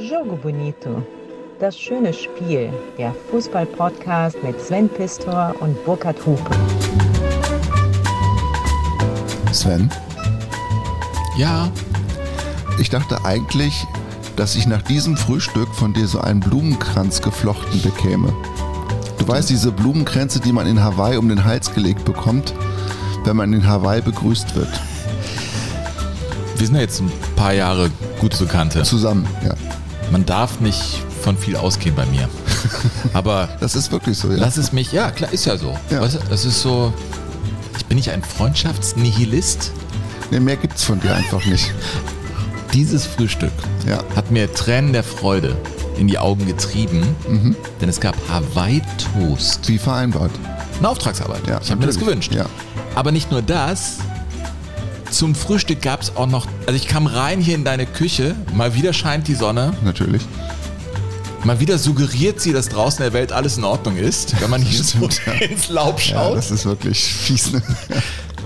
Jogo Bonito. Das schöne Spiel. Der Fußball-Podcast mit Sven Pistor und Burkhard Hupe. Sven, Ja, ich dachte eigentlich, dass ich nach diesem Frühstück von dir so einen Blumenkranz geflochten bekäme. Du weißt, diese Blumenkränze, die man in Hawaii um den Hals gelegt bekommt, wenn man in Hawaii begrüßt wird. wir sind ja jetzt ein paar Jahre gute Bekannte. Zusammen, ja. Man darf nicht von viel ausgehen bei mir. Aber Das ist wirklich so, ja. lass es mich, ja klar, ist ja so. Ja. Weißt das ist so, ich bin nicht ein Freundschaftsnihilist. Nee, mehr gibt's von dir einfach nicht. Dieses Frühstück Ja. hat mir Tränen der Freude in die Augen getrieben, Mhm. denn es gab Hawaii-Toast. Wie vereinbart. Eine Auftragsarbeit. Ja, ich habe mir das gewünscht. Ja. Aber nicht nur das. Zum Frühstück gab es auch noch, also ich kam rein hier in deine Küche, mal wieder scheint die Sonne, Natürlich. mal wieder suggeriert sie, dass draußen in der Welt alles in Ordnung ist, wenn man hier so ja. ins Laub Ja, schaut. das ist wirklich fies. Ne?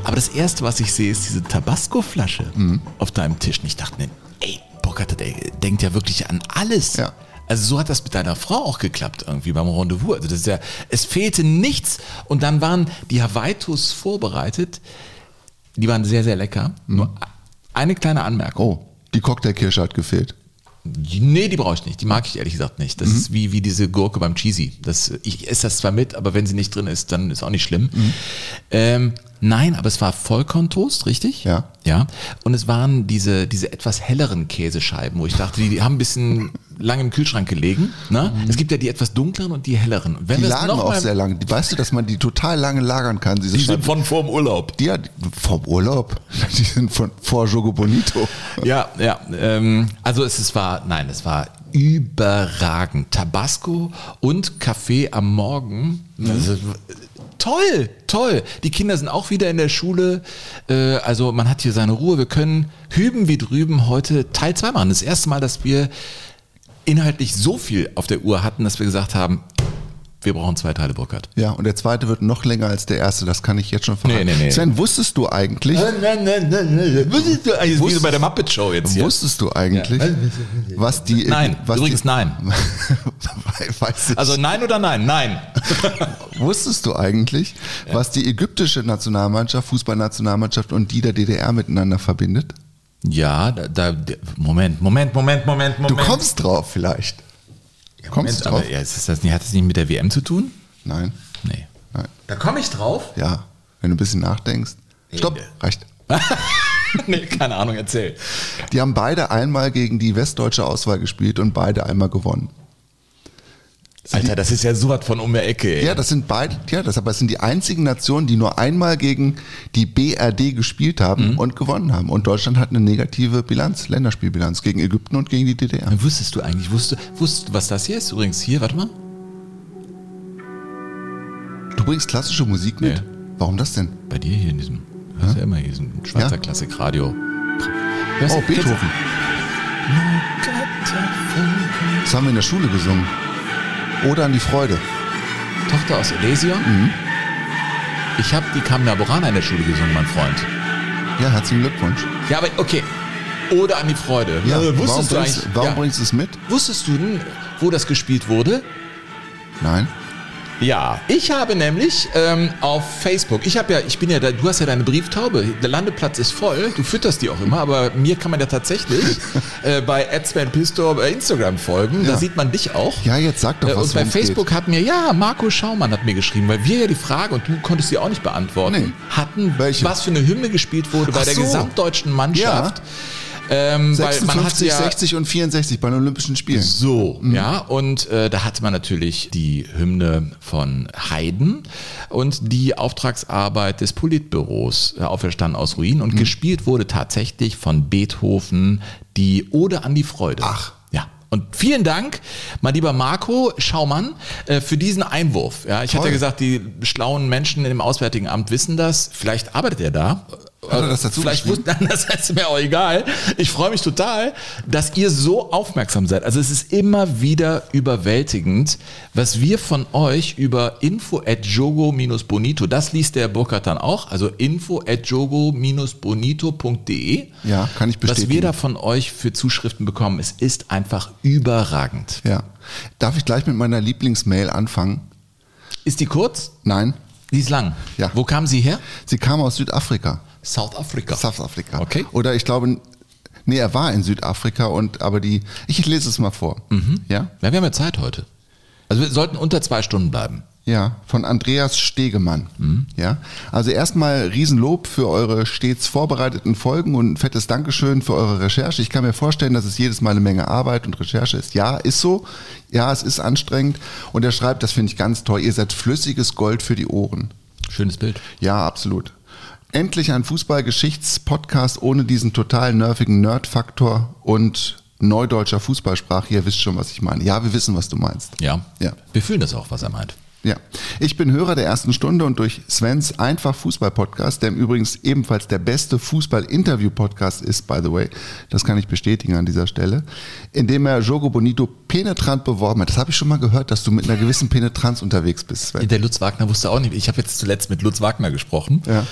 Aber das erste, was ich sehe, ist diese Tabasco-Flasche Mhm. auf deinem Tisch. Und ich dachte mir, ey, Burkhard, der denkt ja wirklich an alles. Ja. Also so hat das mit deiner Frau auch geklappt, irgendwie beim Rendezvous. Also das ist ja, es fehlte nichts. Und dann waren die Hawaiitos vorbereitet. Die waren sehr, sehr lecker. Nur eine kleine Anmerkung. Oh, die Cocktailkirsche hat gefehlt. Nee, die brauche ich nicht. Die mag ich ehrlich gesagt nicht. Das Mhm. ist wie, wie diese Gurke beim Cheesy. Das, ich esse das zwar mit, aber wenn sie nicht drin ist, dann ist auch nicht schlimm. Mhm. Ähm, nein, aber es war Vollkorntoast, richtig? Ja. Ja. Und es waren diese, diese etwas helleren Käsescheiben, wo ich dachte, die, die haben ein bisschen lange im Kühlschrank gelegen. Ne? Es gibt ja die etwas dunkleren und die helleren. Wenn Mhm. Die lagen noch auch mal- sehr lange. Die- Weißt du, dass man die total lange lagern kann? Diese Die sind Scheiben? von vorm Urlaub. Die, die vom Urlaub. Die sind von vor Jogo Bonito. Ja, ja. Ähm, also es, es war, nein, es war überragend. Tabasco und Kaffee am Morgen. Also, toll, toll. Die Kinder sind auch wieder in der Schule. Äh, also man hat hier seine Ruhe. Wir können hüben wie drüben heute Teil 2 machen. Das erste Mal, dass wir inhaltlich so viel auf der Uhr hatten, dass wir gesagt haben, wir brauchen zwei Teile Burkhardt. Ja, und der zweite wird noch länger als der erste. Das kann ich jetzt schon verraten. Nee, nee, nee. Sven, wusstest du eigentlich, Nein, nein, nein, nein. Wusstest du eigentlich, wie so bei der Muppet Show jetzt hier? wusstest du eigentlich, was die, Nein, was übrigens die, nein. weiß ich. Also nein oder nein? Nein. wusstest du eigentlich, was die ägyptische Nationalmannschaft, Fußballnationalmannschaft und die der DDR miteinander verbindet? Ja, da, da Moment, Moment, Moment, Moment, Du Moment. kommst drauf vielleicht. Kommst Moment, du drauf? aber ja, ist das hat das nicht mit der WM zu tun? Nein, Nee. nein. Da komme ich drauf? Ja, wenn du ein bisschen nachdenkst. Stopp, nee. reicht. nee, keine Ahnung, erzähl. Die haben beide einmal gegen die westdeutsche Auswahl gespielt und beide einmal gewonnen. Alter, das ist ja so was von um der Ecke, ey. Ja, das sind beide, ja, das aber das sind die einzigen Nationen, die nur einmal gegen die BRD gespielt haben und gewonnen haben. Und Deutschland hat eine negative Bilanz, Länderspielbilanz gegen Ägypten und gegen die DDR. Wusstest du eigentlich, wusstest, wusstest du, was das hier ist? Übrigens hier, warte mal. Du bringst klassische Musik mit? Nee. Warum das denn? Bei dir hier in diesem, das ist ja immer hier, diesem Schweizer Ja. Klassikradio. Hörst Oh, Beethoven. Das haben wir in der Schule gesungen. Oder an die Freude. Tochter aus Elesion? Mhm. Ich habe die Kamina Burana in der Schule gesungen, mein Freund. Ja, herzlichen Glückwunsch. Ja, aber okay. Oder an die Freude. Ja, Äh, warum, wusstest du bringst, warum ja. bringst du es mit? Wusstest du denn, wo das gespielt wurde? Nein. Ja, ich habe nämlich ähm, auf Facebook, ich habe ja, ich bin ja da, du hast ja deine Brieftaube, der Landeplatz ist voll, du fütterst die auch immer, aber mir kann man ja tatsächlich äh, bei Pistor bei Instagram folgen, da Ja. sieht man dich auch. Ja, jetzt sag doch Äh, was. und bei Facebook hat mir, ja, Marco Schaumann hat mir geschrieben, weil wir ja die Frage, und du konntest sie auch nicht beantworten, Nee. hatten, Welche? was für eine Hymne gespielt wurde bei Ach der so. gesamtdeutschen Mannschaft. Ähm, geht. weil man hat 56, ja 60 und 64 bei den Olympischen Spielen. so, ja, und äh, da hatte man natürlich die Hymne von Haydn und die Auftragsarbeit des Politbüros äh, Auferstanden aus Ruinen und gespielt wurde tatsächlich von Beethoven die Ode an die Freude. Ach. Ja. Und vielen Dank, mein lieber Marco Schaumann, äh, für diesen Einwurf. Ja, ich hatte Toll. ja gesagt, die schlauen Menschen im Auswärtigen Amt wissen das. Vielleicht arbeitet er da. Hat er das dazu Vielleicht geschrieben? wusste, das heißt mir auch egal. Ich freue mich total, dass ihr so aufmerksam seid. Also es ist immer wieder überwältigend, was wir von euch über info at jogo-bonito, das liest der Burkhardt dann auch, also info at jogo-bonito.de. Ja, kann ich Was wir bestätigen. da von euch für Zuschriften bekommen, es ist einfach überragend. Ja. Darf ich gleich mit meiner Lieblingsmail anfangen? Ist die kurz? Nein. Die ist lang. Ja. Wo kam sie her? Sie kam aus Südafrika. South Africa. South Africa. Okay. Oder ich glaube, nee, er war in Südafrika und aber die, ich lese es mal vor. Ja? Ja, wir haben ja Zeit heute. Also wir sollten unter zwei Stunden bleiben. Ja, von Andreas Stegemann. Ja, also erstmal Riesenlob für eure stets vorbereiteten Folgen und ein fettes Dankeschön für eure Recherche. Ich kann mir vorstellen, dass es jedes Mal eine Menge Arbeit und Recherche ist. Ja, ist so. Ja, es ist anstrengend. Und er schreibt, das finde ich ganz toll, ihr seid flüssiges Gold für die Ohren. Schönes Bild. Ja, absolut. Endlich ein Fußball-Geschichts-Podcast ohne diesen total nervigen Nerd-Faktor und neudeutscher Fußballsprache. Ihr wisst schon, was ich meine. Ja, wir wissen, was du meinst. Ja. Ja. Wir fühlen das auch, was er meint. Ja, ich bin Hörer der ersten Stunde und durch Svens Einfach Fußball-Podcast, der im Übrigens ebenfalls der beste Fußball-Interview-Podcast ist, by the way, das kann ich bestätigen an dieser Stelle, indem er Jogo Bonito penetrant beworben hat. Das habe ich schon mal gehört, dass du mit einer gewissen Penetranz unterwegs bist, Sven. Der Lutz Wagner wusste auch nicht. Ich habe jetzt zuletzt mit Lutz Wagner gesprochen. Ja.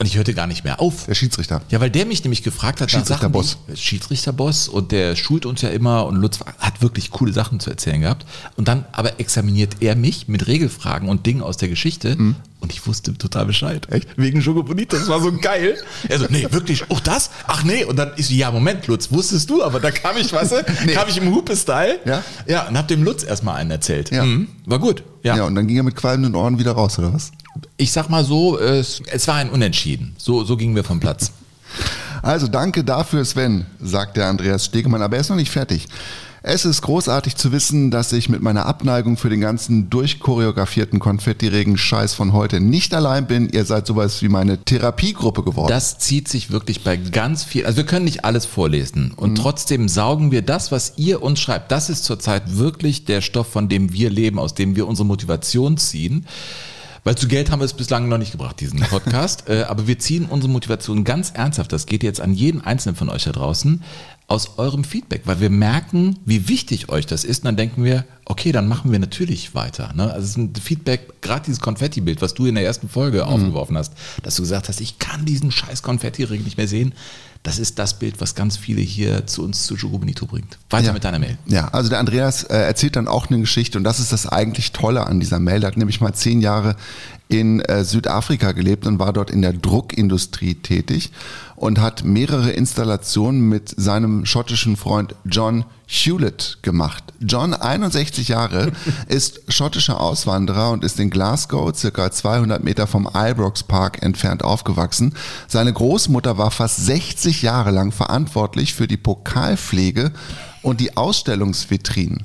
Und ich hörte gar nicht mehr auf. Der Schiedsrichter. Ja, weil der mich nämlich gefragt hat, Schiedsrichterboss. Schiedsrichterboss und der schult uns ja immer und Lutz hat wirklich coole Sachen zu erzählen gehabt. Und dann aber examiniert er mich mit Regelfragen und Dingen aus der Geschichte und ich wusste total Bescheid. Echt? Wegen Jogo Bonito, das war so geil. Er so, nee, wirklich, auch das? Ach nee. Und dann ist so, ja, Moment, Lutz, wusstest du, aber da kam ich, weißt du, Nee. kam ich im Hupe-Style. Ja. Ja, und hab dem Lutz erstmal einen erzählt. Ja. Mhm. War gut. Ja. Ja. und dann ging er mit qualmenden Ohren wieder raus, oder was? Ich sag mal so, es, es war ein Unentschieden. So, so gingen wir vom Platz. Also danke dafür, Sven, sagt der Andreas Stegemann, aber er ist noch nicht fertig. Es ist großartig zu wissen, dass ich mit meiner Abneigung für den ganzen durchchoreografierten Konfetti-Regen-Scheiß von heute nicht allein bin. Ihr seid sowas wie meine Therapiegruppe geworden. Das zieht sich wirklich bei ganz viel. Also wir können nicht alles vorlesen und trotzdem saugen wir das, was ihr uns schreibt. Das ist zurzeit wirklich der Stoff, von dem wir leben, aus dem wir unsere Motivation ziehen. Weil zu Geld haben wir es bislang noch nicht gebracht, diesen Podcast. äh, aber wir ziehen unsere Motivation ganz ernsthaft. Das geht jetzt an jeden einzelnen von euch da draußen aus eurem Feedback, weil wir merken, wie wichtig euch das ist. Und dann denken wir, okay, dann machen wir natürlich weiter. Ne? Also es ist ein Feedback, gerade dieses Konfetti-Bild, was du in der ersten Folge aufgeworfen hast, dass du gesagt hast, ich kann diesen scheiß Konfetti-Ring nicht mehr sehen. Das ist das Bild, was ganz viele hier zu uns zu Jogo Bonito bringt. Weiter Ja. mit deiner Mail. Ja, also der Andreas äh, erzählt dann auch eine Geschichte und das ist das eigentlich Tolle an dieser Mail. Er hat nämlich mal zehn Jahre in äh, Südafrika gelebt und war dort in der Druckindustrie tätig und hat mehrere Installationen mit seinem schottischen Freund John Hewlett gemacht. John, 61 Jahre, ist schottischer Auswanderer und ist in Glasgow, circa 200 Meter vom Ibrox Park entfernt aufgewachsen. Seine Großmutter war fast 60 Jahre lang verantwortlich für die Pokalpflege und die Ausstellungsvitrinen.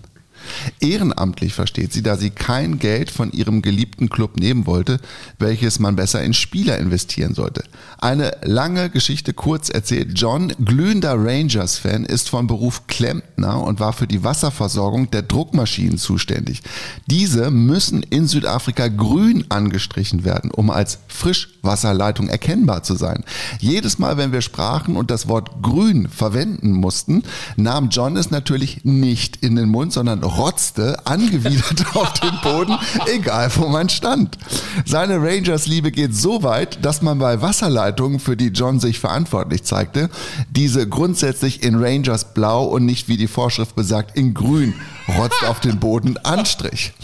Ehrenamtlich versteht sie, da sie kein Geld von ihrem geliebten Club nehmen wollte, welches man besser in Spieler investieren sollte. Eine lange Geschichte kurz erzählt. John, glühender Rangers-Fan, ist von Beruf Klempner und war für die Wasserversorgung der Druckmaschinen zuständig. Diese müssen in Südafrika grün angestrichen werden, um als Frischwasserleitung erkennbar zu sein. Jedes Mal, wenn wir sprachen und das Wort grün verwenden mussten, nahm John es natürlich nicht in den Mund, sondern rotzte angewidert auf den Boden, egal wo man stand. Seine Rangers-Liebe geht so weit, dass man bei Wasserleitungen, für die John sich verantwortlich zeigte, diese grundsätzlich in Rangers blau und nicht wie die Vorschrift besagt in grün rotzt auf den Boden anstrich.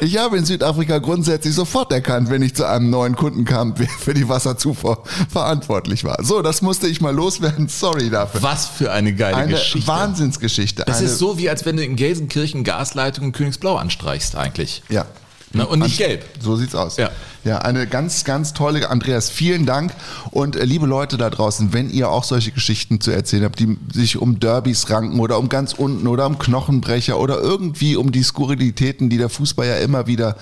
Ich habe in Südafrika grundsätzlich sofort erkannt, wenn ich zu einem neuen Kunden kam, wer für die Wasserzufuhr verantwortlich war. So, das musste ich mal loswerden. Sorry dafür. Was für eine geile Eine Geschichte. Wahnsinnsgeschichte. Das eine, ist so, wie als wenn du in Gelsenkirchen Gasleitung in Königsblau anstreichst eigentlich. Ja. Ne, und nicht gelb. So sieht's aus. Ja. ja, eine ganz, ganz tolle, Andreas, vielen Dank. Und äh, liebe Leute da draußen, wenn ihr auch solche Geschichten zu erzählen habt, die sich um Derbys ranken oder um ganz unten oder um Knochenbrecher oder irgendwie um die Skurrilitäten, die der Fußball ja immer wieder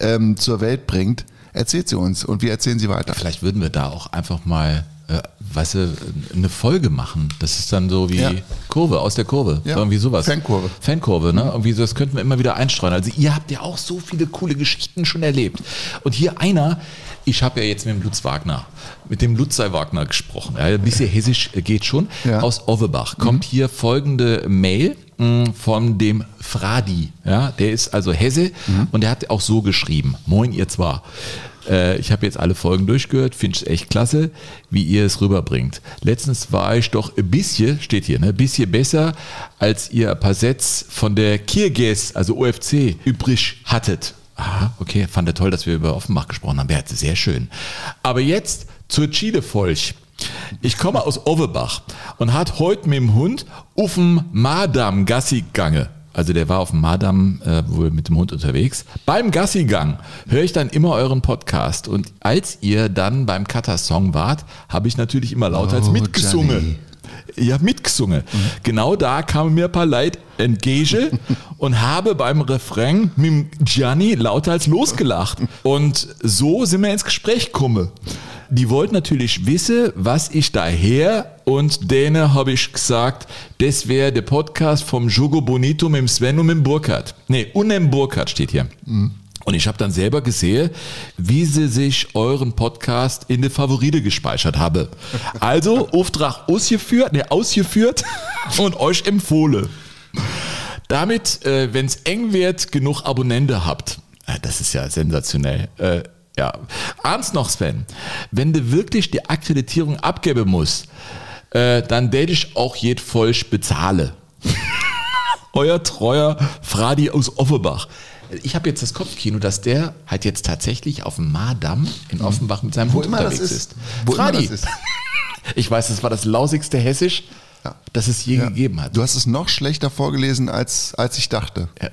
ähm, zur Welt bringt, erzählt sie uns und wir erzählen sie weiter. Vielleicht würden wir da auch einfach mal äh, weißt du, eine Folge machen. Das ist dann so wie Ja. Kurve, aus der Kurve. Ja. Irgendwie sowas. Fankurve. Fankurve, ne? Irgendwie so, das könnten wir immer wieder einstreuen. Also ihr habt ja auch so viele coole Geschichten schon erlebt. Und hier einer, ich habe ja jetzt mit dem Lutz Wagner, mit dem Lutzai Wagner gesprochen. Ja, ein bisschen hessisch äh, geht schon. Ja. Aus Ovebach kommt hier folgende Mail mh, von dem Fradi. Ja, der ist also Hesse und der hat auch so geschrieben. Moin, ihr zwar. Äh, ich habe jetzt alle Folgen durchgehört, finde es echt klasse, wie ihr es rüberbringt. Letztens war ich doch ein bisschen, steht hier, ne, ein bisschen besser, als ihr ein paar Sätze von der Kirges, also OFC, übrig hattet. Aha, okay, fand er toll, dass wir über Offenbach gesprochen haben. Ja, sehr schön. Aber jetzt zur Chile-Folch. Ich komme aus Ovebach und hat heute mit dem Hund auf dem Madam Gassi gange. Also der war auf dem Madam äh, wohl mit dem Hund unterwegs. Beim Gassigang höre ich dann immer euren Podcast. Und als ihr dann beim Cutter-Song wart, habe ich natürlich immer lauter als Oh, mitgesungen. Ich habe mitgesungen. Genau da kamen mir ein paar Leute entgegen und habe beim Refrain mit Gianni lauter als losgelacht. Und so sind wir ins Gespräch gekommen. Die wollten natürlich wissen, was ich daher und denen habe ich gesagt, das wäre der Podcast vom Jogo Bonito mit Sven und mit Burkhardt. Nee, und dem Burkhardt steht hier. Und ich habe dann selber gesehen, wie sie sich euren Podcast in die Favorite gespeichert habe. Also Auftrag ausgeführt, ne, ausgeführt und euch empfohlen. Damit, äh, wenn es eng wird, genug Abonnente habt. Äh, das ist ja sensationell. Äh, ja. Abends noch, Sven, wenn du wirklich die Akkreditierung abgeben musst, äh, dann werde ich auch jed Folsch bezahle. Euer treuer Fradi aus Offenbach. Ich habe jetzt das Kopfkino, dass der halt jetzt tatsächlich auf dem Mardamm in Offenbach mit seinem Wo Hund immer das unterwegs ist. ist. Wo immer Fradi. das ist. Ich weiß, das war das lausigste Hessisch, Ja. das es je Ja. gegeben hat. Du hast es noch schlechter vorgelesen, als, als ich dachte. Ja.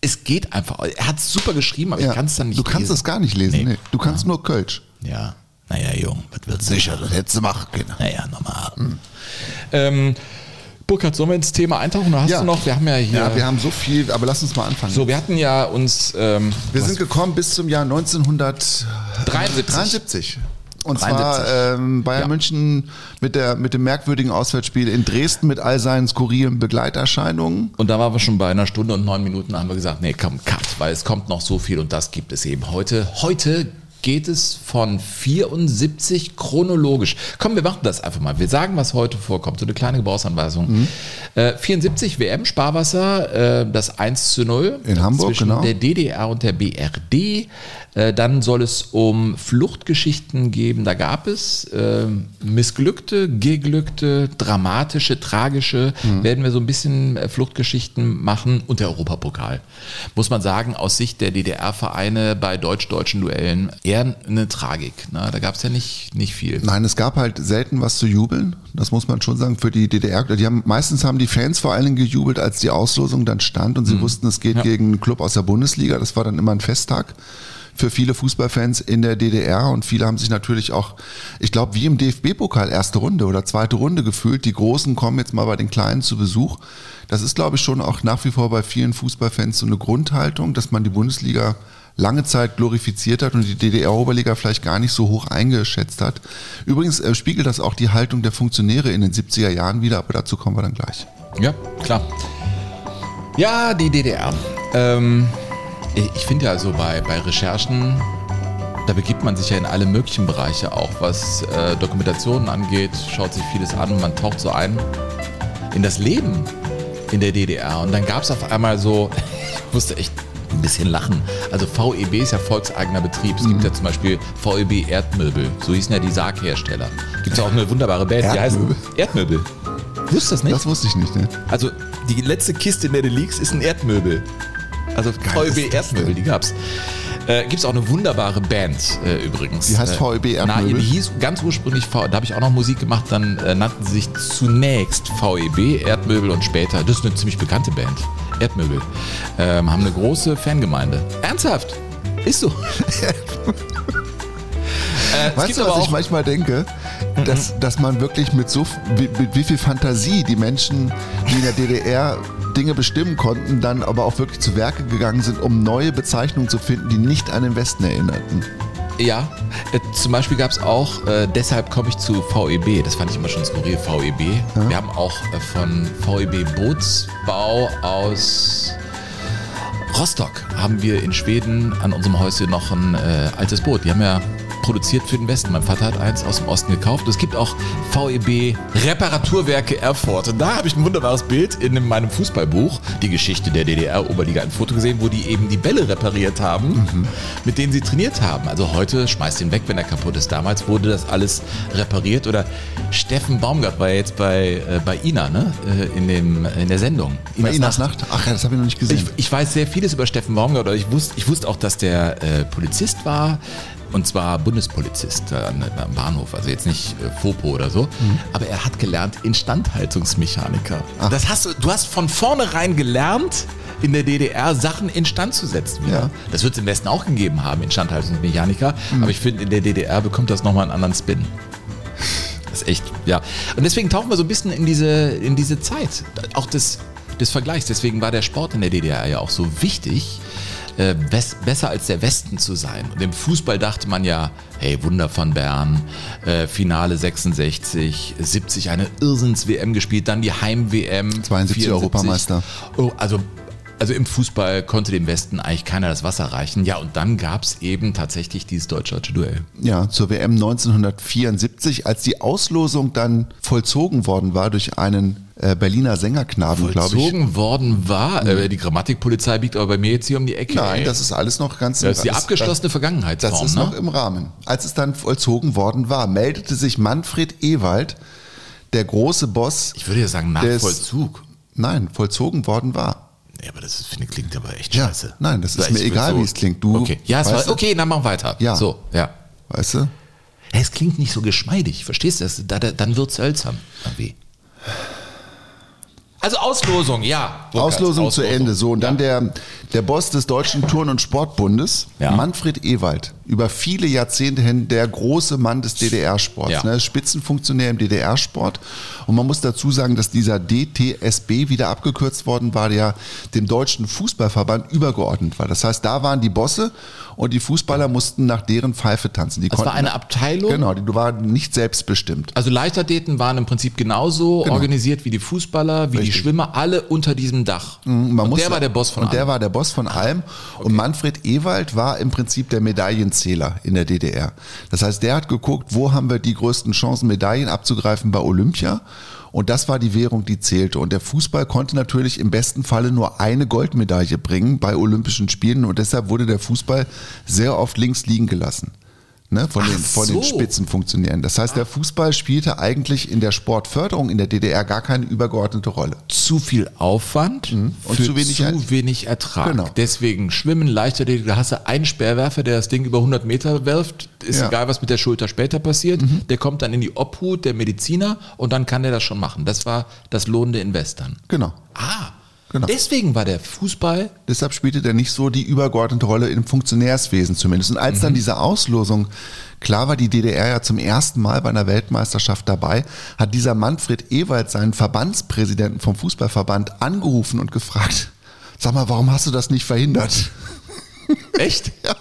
Es geht einfach. Er hat es super geschrieben, aber Ja. ich kann es dann nicht du kannst lesen. es gar nicht lesen. Nee. Nee. Du kannst nur Kölsch. Ja. Naja, Jung, was willst du? Sicher, das hättest du machen können. Naja, normal. Ähm, Burkhard, sollen wir ins Thema eintauchen? Oder hast Ja. du noch? Wir haben ja hier. Ja, wir haben so viel, aber lass uns mal anfangen. so, wir hatten ja uns. Ähm, wir sind gekommen bis zum Jahr 1973. 73. Und 73. zwar ähm, Bayern Ja. München mit, der, mit dem merkwürdigen Auswärtsspiel in Dresden mit all seinen skurrilen Begleiterscheinungen. Und da waren wir schon bei einer Stunde und neun Minuten, haben wir gesagt, nee, komm, cut, weil es kommt noch so viel und das gibt es eben heute. Heute geht es von 74 chronologisch. Komm, wir machen das einfach mal. Wir sagen, was heute vorkommt. So eine kleine Gebrauchsanweisung. Äh, 74 WM Sparwasser, äh, das 1 zu 0. In Hamburg, zwischen genau. der DDR und der BRD. Äh, dann soll es um Fluchtgeschichten geben. Da gab es äh, missglückte, geglückte, dramatische, tragische. Mhm. Werden wir so ein bisschen äh, Fluchtgeschichten machen. Und der Europapokal. Muss man sagen, aus Sicht der DDR-Vereine bei deutsch-deutschen Duellen eher eine Tragik. Ne? Da gab es ja nicht, nicht viel. Nein, es gab halt selten was zu jubeln. Das muss man schon sagen für die DDR. Die haben, meistens haben die Fans vor allen Dingen gejubelt, als die Auslosung dann stand und sie wussten, es geht Ja. gegen einen Club aus der Bundesliga. Das war dann immer ein Festtag für viele Fußballfans in der DDR und viele haben sich natürlich auch, ich glaube, wie im DFB-Pokal erste Runde oder zweite Runde gefühlt. Die Großen kommen jetzt mal bei den Kleinen zu Besuch. Das ist, glaube ich, schon auch nach wie vor bei vielen Fußballfans so eine Grundhaltung, dass man die Bundesliga lange Zeit glorifiziert hat und die DDR-Oberliga vielleicht gar nicht so hoch eingeschätzt hat. Übrigens äh, spiegelt das auch die Haltung der Funktionäre in den 70er Jahren wieder, aber dazu kommen wir dann gleich. Ja, klar. Ja, die DDR. Ähm, ich finde ja so bei, bei Recherchen, da begibt man sich ja in alle möglichen Bereiche, auch was äh, Dokumentationen angeht, schaut sich vieles an, man taucht so ein in das Leben in der DDR. Und dann gab es auf einmal so, ich musste echt ein bisschen lachen. Also VEB ist ja volkseigener Betrieb. Es gibt ja zum Beispiel VEB Erdmöbel. So hießen ja die Sarghersteller. Gibt es auch eine wunderbare Band, die heißt Erdmöbel? Erdmöbel. Wusstest du das nicht? Das wusste ich nicht, ne? Also die letzte Kiste, in der du liegst, ist ein Erdmöbel. Also VEB Erdmöbel, die gab's. Äh, Gibt es auch eine wunderbare Band äh, übrigens. Die heißt äh, VEB Na, Erdmöbel? die hieß ganz ursprünglich, V da habe ich auch noch Musik gemacht, dann äh, nannten sie sich zunächst VEB Erdmöbel und später, das ist eine ziemlich bekannte Band, Erdmöbel, ähm, haben eine große Fangemeinde. Ernsthaft? Ist so. äh, Weißt du, was ich manchmal denke? Dass, dass man wirklich mit so wie- mit wie viel Fantasie die Menschen, die in der DDR Dinge bestimmen konnten, dann aber auch wirklich zu Werke gegangen sind, um neue Bezeichnungen zu finden, die nicht an den Westen erinnerten. Ja, äh, zum Beispiel gab es auch, äh, deshalb komme ich zu VEB, das fand ich immer schon skurril, VEB. Wir haben auch äh, von VEB Bootsbau aus Rostock haben wir in Schweden an unserem Häuschen noch ein äh, altes Boot. Die haben ja produziert für den Westen. Mein Vater hat eins aus dem Osten gekauft. Es gibt auch VEB Reparaturwerke Erfurt. Und da habe ich ein wunderbares Bild in meinem Fußballbuch, die Geschichte der DDR-Oberliga, ein Foto gesehen, wo die eben die Bälle repariert haben, mit denen sie trainiert haben. Also heute schmeißt den weg, wenn er kaputt ist. Damals wurde das alles repariert. Oder Steffen Baumgart war ja jetzt bei, äh, bei Ina, ne? Äh, in, dem, in der Sendung. Bei Inas Nacht? Ach ja, das habe ich noch nicht Ich, gesehen. ich weiß sehr vieles über Steffen Baumgart, aber ich wusste, ich wusste auch, dass der äh, Polizist war. Und zwar Bundespolizist äh, am Bahnhof, also jetzt nicht äh, Fopo oder so. Aber er hat gelernt Instandhaltungsmechaniker. Das hast du, du hast von vornherein gelernt, in der DDR Sachen instand zu setzen. Ja. Das wird es im Westen auch gegeben haben, Instandhaltungsmechaniker. Aber ich finde, in der DDR bekommt das nochmal einen anderen Spin. Das ist echt, ja. Und deswegen tauchen wir so ein bisschen in diese, in diese Zeit, auch des, des Vergleichs. Deswegen war der Sport in der DDR ja auch so wichtig, äh, bes besser als der Westen zu sein. Und im Fußball dachte man ja, hey, Wunder von Bern, äh, Finale 66, 70 eine Irrsinns-WM gespielt, dann die Heim-WM. 72 Europameister. Oh, also also im Fußball konnte dem Westen eigentlich keiner das Wasser reichen. Ja, und dann gab es eben tatsächlich dieses deutsch-deutsche Duell. Ja, zur WM 1974, als die Auslosung dann vollzogen worden war durch einen äh, Berliner Sängerknaben, glaube ich. vollzogen worden war. Äh, die Grammatikpolizei biegt aber bei mir jetzt hier um die Ecke. Nein, ey. das ist alles noch ganz das ist die abgeschlossene Vergangenheitsform. Das ist ne? noch im Rahmen. Als es dann vollzogen worden war, meldete sich Manfred Ewald, der große Boss. ich würde ja sagen, nach des- Vollzug. Nein, vollzogen worden war. Nee, aber das ist, finde, klingt aber echt Ja, scheiße. nein, das ist Ich mir egal, wie es klingt. Du, okay, ja, es war, okay, dann machen wir weiter. Ja. So, ja. Weißt du? Es klingt nicht so geschmeidig, verstehst du? Das, da, da, dann wird es hölzern. irgendwie. Also Auslosung, ja. Burkhard, Auslosung, zu Ende. So, und dann der, der Boss des Deutschen Turn- und Sportbundes, Ja. Manfred Ewald, über viele Jahrzehnte hin der große Mann des DDR-Sports, Ja. ne, Spitzenfunktionär im DDR-Sport. Und man muss dazu sagen, dass dieser DTSB wieder abgekürzt worden war, der dem Deutschen Fußballverband übergeordnet war. Das heißt, da waren die Bosse und die Fußballer mussten nach deren Pfeife tanzen. Die Das war konnten- eine Abteilung? Genau, die waren nicht selbstbestimmt. Also Leichtathleten waren im Prinzip genauso organisiert wie die Fußballer, wie die Schwimmer, alle unter diesem Dach. Mhm, und der war der Boss von Und der allem. war der Boss von allem. Und Manfred Ewald war im Prinzip der Medaillenzähler in der DDR. Das heißt, der hat geguckt, wo haben wir die größten Chancen, Medaillen abzugreifen bei Olympia. Und das war die Währung, die zählte. Und der Fußball konnte natürlich im besten Falle nur eine Goldmedaille bringen bei Olympischen Spielen. Und deshalb wurde der Fußball sehr oft links liegen gelassen. Ne, von, den, Ach von den so. Spitzenfunktionären. Das heißt, der Fußball spielte eigentlich in der Sportförderung in der DDR gar keine übergeordnete Rolle. zu viel Aufwand Und für zu wenig Er- wenig Ertrag. Genau. Deswegen Schwimmen, Leichtathletik, da hast du einen Speerwerfer, der das Ding über 100 Meter wirft. Ist Ja. Mhm. egal, was mit der Schulter später passiert. Der kommt dann in die Obhut der Mediziner und dann kann der das schon machen. Das war das lohnende Invest dann. Genau. Ah, Genau. deswegen war der Fußball Deshalb spielte der nicht so die übergeordnete Rolle im Funktionärswesen zumindest. Und als dann diese Auslosung klar war, die DDR ja zum ersten Mal bei einer Weltmeisterschaft dabei, hat dieser Manfred Ewald seinen Verbandspräsidenten vom Fußballverband angerufen und gefragt, sag mal, warum hast du das nicht verhindert? echt? Ja.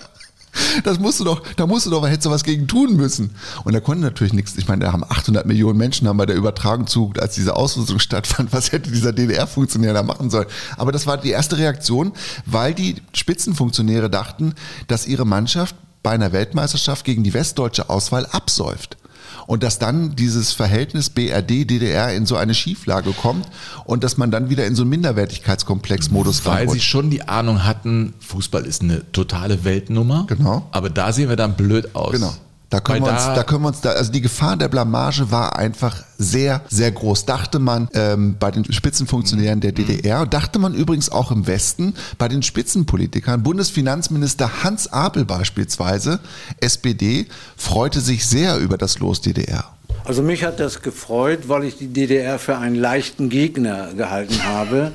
Das musst du doch, da musst du doch, hättest du was gegen tun müssen. Und er konnte natürlich nichts. Ich meine, da haben 800 Millionen Menschen haben bei der Übertragung zugeguckt, als diese Auslosung stattfand. Was hätte dieser DDR-Funktionär da machen sollen? Aber das war die erste Reaktion, weil die Spitzenfunktionäre dachten, dass ihre Mannschaft bei einer Weltmeisterschaft gegen die westdeutsche Auswahl absäuft. Und dass dann dieses Verhältnis BRD-DDR in so eine Schieflage kommt und dass man dann wieder in so einen Minderwertigkeitskomplex-Modus Weil sie schon die Ahnung hatten, Fußball ist eine totale Weltnummer. Genau. Aber da sehen wir dann blöd aus. Genau. Da können, Weil wir uns, da können wir uns da, also die Gefahr der Blamage war einfach sehr, sehr groß. Dachte man ähm, bei den Spitzenfunktionären der DDR, dachte man übrigens auch im Westen, bei den Spitzenpolitikern. Bundesfinanzminister Hans Apel beispielsweise, SPD, freute sich sehr über das Los DDR. Also mich hat das gefreut, weil ich die DDR für einen leichten Gegner gehalten habe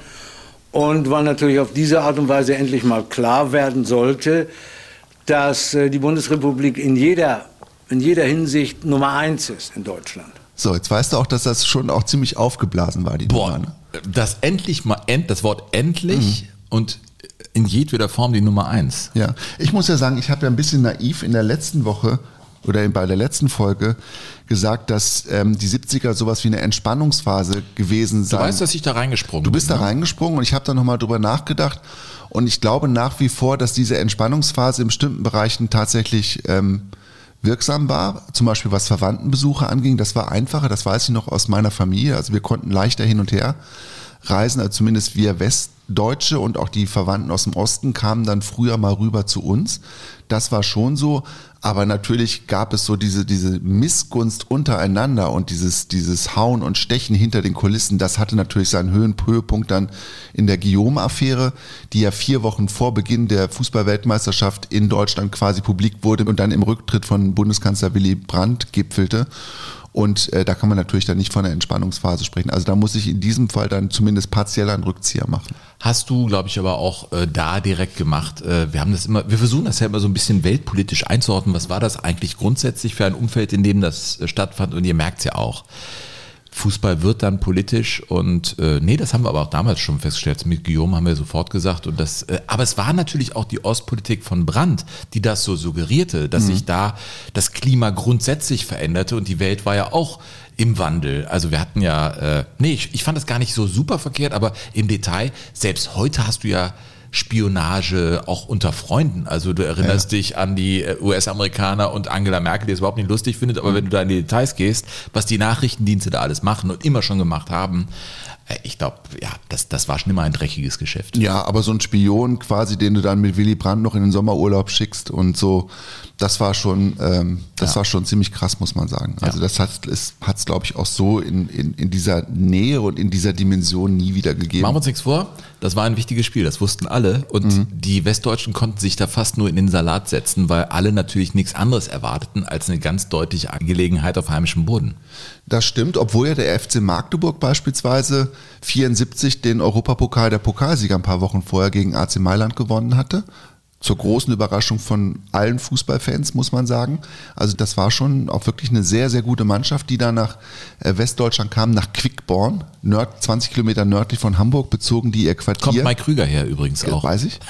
und weil natürlich auf diese Art und Weise endlich mal klar werden sollte, dass äh, die Bundesrepublik in jeder, in jeder Hinsicht Nummer eins ist in Deutschland. So, jetzt weißt du auch, dass das schon auch ziemlich aufgeblasen war, die Nummer. Boah, ne? das endlich mal, end, das Wort endlich Mhm. und in jedweder Form die Nummer eins. Ja, ich muss ja sagen, ich habe ja ein bisschen naiv in der letzten Woche oder bei der letzten Folge gesagt, dass ähm, die 70er sowas wie eine Entspannungsphase gewesen sei. Du weißt, dass ich da reingesprungen bin. Du bist bin, da ne? reingesprungen und ich habe da nochmal drüber nachgedacht und ich glaube nach wie vor, dass diese Entspannungsphase in bestimmten Bereichen tatsächlich ähm, wirksam war, zum Beispiel was Verwandtenbesuche anging. Das war einfacher, das weiß ich noch aus meiner Familie. Also wir konnten leichter hin und her reisen, also zumindest wir Westdeutsche und auch die Verwandten aus dem Osten kamen dann früher mal rüber zu uns. Das war schon so. Aber natürlich gab es so diese, diese Missgunst untereinander und dieses, dieses Hauen und Stechen hinter den Kulissen. Das hatte natürlich seinen Höhenpunkt dann in der Guillaume-Affäre, die ja vier Wochen vor Beginn der Fußballweltmeisterschaft in Deutschland quasi publik wurde und dann im Rücktritt von Bundeskanzler Willy Brandt gipfelte. Und äh, da kann man natürlich dann nicht von einer Entspannungsphase sprechen. Also da muss ich in diesem Fall dann zumindest partiell einen Rückzieher machen. Hast du, glaube ich, aber auch äh, da direkt gemacht. Äh, wir haben das immer, wir versuchen das ja immer so ein bisschen weltpolitisch einzuordnen. Was war das eigentlich grundsätzlich für ein Umfeld, in dem das äh, stattfand? Und ihr merkt es ja auch. Fußball wird dann politisch und äh, nee, das haben wir aber auch damals schon festgestellt. Mit Guillaume haben wir sofort gesagt. Und das, äh, aber es war natürlich auch die Ostpolitik von Brandt, die das so suggerierte, dass mhm. sich da das Klima grundsätzlich veränderte und die Welt war ja auch im Wandel. Also wir hatten ja, äh, nee, ich, ich fand das gar nicht so super verkehrt, aber im Detail, selbst heute hast du ja Spionage auch unter Freunden. Also du erinnerst ja. dich an die äh, US-Amerikaner und Angela Merkel, die es überhaupt nicht lustig findet, aber mhm. wenn du da in die Details gehst, was die Nachrichtendienste da alles machen und immer schon gemacht haben, ich glaube, ja, das, das war schon immer ein dreckiges Geschäft. Ja, aber so ein Spion quasi, den du dann mit Willy Brandt noch in den Sommerurlaub schickst und so, das war schon, ähm, das ja. war schon ziemlich krass, muss man sagen. Also ja. das hat es, hat's, glaube ich, auch so in, in, in dieser Nähe und in dieser Dimension nie wieder gegeben. Machen wir uns nichts vor, das war ein wichtiges Spiel, das wussten alle. Und mhm. die Westdeutschen konnten sich da fast nur in den Salat setzen, weil alle natürlich nichts anderes erwarteten als eine ganz deutliche Angelegenheit auf heimischem Boden. Das stimmt, obwohl ja der FC Magdeburg beispielsweise 74 den Europapokal der Pokalsieger ein paar Wochen vorher gegen AC Mailand gewonnen hatte zur großen Überraschung von allen Fußballfans, muss man sagen. Also das war schon auch wirklich eine sehr, sehr gute Mannschaft, die da nach äh, Westdeutschland kam, nach Quickborn, nord, 20 Kilometer nördlich von Hamburg, bezogen die ihr Quartier. Kommt Mike Krüger her übrigens auch. Weiß ich.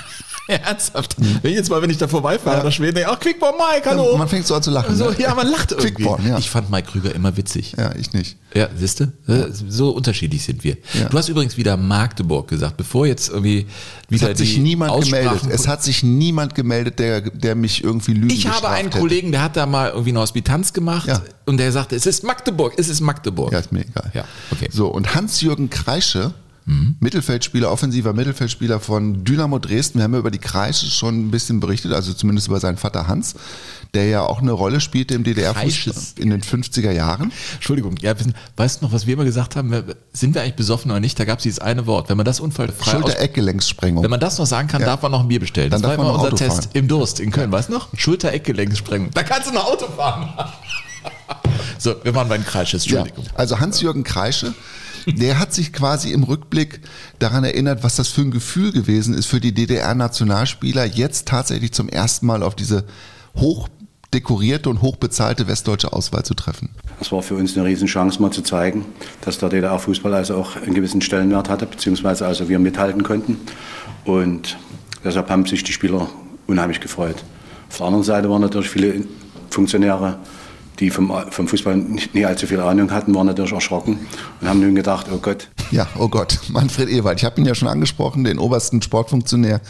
Ernsthaft? Wenn jetzt mal, wenn ich da vorbeifahre ja. nach Schweden, denke ich, ach, Quickborn Mike, hallo. Man fängt so an zu lachen. So, ne? Ja, man lacht irgendwie. Quickborn, ja. Ich fand Mike Krüger immer witzig. Ja, ich nicht. Ja, siehst du? Ja. So unterschiedlich sind wir. Ja. Du hast übrigens wieder Magdeburg gesagt, bevor jetzt irgendwie wieder Es hat sich niemand gemeldet. Es hat sich niemand gemeldet, der, der mich irgendwie lügen Ich habe einen hätte. Kollegen, der hat da mal irgendwie eine Hospitanz gemacht ja. und der sagte, es ist Magdeburg, es ist Magdeburg. Ja, ist mir egal. Ja, okay. So, und Hans-Jürgen Kreische Mhm. Mittelfeldspieler, offensiver Mittelfeldspieler von Dynamo Dresden. Wir haben ja über die Kreische schon ein bisschen berichtet, also zumindest über seinen Vater Hans, der ja auch eine Rolle spielte im DDR-Fußball in den 50er Jahren. Entschuldigung, ja, weißt du noch, was wir immer gesagt haben? Sind wir eigentlich besoffen oder nicht? Da gab es dieses eine Wort. Wenn man das unfallfrei Schulter-Eckgelenkssprengung. Wenn man das noch sagen kann, ja. darf man noch ein Bier bestellen. Dann das war immer unser Auto Test fahren. im Durst in Köln, weißt du noch? Schulter-Eckgelenkssprengung. Da kannst du noch Auto fahren. so, wir waren bei den Kreisches, Entschuldigung. Ja, also Hans-Jürgen Kreische der hat sich quasi im Rückblick daran erinnert, was das für ein Gefühl gewesen ist für die DDR-Nationalspieler, jetzt tatsächlich zum ersten Mal auf diese hoch dekorierte und hochbezahlte westdeutsche Auswahl zu treffen. Das war für uns eine Riesenchance, mal zu zeigen, dass der DDR-Fußball also auch einen gewissen Stellenwert hatte, beziehungsweise also wir mithalten konnten. Und deshalb haben sich die Spieler unheimlich gefreut. Auf der anderen Seite waren natürlich viele Funktionäre die vom, vom Fußball nicht, nie allzu viel Ahnung hatten, waren natürlich erschrocken und haben nun gedacht, oh Gott. Ja, oh Gott, Manfred Ewald. Ich habe ihn ja schon angesprochen, den obersten Sportfunktionär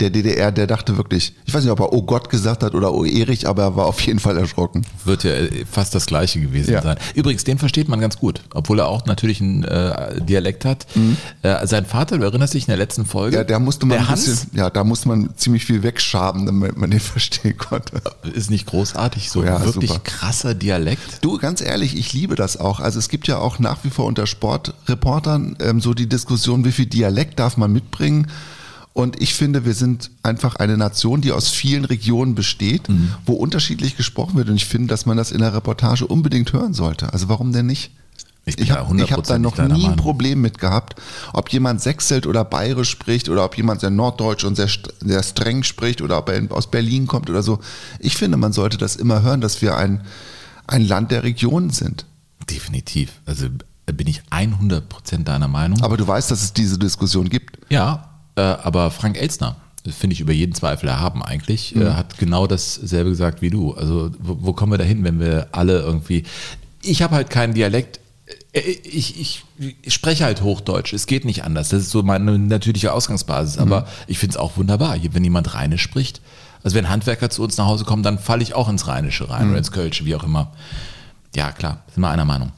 der DDR, der dachte wirklich, ich weiß nicht, ob er oh Gott gesagt hat oder oh Erich, aber er war auf jeden Fall erschrocken. Wird ja äh, fast das Gleiche gewesen ja. sein. Übrigens, den versteht man ganz gut, obwohl er auch natürlich einen äh, Dialekt hat. Mhm. Äh, sein Vater, du erinnerst dich in der letzten Folge? Ja, der musste man der ein bisschen, ja, da musste man ziemlich viel wegschaben, damit man den verstehen konnte. Ist nicht großartig, so ja, wirklich super. krasser Dialekt. Du, ganz ehrlich, ich liebe das auch. Also es gibt ja auch nach wie vor unter Sportreportern ähm, so die Diskussion, wie viel Dialekt darf man mitbringen. Und ich finde, wir sind einfach eine Nation, die aus vielen Regionen besteht, mhm. wo unterschiedlich gesprochen wird. Und ich finde, dass man das in der Reportage unbedingt hören sollte. Also warum denn nicht? Ich, ich habe hab da noch nie ein Problem mit gehabt, ob jemand Sächselt oder Bayerisch spricht oder ob jemand sehr norddeutsch und sehr, sehr streng spricht oder ob er aus Berlin kommt oder so. Ich finde, man sollte das immer hören, dass wir ein, ein Land der Regionen sind. Definitiv. Also äh, bin ich 100% deiner Meinung. Aber du weißt, dass es diese Diskussion gibt. Ja, äh, aber Frank Elstner finde ich über jeden Zweifel erhaben eigentlich, äh, hat genau dasselbe gesagt wie du. Also wo, wo kommen wir dahin, wenn wir alle irgendwie. Ich habe halt keinen Dialekt. Äh, Ich, ich, ich spreche halt Hochdeutsch. Es geht nicht anders. Das ist so meine natürliche Ausgangsbasis. Aber ich finde es auch wunderbar, wenn jemand Rheinisch spricht. Also wenn Handwerker zu uns nach Hause kommen, dann falle ich auch ins Rheinische rein oder ins Kölsche, wie auch immer. Ja, klar, sind wir einer Meinung.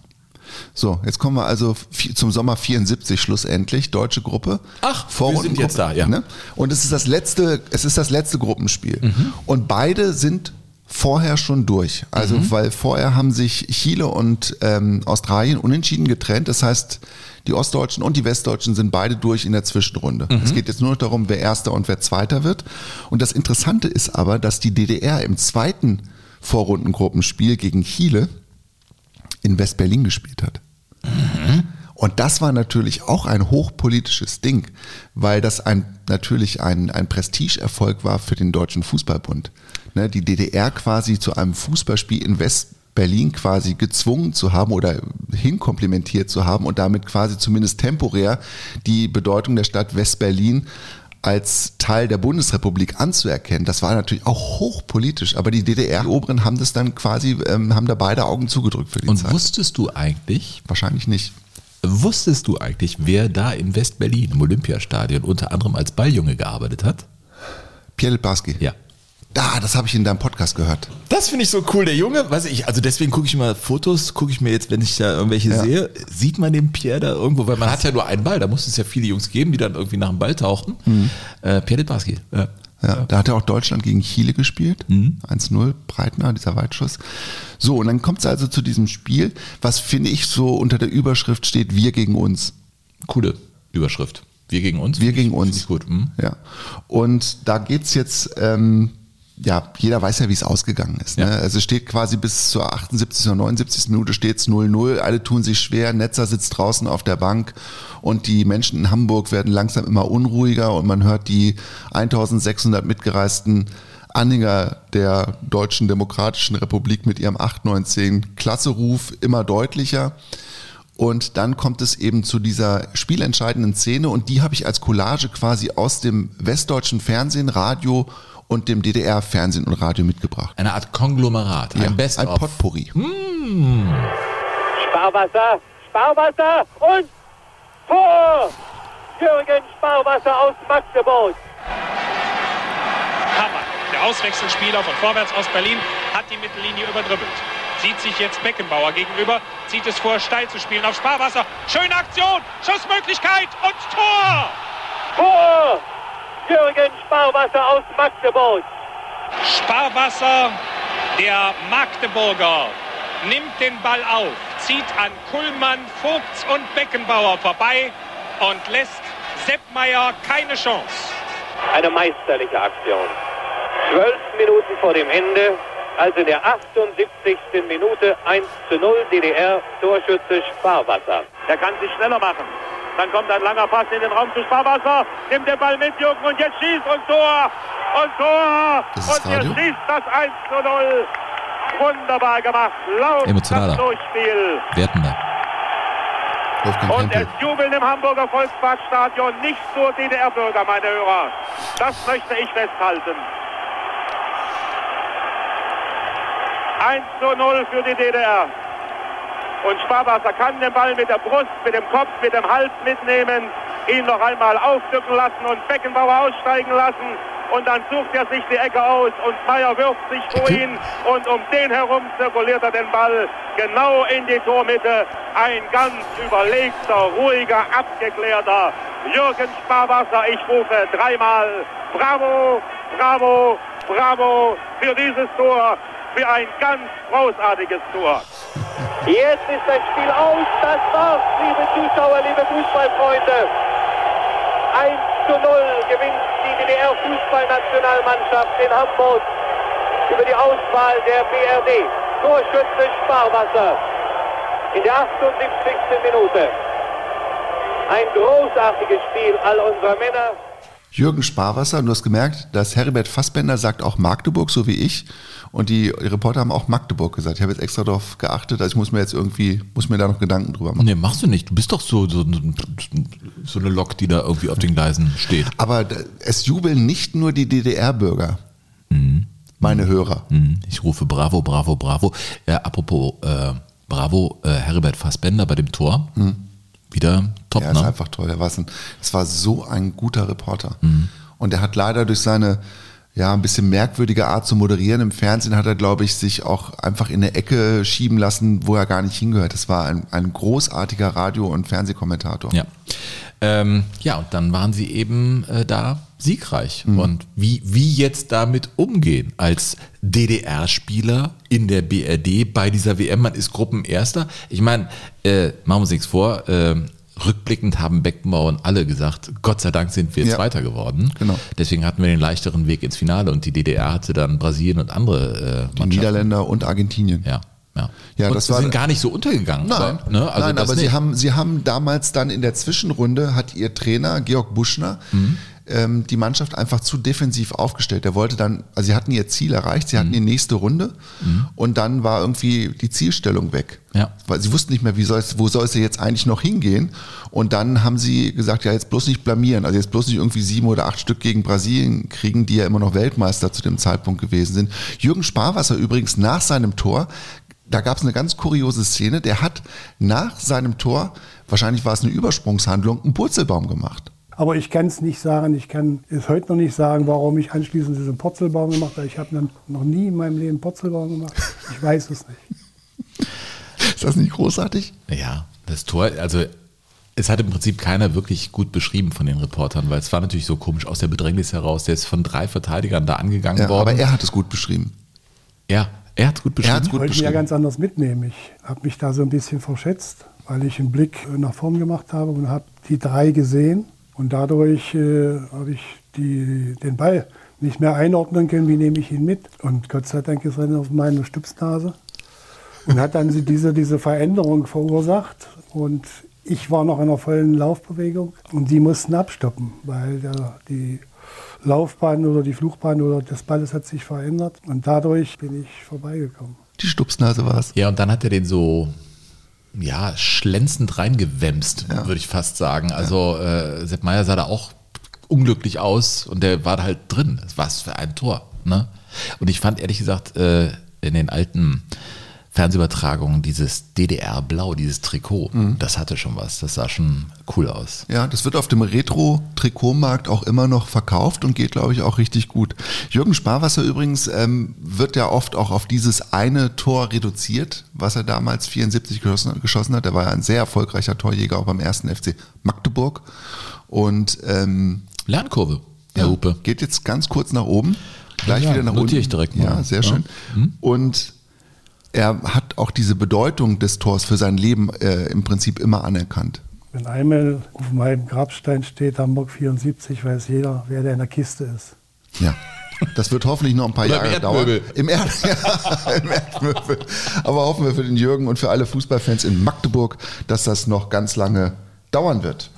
So, jetzt kommen wir also zum Sommer 74 schlussendlich, deutsche Gruppe. Ach, wir sind jetzt da, ja. Ne? Und es ist das letzte, es ist das letzte Gruppenspiel. Mhm. Und beide sind vorher schon durch. Also, Mhm. weil vorher haben sich Chile und ähm, Australien unentschieden getrennt. Das heißt, die Ostdeutschen und die Westdeutschen sind beide durch in der Zwischenrunde. Mhm. Es geht jetzt nur noch darum, wer Erster und wer Zweiter wird. Und das Interessante ist aber, dass die DDR im zweiten Vorrundengruppenspiel gegen Chile in West-Berlin gespielt hat. Und das war natürlich auch ein hochpolitisches Ding, weil das ein, natürlich ein, ein Prestigeerfolg war für den Deutschen Fußballbund. Ne, die DDR quasi zu einem Fußballspiel in West-Berlin quasi gezwungen zu haben oder hinkomplimentiert zu haben und damit quasi zumindest temporär die Bedeutung der Stadt West-Berlin als Teil der Bundesrepublik anzuerkennen, das war natürlich auch hochpolitisch. Aber die DDR, die Oberen, haben das dann quasi, ähm, haben da beide Augen zugedrückt für die Und Zeit. wusstest du eigentlich, Wahrscheinlich nicht. wusstest du eigentlich, wer da in West-Berlin im Olympiastadion unter anderem als Balljunge gearbeitet hat? Pierre Littbarski. Ja. Da, das habe ich in deinem Podcast gehört. Das finde ich so cool, der Junge. Weiß ich, also deswegen gucke ich mal Fotos, gucke ich mir jetzt, wenn ich da irgendwelche Ja. sehe, sieht man den Pierre da irgendwo, weil man hat ja nur einen Ball, da muss es ja viele Jungs geben, die dann irgendwie nach dem Ball tauchten. Äh, Pierre Litbarski. Ja. Ja, da hat ja auch Deutschland gegen Chile gespielt. 1-0, Breitner, dieser Weitschuss. So, und dann kommt es also zu diesem Spiel, was finde ich so unter der Überschrift steht, wir gegen uns. Coole Überschrift. Wir gegen uns. Wir Finde ich- gegen uns. gut. Hm? Ja. Und da geht's jetzt, ähm, ja, jeder weiß ja, wie es ausgegangen ist. Ne? Ja. Also es steht quasi bis zur 78. oder 79. Minute steht's 0-0. Alle tun sich schwer. Netzer sitzt draußen auf der Bank und die Menschen in Hamburg werden langsam immer unruhiger und man hört die 1600 mitgereisten Anhänger der Deutschen Demokratischen Republik mit ihrem 819 Klasse-Ruf immer deutlicher. Und dann kommt es eben zu dieser spielentscheidenden Szene und die habe ich als Collage quasi aus dem westdeutschen Fernsehen, Radio und dem DDR-Fernsehen und Radio mitgebracht. Eine Art Konglomerat, ein Best ein of. Potpourri. Sparwasser, Sparwasser und Tor! Jürgen Sparwasser aus Magdeburg. Hammer. Der Auswechselspieler von Vorwärts aus Berlin hat die Mittellinie überdribbelt. Sieht sich jetzt Beckenbauer gegenüber, zieht es vor, steil zu spielen auf Sparwasser. Schöne Aktion, Schussmöglichkeit und Tor! Tor! Jürgen Sparwasser aus Magdeburg. Sparwasser, der Magdeburger, nimmt den Ball auf, zieht an Kuhlmann, Vogts und Beckenbauer vorbei und lässt Seppmeier keine Chance. Eine meisterliche Aktion. Zwölf Minuten vor dem Ende, also in der 78. Minute 1 zu 0 DDR Torschütze Sparwasser. Der kann sich schneller machen. Dann kommt ein langer Pass in den Raum zu Sparwasser. Nimmt den Ball mit, Jürgen, und jetzt schießt und Tor. Und Tor. Das ist und er Radio? schießt das 1 zu 0. Wunderbar gemacht. Laut Emotionaler. Durchspiel. Wertender. Und es jubeln im Hamburger Volksparkstadion nicht nur DDR-Bürger, meine Hörer. Das möchte ich festhalten. 1 zu 0 für die DDR. Und Sparwasser kann den Ball mit der Brust, mit dem Kopf, mit dem Hals mitnehmen, ihn noch einmal aufdrücken lassen und Beckenbauer aussteigen lassen. Und dann sucht er sich die Ecke aus und Meier wirft sich vor ihn und um den herum zirkuliert er den Ball genau in die Tormitte. Ein ganz überlegter, ruhiger, abgeklärter Jürgen Sparwasser. Ich rufe dreimal Bravo, Bravo, Bravo für dieses Tor, für ein ganz großartiges Tor. Jetzt ist das Spiel aus. Das war's, liebe Zuschauer, liebe Fußballfreunde. 1 zu 0 gewinnt die DDR-Fußballnationalmannschaft in Hamburg über die Auswahl der BRD. Torschütze Sparwasser in der 78. Minute. Ein großartiges Spiel all unserer Männer. Jürgen Sparwasser, du hast gemerkt, dass Heribert Fassbender sagt auch Magdeburg, so wie ich. Und die Reporter haben auch Magdeburg gesagt. Ich habe jetzt extra darauf geachtet, also ich muss mir jetzt irgendwie, muss mir da noch Gedanken drüber machen. Nee, machst du nicht. Du bist doch so, so, so eine Lok, die da irgendwie auf den Gleisen steht. Aber es jubeln nicht nur die DDR-Bürger, meine Hörer. Hm, Ich rufe Bravo, Bravo, Bravo. Äh, apropos äh, Bravo, äh, Heribert Fassbender bei dem Tor. Wieder top, Ja, ist ne? einfach toll. Er war ein, es war so ein guter Reporter. Mhm. Und er hat leider durch seine ja, ein bisschen merkwürdige Art zu moderieren im Fernsehen hat er, glaube ich, sich auch einfach in eine Ecke schieben lassen, wo er gar nicht hingehört. Das war ein, ein großartiger Radio- und Fernsehkommentator. Ja. Ähm, ja, und dann waren sie eben äh, da siegreich. Mhm. Und wie, wie jetzt damit umgehen als DDR-Spieler in der BRD bei dieser WM? Man ist Gruppenerster. Ich meine, äh, machen wir uns nichts vor. Äh, rückblickend haben Beckenbauer und alle gesagt, Gott sei Dank sind wir Ja. Zweiter geworden. Genau. Deswegen hatten wir den leichteren Weg ins Finale und die DDR hatte dann Brasilien und andere äh. Niederländer und Argentinien. Ja. Ja, Ja, und das sie war- sind gar nicht so untergegangen. Nein, aber, ne? also nein aber sie haben, sie haben damals dann in der Zwischenrunde, hat ihr Trainer Georg Buschner ähm, die Mannschaft einfach zu defensiv aufgestellt. Er wollte dann, also sie hatten ihr Ziel erreicht, sie hatten die nächste Runde und dann war irgendwie die Zielstellung weg. Ja. Weil sie wussten nicht mehr, wie soll es, wo soll es jetzt eigentlich noch hingehen. Und dann haben sie gesagt, ja, jetzt bloß nicht blamieren. Also jetzt bloß nicht irgendwie sieben oder acht Stück gegen Brasilien kriegen, die ja immer noch Weltmeister zu dem Zeitpunkt gewesen sind. Jürgen Sparwasser übrigens nach seinem Tor da gab es eine ganz kuriose Szene. Der hat nach seinem Tor, wahrscheinlich war es eine Übersprungshandlung, einen Purzelbaum gemacht. Aber ich kann es nicht sagen, ich kann es heute noch nicht sagen, warum ich anschließend diesen Purzelbaum gemacht habe. Ich habe dann noch nie in meinem Leben Purzelbaum gemacht. Ich weiß es nicht. Ist das nicht großartig? Ja, das Tor, also es hat im Prinzip keiner wirklich gut beschrieben von den Reportern, weil es war natürlich so komisch aus der Bedrängnis heraus. Der ist von drei Verteidigern da angegangen Ja, worden. aber er hat es gut beschrieben. ja, er hat es gut beschrieben. gut wollte mich ja ganz anders mitnehmen. Ich habe mich da so ein bisschen verschätzt, weil ich einen Blick nach vorn gemacht habe und habe die drei gesehen. Und dadurch äh, habe ich die, den Ball nicht mehr einordnen können, wie nehme ich ihn mit. Und Gott sei Dank ist er auf meine Stupsnase und hat dann diese, diese Veränderung verursacht. Und ich war noch in einer vollen Laufbewegung und die mussten abstoppen, weil der, die Laufbahn oder die Flugbahn oder des Balles hat sich verändert. Und dadurch bin ich vorbeigekommen. Die Stupsnase war es. Ja, und dann hat er den so, ja, schlänzend reingewämst, Ja. würde ich fast sagen. Also äh, Sepp Meier sah da auch unglücklich aus und der war da halt drin. Was für ein Tor. Ne? Und ich fand ehrlich gesagt äh, in den alten Fernsehübertragungen dieses DDR-Blau, dieses Trikot, das hatte schon was. Das sah schon cool aus. Ja, das wird auf dem Retro-Trikotmarkt auch immer noch verkauft und geht, glaube ich, auch richtig gut. Jürgen Sparwasser übrigens ähm, wird ja oft auch auf dieses eine Tor reduziert, was er damals 74 geschossen, geschossen hat. Er war ja ein sehr erfolgreicher Torjäger auch beim ersten FC Magdeburg. Und ähm, Lernkurve, Herr Ja, Hupe. Geht jetzt ganz kurz nach oben. Gleich Ja, wieder nach notiere unten. ich direkt mal. Ja, sehr Ja. schön. Und er hat auch diese Bedeutung des Tors für sein Leben äh, im Prinzip immer anerkannt. Wenn einmal auf meinem Grabstein steht Hamburg 74, weiß jeder, wer der in der Kiste ist. Ja. Das wird hoffentlich noch ein paar Oder im Jahre dauern. Im, Erd ja, im Erdmöbel. Aber hoffen wir für den Jürgen und für alle Fußballfans in Magdeburg, dass das noch ganz lange dauern wird.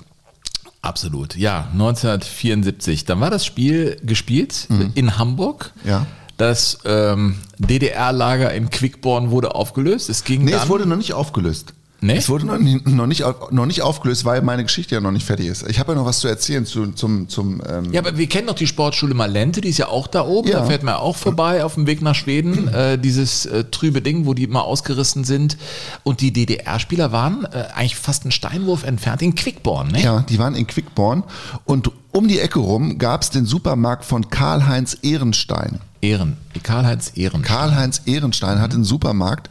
Absolut, ja, 1974. Dann war das Spiel gespielt in Hamburg. Mhm. Ja. Das ähm, DDR-Lager in Quickborn wurde aufgelöst. Es ging Nee, dann, es wurde noch nicht aufgelöst. Nee? Es wurde noch nicht, noch, nicht, noch nicht aufgelöst, weil meine Geschichte ja noch nicht fertig ist. Ich habe ja noch was zu erzählen zu, zum, zum ähm, Ja, aber wir kennen doch die Sportschule Malente, die ist ja auch da oben. Ja. Da fährt man auch vorbei auf dem Weg nach Schweden. Äh, dieses äh, trübe Ding, wo die immer ausgerissen sind. Und die DDR-Spieler waren äh, eigentlich fast einen Steinwurf entfernt in Quickborn, ne? Ja, die waren in Quickborn und um die Ecke rum gab es den Supermarkt von Karl-Heinz Ehrenstein. Ehren. Karl-Heinz Ehren. Karl-Heinz Ehrenstein hat einen Supermarkt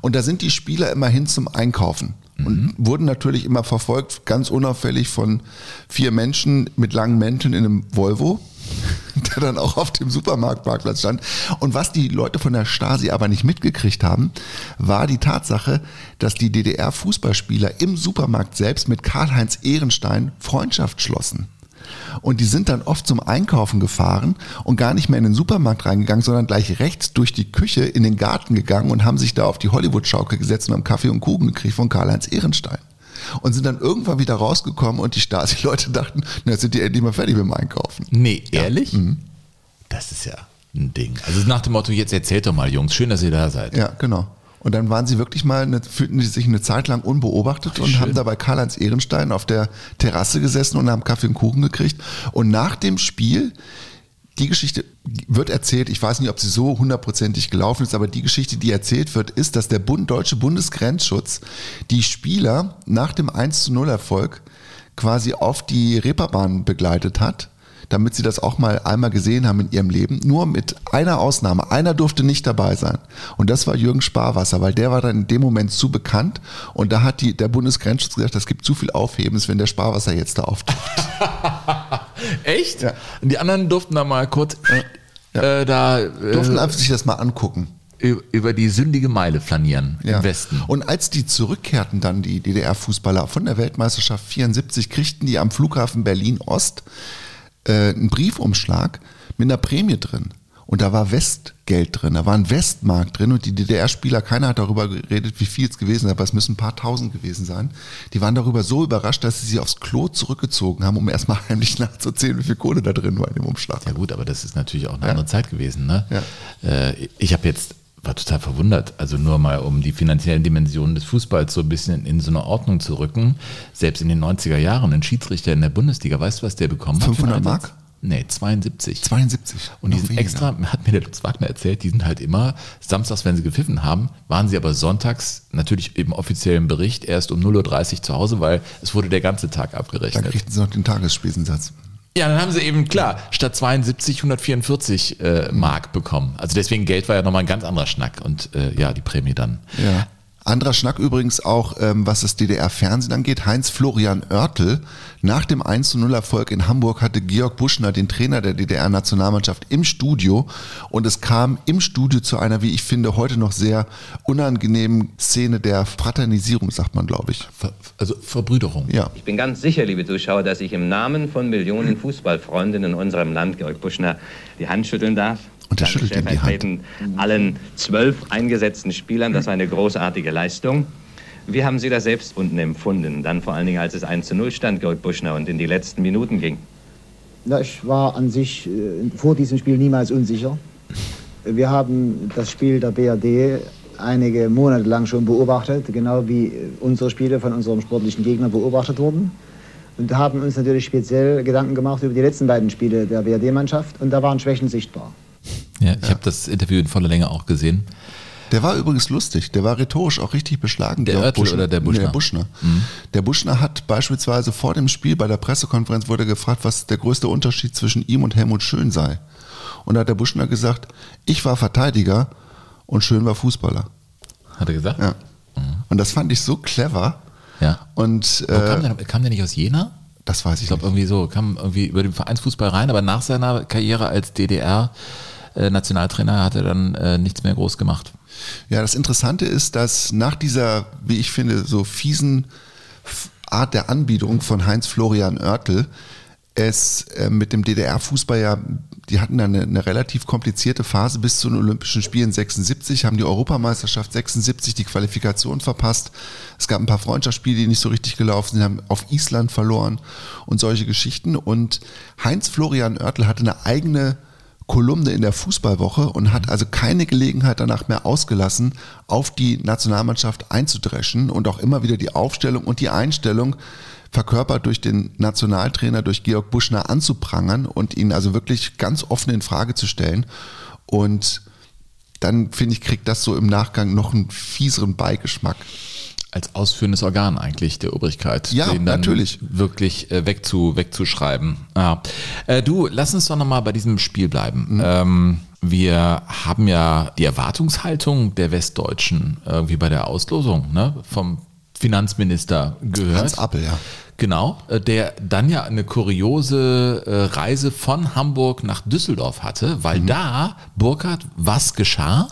und da sind die Spieler immer hin zum Einkaufen und wurden natürlich immer verfolgt, ganz unauffällig von vier Menschen mit langen Mänteln in einem Volvo, der dann auch auf dem Supermarktparkplatz stand. Und was die Leute von der Stasi aber nicht mitgekriegt haben, war die Tatsache, dass die DDR-Fußballspieler im Supermarkt selbst mit Karl-Heinz Ehrenstein Freundschaft schlossen. Und die sind dann oft zum Einkaufen gefahren und gar nicht mehr in den Supermarkt reingegangen, sondern gleich rechts durch die Küche in den Garten gegangen und haben sich da auf die Hollywood-Schaukel gesetzt und haben Kaffee und Kuchen gekriegt von Karl-Heinz Ehrenstein. und sind dann irgendwann wieder rausgekommen und die Stasi-Leute dachten, na, jetzt sind die endlich mal fertig mit dem Einkaufen. Nee, ehrlich? Das ist ja ein Ding. Also nach dem Motto, jetzt erzählt doch mal, Jungs, schön, dass ihr da seid. Ja, genau. Und dann waren sie wirklich mal, eine, fühlten die sich eine Zeit lang unbeobachtet und schön. haben da bei Karl-Heinz Ehrenstein auf der Terrasse gesessen und haben Kaffee und Kuchen gekriegt. Und nach dem Spiel, die Geschichte wird erzählt, ich weiß nicht, ob sie so hundertprozentig gelaufen ist, aber die Geschichte, die erzählt wird, ist, dass der Bund, deutsche Bundesgrenzschutz die Spieler nach dem 1 zu 0 Erfolg quasi auf die Reeperbahn begleitet hat, damit sie das auch mal einmal gesehen haben in ihrem Leben. Nur mit einer Ausnahme. Einer durfte nicht dabei sein. Und das war Jürgen Sparwasser, weil der war dann in dem Moment zu bekannt. Und da hat die, der Bundesgrenzschutz gesagt, das gibt zu viel Aufhebens, wenn der Sparwasser jetzt da auftaucht. Echt? Ja. Und die anderen durften da mal kurz äh, da äh, Durften einfach sich das mal angucken. über die sündige Meile flanieren Ja. im Westen. Und als die zurückkehrten, dann die DDR-Fußballer von der Weltmeisterschaft 74, kriegten die am Flughafen Berlin-Ost äh, einen Briefumschlag mit einer Prämie drin. Und da war Westgeld drin, da war ein Westmark drin und die DDR-Spieler, keiner hat darüber geredet, wie viel es gewesen ist, aber es müssen ein paar tausend gewesen sein. Die waren darüber so überrascht, dass sie sich aufs Klo zurückgezogen haben, um erstmal heimlich nachzuzählen, wie viel Kohle da drin war in dem Umschlag. Ja gut, aber das ist natürlich auch eine andere Zeit gewesen. Ne? Ja. Äh, ich habe jetzt war total verwundert, also nur mal um die finanziellen Dimensionen des Fußballs so ein bisschen in so eine Ordnung zu rücken. Selbst in den 90er Jahren ein Schiedsrichter in der Bundesliga, weißt du, was der bekommen hat? für 500 einen Mark? Nee, 72. 72. Und die sind extra, hat mir der Lutz Wagner erzählt, die sind halt immer samstags, wenn sie gepfiffen haben, waren sie aber sonntags natürlich im offiziellen Bericht erst um 0.30 Uhr zu Hause, weil es wurde der ganze Tag Dann abgerechnet. kriegten sie noch den Tagesspesensatz. Ja, dann haben sie eben, klar, statt 72 144 äh, Mark bekommen. Also deswegen Geld war ja nochmal ein ganz anderer Schnack und äh, ja, die Prämie dann. Ja. Anderer Schnack übrigens auch, ähm, was das DDR-Fernsehen angeht. Heinz-Florian Oertel, nach dem 1-0-Erfolg in Hamburg hatte Georg Buschner, den Trainer der DDR-Nationalmannschaft, im Studio und es kam im Studio zu einer, wie ich finde, heute noch sehr unangenehmen Szene der Fraternisierung, sagt man, glaube ich. Ver, also Verbrüderung. Ja. Ich bin ganz sicher, liebe Zuschauer, dass ich im Namen von Millionen Fußballfreunden in unserem Land Georg Buschner die Hand schütteln darf. Und er schüttelt ihm die Hand. allen zwölf eingesetzten Spielern. Das war eine großartige Leistung. Wie haben Sie das selbst unten empfunden? Dann vor allen Dingen, als es 1 zu 0 stand, Georg Buschner, und in die letzten Minuten ging. Na, ich war an sich äh, vor diesem Spiel niemals unsicher. Wir haben das Spiel der BRD einige Monate lang schon beobachtet, genau wie unsere Spiele von unserem sportlichen Gegner beobachtet wurden. Und haben uns natürlich speziell Gedanken gemacht über die letzten beiden Spiele der BRD-Mannschaft. Und da waren Schwächen sichtbar. Ja, ich habe das Interview in voller Länge auch gesehen. Der war übrigens lustig, der war rhetorisch auch richtig beschlagen. Der Oertel oder der Buschner? Nee, der Buschner. Der Buschner hat beispielsweise vor dem Spiel bei der Pressekonferenz wurde gefragt, was der größte Unterschied zwischen ihm und Helmut Schön sei. Und da hat der Buschner gesagt, ich war Verteidiger und Schön war Fußballer. Hat er gesagt? Ja. Und das fand ich so clever. Ja. Und Wo kam, äh, der, kam der nicht aus Jena? das weiß Ich ich glaube nicht. irgendwie so, kam irgendwie über den Vereinsfußball rein, aber nach seiner Karriere als DDR-Nationaltrainer hat er dann äh, nichts mehr groß gemacht. Ja, das Interessante ist, dass nach dieser, wie ich finde, so fiesen Art der Anbiederung von Heinz Florian Oertel es äh, mit dem DDR-Fußball ja, die hatten dann eine, eine relativ komplizierte Phase bis zu den Olympischen Spielen 76, haben die Europameisterschaft 76 die Qualifikation verpasst. Es gab ein paar Freundschaftsspiele, die nicht so richtig gelaufen sind, haben auf Island verloren und solche Geschichten. Und Heinz Florian Oertel hatte eine eigene Kolumne in der Fußballwoche und hat also keine Gelegenheit danach mehr ausgelassen, auf die Nationalmannschaft einzudreschen und auch immer wieder die Aufstellung und die Einstellung verkörpert durch den Nationaltrainer, durch Georg Buschner anzuprangern und ihn also wirklich ganz offen in Frage zu stellen. Und dann finde ich, kriegt das so im Nachgang noch einen fieseren Beigeschmack. Als ausführendes Organ eigentlich der Obrigkeit. Ja, den dann natürlich. Wirklich äh, wegzu, wegzuschreiben. Ja. Äh, du, lass uns doch nochmal bei diesem Spiel bleiben. Mhm. Ähm, wir haben ja die Erwartungshaltung der Westdeutschen irgendwie bei der Auslosung ne, vom Finanzminister gehört. Hans Appel, ja. Genau, äh, der dann ja eine kuriose äh, Reise von Hamburg nach Düsseldorf hatte, weil Mhm. da, Burkhard, was geschah?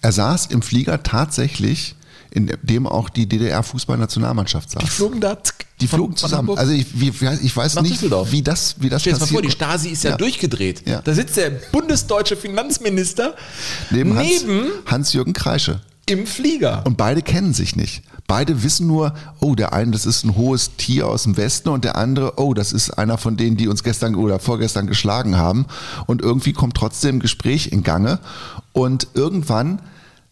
Er saß im Flieger tatsächlich, in dem auch die DDR-Fußballnationalmannschaft saß. Die flogen da Die von- flogen zusammen. Hamburg Also ich, wie, ich weiß nach nicht, Düsseldorf. wie das, wie das Stell dir das mal vor, die. Stasi ist ja, Ja. durchgedreht. Ja. Da sitzt der bundesdeutsche Finanzminister Neben, neben Hans, Hans-Jürgen Kreische. im Flieger. Und beide kennen sich nicht. Beide wissen nur, oh, der eine, das ist ein hohes Tier aus dem Westen und der andere, oh, das ist einer von denen, die uns gestern oder vorgestern geschlagen haben. Und irgendwie kommt trotzdem ein Gespräch in Gange. Und irgendwann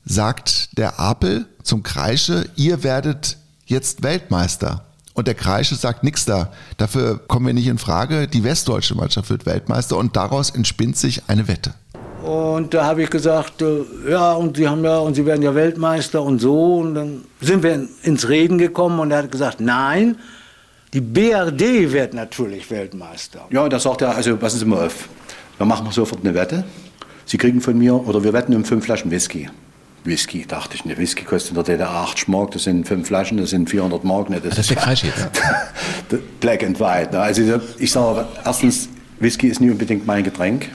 sagt der Apel zum Kreische, ihr werdet jetzt Weltmeister. Und der Kreische sagt nix da. Dafür kommen wir nicht in Frage. Die westdeutsche Mannschaft wird Weltmeister und daraus entspinnt sich eine Wette. Und da habe ich gesagt, äh, ja, und Sie haben ja, und Sie werden ja Weltmeister und so. Und dann sind wir ins Reden gekommen und er hat gesagt, nein, die BRD wird natürlich Weltmeister. Ja, da sagt er, also passen Sie mal auf, dann machen wir sofort eine Wette. Sie kriegen von mir, oder wir wetten um fünf Flaschen Whisky. Whisky, dachte ich, eine Whisky kostet in der DDR 80 Mark, das sind fünf Flaschen, das sind 400 Mark. Ne, das, Das ist der Kreis jetzt. Black and White. Ne? Also ich sage, erstens, Whisky ist nicht unbedingt mein Getränk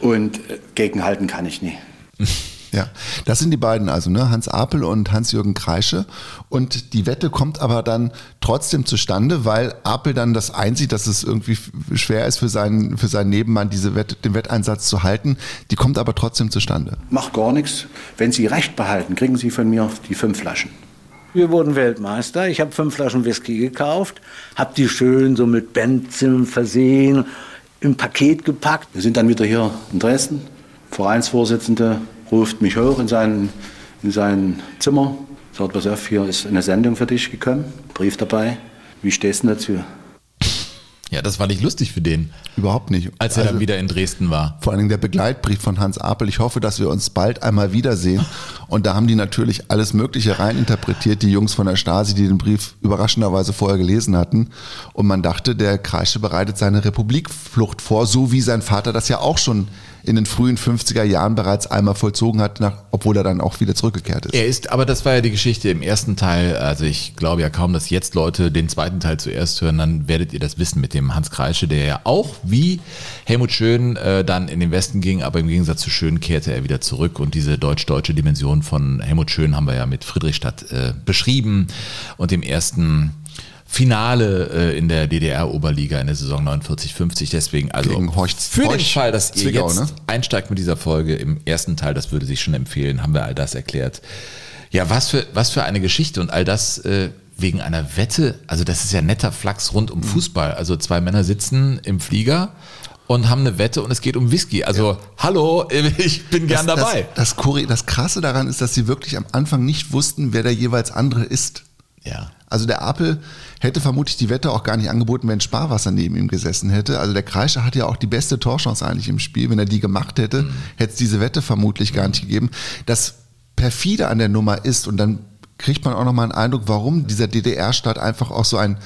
und äh, gegenhalten kann ich nie. Ja, das sind die beiden also, ne? Hans Apel und Hans-Jürgen Kreische. Und die Wette kommt aber dann trotzdem zustande, weil Apel dann das einsieht, dass es irgendwie schwer ist für seinen, für seinen Nebenmann, diese Wette, den Wetteinsatz zu halten. Die kommt aber trotzdem zustande. Macht gar nichts. Wenn Sie recht behalten, kriegen Sie von mir die fünf Flaschen. Wir wurden Weltmeister. Ich habe fünf Flaschen Whisky gekauft, habe die schön so mit Benzin versehen, im Paket gepackt. Wir sind dann wieder hier in Dresden. Vereinsvorsitzende ruft mich hoch in sein, in sein Zimmer, sagt, pass auf, hier ist eine Sendung für dich gekommen, Brief dabei. Wie stehst du denn dazu? Ja, das war nicht lustig für den, Überhaupt nicht. als er Also- dann wieder in Dresden war. Vor allen Dingen der Begleitbrief von Hans Apel. Ich hoffe, dass wir uns bald einmal wiedersehen. Und da haben die natürlich alles Mögliche reininterpretiert, die Jungs von der Stasi, die den Brief überraschenderweise vorher gelesen hatten. Und man dachte, der Kreische bereitet seine Republikflucht vor, so wie sein Vater das ja auch schon in den frühen 50er Jahren bereits einmal vollzogen hat, nach, obwohl er dann auch wieder zurückgekehrt ist. Er ist, aber das war ja die Geschichte im ersten Teil. Also ich glaube ja kaum, dass jetzt Leute den zweiten Teil zuerst hören. Dann werdet ihr das wissen mit dem Hans Kreische, der ja auch wie Helmut Schön äh, dann in den Westen ging, aber im Gegensatz zu Schön kehrte er wieder zurück. Und diese deutsch-deutsche Dimension von Helmut Schön haben wir ja mit Friedrichstadt äh, beschrieben und dem ersten Finale äh, in der DDR-Oberliga in der Saison 49-50. Deswegen, also Horch- für den Horch Fall, dass ihr Zwickau, jetzt ne? einsteigt mit dieser Folge im ersten Teil, das würde sich schon empfehlen, haben wir all das erklärt. Ja, was für, was für eine Geschichte und all das äh, wegen einer Wette. Also das ist ja netter Flachs rund Mhm. um Fußball. Also zwei Männer sitzen im Flieger und haben eine Wette und es geht um Whisky. Also hallo, ich bin gern das, dabei. Das, das, das Krasse daran ist, dass sie wirklich am Anfang nicht wussten, wer der jeweils andere ist. ja. Also der Apel hätte vermutlich die Wette auch gar nicht angeboten, wenn Sparwasser neben ihm gesessen hätte. Also der Kreischer hat ja auch die beste Torchance eigentlich im Spiel. Wenn er die gemacht hätte, Mhm. hätte es diese Wette vermutlich gar nicht gegeben. Das perfide an der Nummer ist, und dann kriegt man auch nochmal einen Eindruck, warum dieser DDR-Staat einfach auch so ein,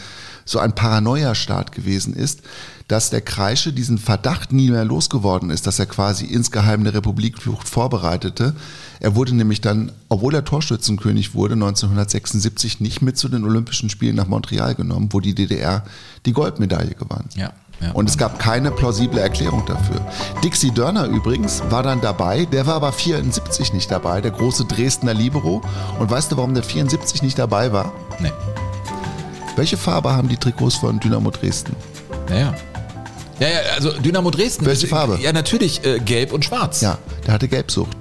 so ein Paranoia-Staat gewesen ist, dass der Kreische diesen Verdacht nie mehr losgeworden ist, dass er quasi insgeheim eine Republikflucht vorbereitete. Er wurde nämlich dann, obwohl er Torschützenkönig wurde, 1976 nicht mit zu den Olympischen Spielen nach Montreal genommen, wo die DDR die Goldmedaille gewann. Ja, ja. Und es gab keine plausible Erklärung dafür. Dixie Dörner übrigens war dann dabei, der war aber 74 nicht dabei, der große Dresdner Libero. Und weißt du, warum der 74 nicht dabei war? Nee. Welche Farbe haben die Trikots von Dynamo Dresden? Naja. Ja, ja, also Dynamo Dresden. Welche Farbe? Ja, natürlich äh, gelb und schwarz. Ja, der hatte Gelbsucht.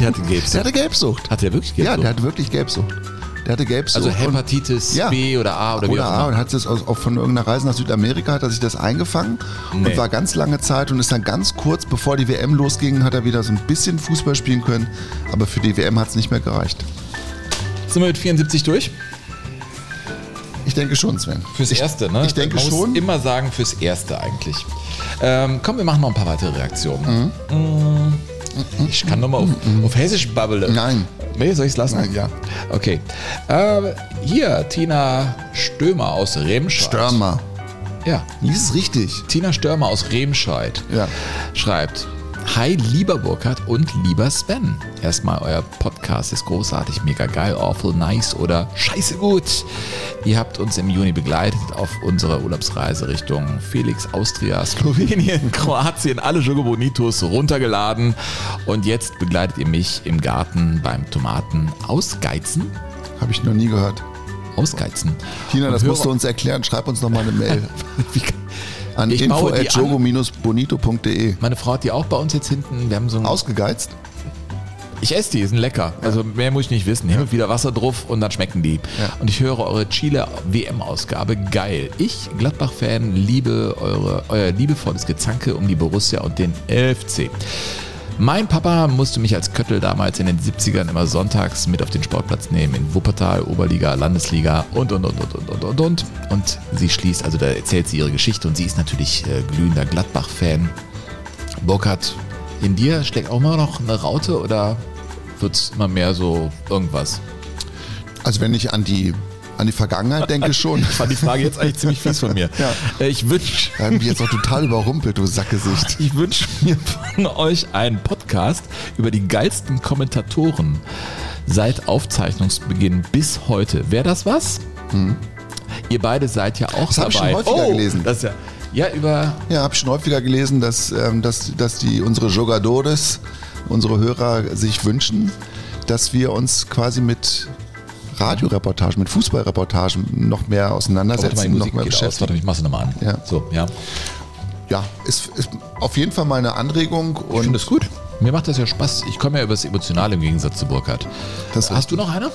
Der hatte Gelbsucht. Der hatte Gelbsucht. Hat der wirklich Ja, Gelbsucht? der hatte wirklich Gelbsucht. Der hatte Gelbsucht. also Hepatitis Ja. B oder A oder, wie oder auch A immer. und hat es aus, auch von irgendeiner Reise nach Südamerika hat er sich das eingefangen Nee. und war ganz lange Zeit und ist dann ganz kurz bevor die WM losging, hat er wieder so ein bisschen Fußball spielen können, aber für die WM hat es nicht mehr gereicht. Sind wir mit 74 durch? Ich denke schon, Sven. Fürs ich, Erste, ne? Ich denke Man schon. Muss immer sagen, fürs Erste eigentlich. Ähm, komm, wir machen noch ein paar weitere Reaktionen. Mm. Ich kann nochmal auf, auf Hessisch babbeln. Nein. Nee, soll ich es lassen? Nein, ja. Okay. Äh, hier, Tina Stömer aus Remscheid. Stürmer. Ja. Lies es richtig. Tina Störmer aus Remscheid Ja. schreibt: Hi, lieber Burkhard und lieber Sven. Erstmal, euer Podcast ist großartig, mega geil, awful nice oder scheiße gut. Ihr habt uns im Juni begleitet auf unserer Urlaubsreise Richtung Felix, Austria, Slowenien, Kroatien, alle Jogo Bonitos runtergeladen. Und jetzt begleitet ihr mich im Garten beim Tomaten ausgeizen. Habe ich noch nie gehört. Ausgeizen. Tina, das musst du uns erklären. Schreib uns noch mal eine Mail an Ich info@jogo-bonito.de. Meine Frau hat die auch bei uns jetzt hinten. Wir haben so ein Ausgegeizt? Ich esse die, die sind lecker. Also mehr muss ich nicht wissen. Hin und wieder Wasser drauf und dann schmecken die. Ja. Und ich höre eure Chile WM-Ausgabe. Geil. Ich, Gladbach-Fan, liebe eure, euer liebevolles Gezanke um die Borussia und den LFC. Mein Papa musste mich als Köttel damals in den 70ern immer sonntags mit auf den Sportplatz nehmen. In Wuppertal, Oberliga, Landesliga und, und, und, und, und, und, und, und. Sie schließt, also da erzählt sie ihre Geschichte und sie ist natürlich äh, glühender Gladbach-Fan. Burkhard, in dir steckt auch immer noch eine Raute oder wird es immer mehr so irgendwas? Also wenn ich an die, an die Vergangenheit denke schon. Ich fand die Frage jetzt eigentlich ziemlich fies von mir. Ja. Äh, Ich wünsche haben wir jetzt auch total überrumpelt, du Sackgesicht. ich wünsch mir von euch einen Podcast über die geilsten Kommentatoren seit Aufzeichnungsbeginn bis heute. Wäre das was? Ihr beide seid ja auch Hm. Das hab ich dabei. schon häufiger gelesen. Das ja, ja, über Ja, habe ich schon häufiger gelesen, dass, ähm, dass, dass die unsere Jogadores, unsere Hörer sich wünschen, dass wir uns quasi mit Radioreportagen, mit Fußballreportagen noch mehr auseinandersetzen, noch mehr aus. Warte, beschäftigen. ich mach's nochmal an. Ja. So, ja. Ja, ist, ist auf jeden Fall meine Anregung Ich finde und das gut. Mir macht das ja Spaß. Ich komme ja über das Emotionale im Gegensatz zu Burkhard. Das Hast du noch eine?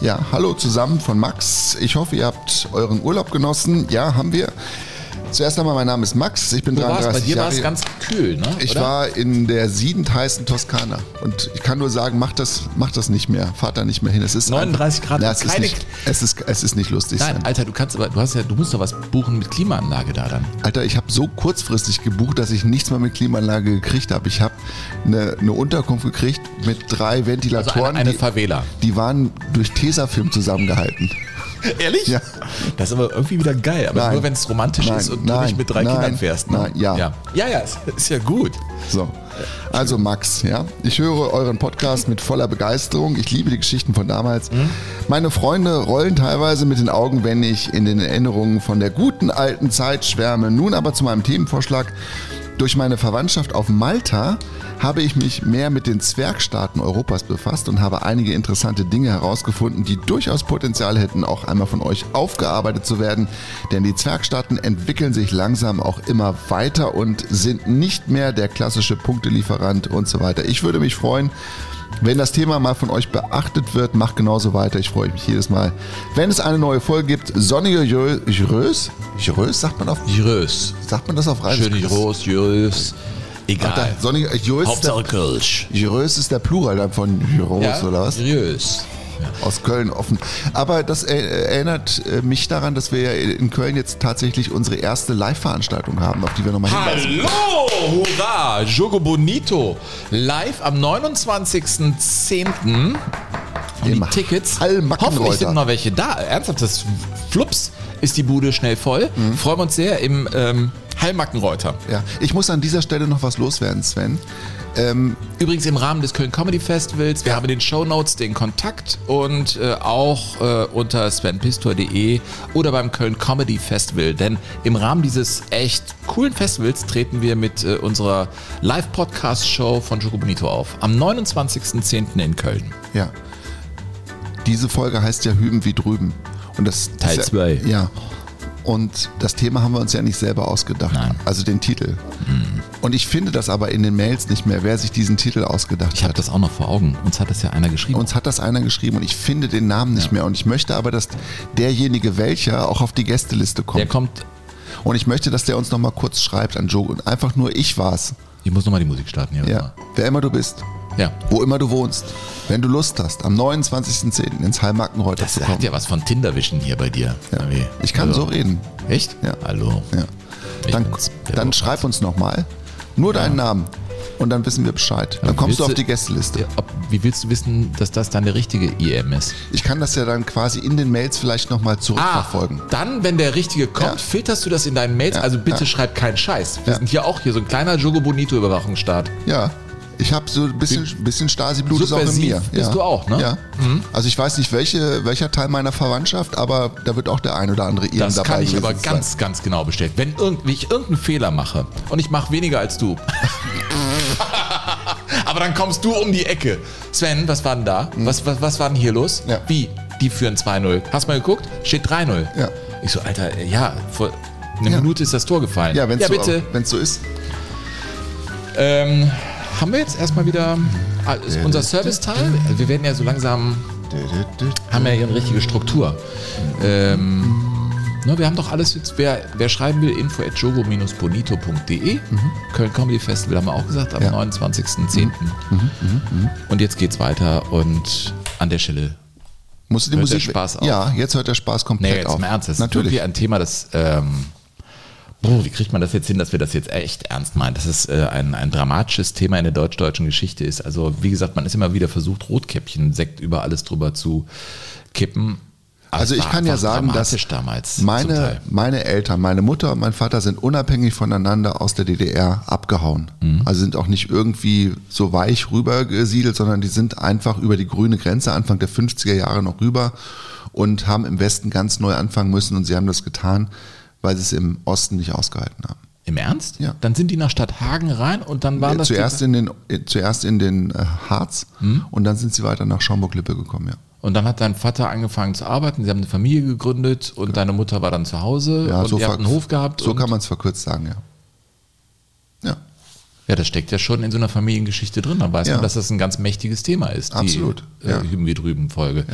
Ja, hallo zusammen von Max. Ich hoffe, ihr habt euren Urlaub genossen. Ja, haben wir. Zuerst einmal, mein Name ist Max. Ich bin warst, 33 bei dir war es ganz kühl, ne? Ich Oder? war in der siedend heißen Toskana und ich kann nur sagen, macht das, macht das nicht mehr. Fahrt da nicht mehr hin. Es ist 39 einfach- Grad, Ja, es, ist nicht, es, ist, es ist nicht lustig. Nein, Sven. Alter, du kannst aber, du hast ja, du musst doch was buchen mit Klimaanlage da dann. Alter, ich habe so kurzfristig gebucht, dass ich nichts mehr mit Klimaanlage gekriegt habe. Ich habe eine, eine Unterkunft gekriegt mit drei Also Ventilatoren. eine, eine die, Favela. die waren durch Tesafilm zusammengehalten. Ehrlich? Ja. Das ist aber irgendwie wieder geil. Aber Nein. nur wenn es romantisch Nein, ist und du nein, nicht mit drei Kindern fährst. Ne? nein, ja. ja. Ja, ja, ist, ja gut. So. Also Max, ja, ich höre euren Podcast mit voller Begeisterung. Ich liebe die Geschichten von damals. Meine Freunde rollen teilweise mit den Augen, wenn ich in den Erinnerungen von der guten alten Zeit schwärme. Nun aber zu meinem Themenvorschlag. Durch meine Verwandtschaft auf Malta habe ich mich mehr mit den Zwergstaaten Europas befasst und habe einige interessante Dinge herausgefunden, die durchaus Potenzial hätten, auch einmal von euch aufgearbeitet zu werden. Denn die Zwergstaaten entwickeln sich langsam auch immer weiter und sind nicht mehr der klassische Punktelieferant und so weiter. Ich würde mich freuen, wenn das Thema mal von euch beachtet wird, macht genauso weiter. Ich freue mich jedes Mal. Wenn es eine neue Folge gibt, sonnige Jö- Jrös, Jrös sagt man auf, Jürös. sagt man das auf Reise? Schön Jürös, Jürös. Egal. Alter, sonnige Jrös, Hauptsache Kölsch. Jrös ist der Plural von Jrös oder was? Jürös. Aus Köln offen. Aber das äh, erinnert äh, mich daran, dass wir ja in Köln jetzt tatsächlich unsere erste Live-Veranstaltung haben, auf die wir nochmal hinweisen. Hallo, hurra, Jogo Bonito. Live am 29.10. Und die Tickets, hoffentlich sind noch welche da. Ernsthaft, das Flups ist die Bude schnell voll. Mhm. Freuen wir uns sehr im ähm, Hallmackenreuter. Ja, ich muss an dieser Stelle noch was loswerden, Sven. Ähm, Übrigens im Rahmen des Köln Comedy Festivals. Wir haben in den Show Notes den Kontakt und äh, auch äh, unter svenpistor.de oder beim Köln Comedy Festival. Denn im Rahmen dieses echt coolen Festivals treten wir mit äh, unserer Live-Podcast-Show von Jogo Bonito auf. Am 29.10. in Köln. ja. Diese Folge heißt ja Hüben wie drüben. Und das Teil das- zwei. Ja. Und das Thema haben wir uns ja nicht selber ausgedacht. Nein. Also den Titel. Und ich finde das aber in den Mails nicht mehr, wer sich diesen Titel ausgedacht Ich habe hat. das auch noch vor Augen. Uns hat das ja einer geschrieben. Uns hat das einer geschrieben und ich finde den Namen nicht mehr. Und ich möchte aber, dass derjenige welcher auch auf die Gästeliste kommt. Der kommt. Und ich möchte, dass der uns nochmal kurz schreibt an Joe. Und einfach nur ich war's. Ich muss nochmal die Musik starten hier. Ja. Wer immer du bist. Ja. Wo immer du wohnst. Wenn du Lust hast, am 29.10. ins Heilmarkenreuter Das zu kommen. hat ja was von Tinderwischen hier bei dir. Ja. Ich kann Also, so reden. Echt? Ja. Hallo. Ja. Dann, dann schreib uns nochmal. Nur deinen Namen. Und dann wissen wir Bescheid. Dann kommst du auf die Gästeliste. Ja, ob, wie willst du wissen, dass das dann der richtige IM ist? Ich kann das ja dann quasi in den Mails vielleicht nochmal zurückverfolgen. Ah, dann, wenn der richtige kommt, Ja. filterst du das in deinen Mails. Ja, Also bitte schreib keinen Scheiß. Wir sind hier auch hier so ein kleiner Jogo Bonito Überwachungsstaat. Ja. Ich habe so ein bisschen, bisschen Stasi-Blut ist auch in mir. bist ja. du auch, ne? Ja. Also ich weiß nicht, welche, welcher Teil meiner Verwandtschaft, aber da wird auch der ein oder andere Iren Das dabei kann ich aber sein. ganz, ganz genau bestätigen. Wenn irgend, wenn ich irgendeinen Fehler mache und ich mache weniger als du. aber dann kommst du um die Ecke. Sven, was war denn da? Was, was, was war denn hier los? Ja. Wie? Die führen 2-0. Hast mal geguckt? Steht 3-0. Ja. Ich so, Alter, ja, vor einer Ja. Minute ist das Tor gefallen. Ja, wenn's ja so, so ist. Ähm, haben wir jetzt erstmal wieder ah, ist unser Serviceteil. Wir werden ja so langsam, haben ja hier eine richtige Struktur. Ähm, ne, wir haben doch alles jetzt, wer, wer schreiben will, info at jogo-bonito.de. Köln Comedy Festival haben wir auch gesagt, am Ja. 29.10. Und jetzt geht's weiter und an der Stelle Musst du die Musik der Spaß auf? Ja, jetzt hört der Spaß Nee, komplett jetzt auf. im Ernst, das ist Natürlich. wirklich ein Thema, das. Ähm, wie kriegt man das jetzt hin, dass wir das jetzt echt ernst meinen? Dass es äh, ein, ein dramatisches Thema in der deutsch-deutschen Geschichte ist. Also, wie gesagt, man ist immer wieder versucht, Rotkäppchen, Sekt über alles drüber zu kippen. Also ich kann ja sagen, dass meine, meine Eltern, meine Mutter und mein Vater sind unabhängig voneinander aus der DDR abgehauen. Mhm. Also sind auch nicht irgendwie so weich rübergesiedelt, sondern die sind einfach über die grüne Grenze Anfang der 50er Jahre noch rüber und haben im Westen ganz neu anfangen müssen und sie haben das getan, weil sie es im Osten nicht ausgehalten haben. Im Ernst? Ja. Dann sind die nach Stadthagen rein und dann waren Äh, das. zuerst, die, in den, äh, zuerst in den äh, Harz Mhm. und dann sind sie weiter nach Schaumburg-Lippe gekommen, ja. und dann hat dein Vater angefangen zu arbeiten, sie haben eine Familie gegründet und deine Mutter war dann zu Hause ja und ihr ver- habt einen Hof gehabt. So kann man es verkürzt sagen, ja. Ja. Ja, das steckt ja schon in so einer Familiengeschichte drin. Dann weiß Ja. man, dass das ein ganz mächtiges Thema ist. Absolut, Die ja. äh, Hüben wie drüben Folge.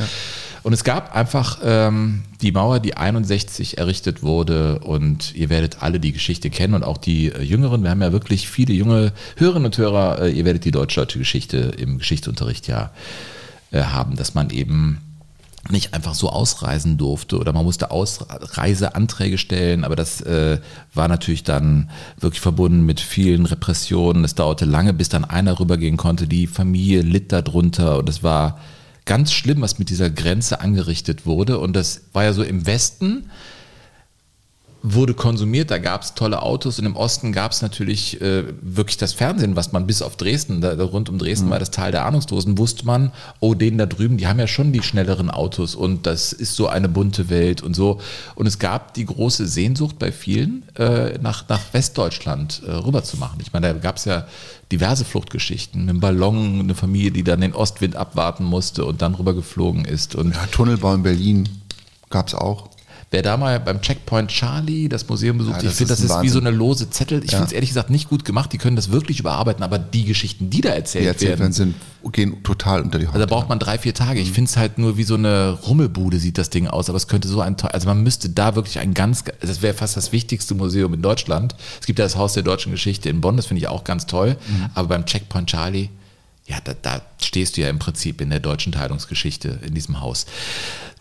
Und es gab einfach ähm, die Mauer, die 61 errichtet wurde. Und ihr werdet alle die Geschichte kennen und auch die äh, Jüngeren. Wir haben ja wirklich viele junge Hörerinnen und Hörer. Äh, ihr werdet die deutsch-deutsche Geschichte im Geschichtsunterricht ja äh, haben, dass man eben nicht einfach so ausreisen durfte oder man musste Ausreiseanträge stellen, aber das äh, war natürlich dann wirklich verbunden mit vielen Repressionen. Es dauerte lange, bis dann einer rübergehen konnte. Die Familie litt darunter und es war ganz schlimm, was mit dieser Grenze angerichtet wurde. Und das war ja so im Westen wurde konsumiert, da gab es tolle Autos und im Osten gab es natürlich äh, wirklich das Fernsehen, was man bis auf Dresden, da, rund um Dresden war das Tal der Ahnungslosen, wusste man, oh, denen da drüben, die haben ja schon die schnelleren Autos und das ist so eine bunte Welt und so. Und es gab die große Sehnsucht bei vielen, äh, nach, nach Westdeutschland äh, rüber zu machen. Ich meine, da gab es ja diverse Fluchtgeschichten, mit einem Ballon, eine Familie, die dann den Ostwind abwarten musste und dann rüber geflogen ist. Und ja Tunnelbau in Berlin gab es auch. Wer da mal beim Checkpoint Charlie das Museum besucht, Ja, ich finde, das ist wie so eine lose Zettel. Ich Ja. finde es ehrlich gesagt nicht gut gemacht. Die können das wirklich überarbeiten, aber die Geschichten, die da erzählt, Die erzählt werden, sind, gehen total unter die Haut. also da braucht man drei, vier Tage. Mhm. Ich finde es halt nur wie so eine Rummelbude sieht das Ding aus, aber es könnte so ein, toll- also man müsste da wirklich ein ganz, das wäre fast das wichtigste Museum in Deutschland. Es gibt ja das Haus der deutschen Geschichte in Bonn, das finde ich auch ganz toll, Mhm. aber beim Checkpoint Charlie, ja, da, da stehst du ja im Prinzip in der deutschen Teilungsgeschichte in diesem Haus.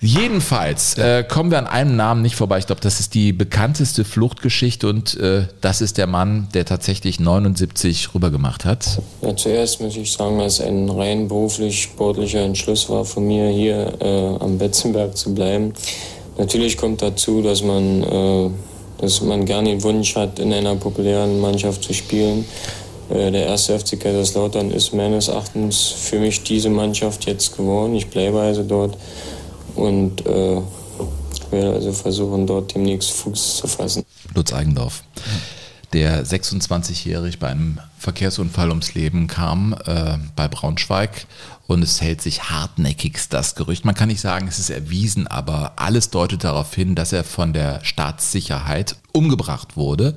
Jedenfalls äh, kommen wir an einem Namen nicht vorbei. Ich glaube, das ist die bekannteste Fluchtgeschichte und äh, das ist der Mann, der tatsächlich 79 rübergemacht hat. Ja, zuerst muss ich sagen, dass ein rein beruflich sportlicher Entschluss war von mir, hier äh, am Betzenberg zu bleiben. Natürlich kommt dazu, dass man, äh, dass man gerne den Wunsch hat, in einer populären Mannschaft zu spielen. Äh, der erste FC Kaiserslautern ist meines Erachtens für mich diese Mannschaft jetzt geworden. Ich bleibe also dort und äh, werde also versuchen, dort demnächst Fuß zu fassen. Lutz Eigendorf, der 26-jährig bei einem Verkehrsunfall ums Leben kam äh, bei Braunschweig und es hält sich hartnäckigst das Gerücht. Man kann nicht sagen, es ist erwiesen, aber alles deutet darauf hin, dass er von der Staatssicherheit umgebracht wurde,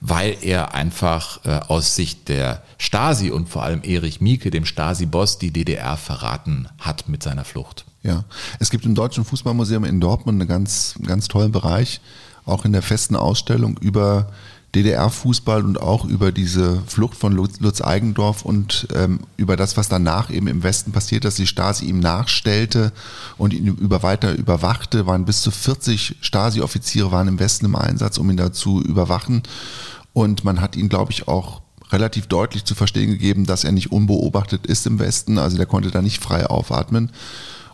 weil er einfach äh, aus Sicht der Stasi und vor allem Erich Mieke, dem Stasi-Boss, die DDR verraten hat mit seiner Flucht. Ja, es gibt im Deutschen Fußballmuseum in Dortmund einen ganz, ganz tollen Bereich, auch in der festen Ausstellung über DDR-Fußball und auch über diese Flucht von Lutz, Eigendorf und ähm, über das, was danach eben im Westen passiert, dass die Stasi ihm nachstellte und ihn über weiter überwachte. Waren bis zu 40 Stasi-Offiziere waren im Westen im Einsatz, um ihn da zu überwachen. Und man hat ihn, glaube ich, auch relativ deutlich zu verstehen gegeben, dass er nicht unbeobachtet ist im Westen. Also der konnte da nicht frei aufatmen.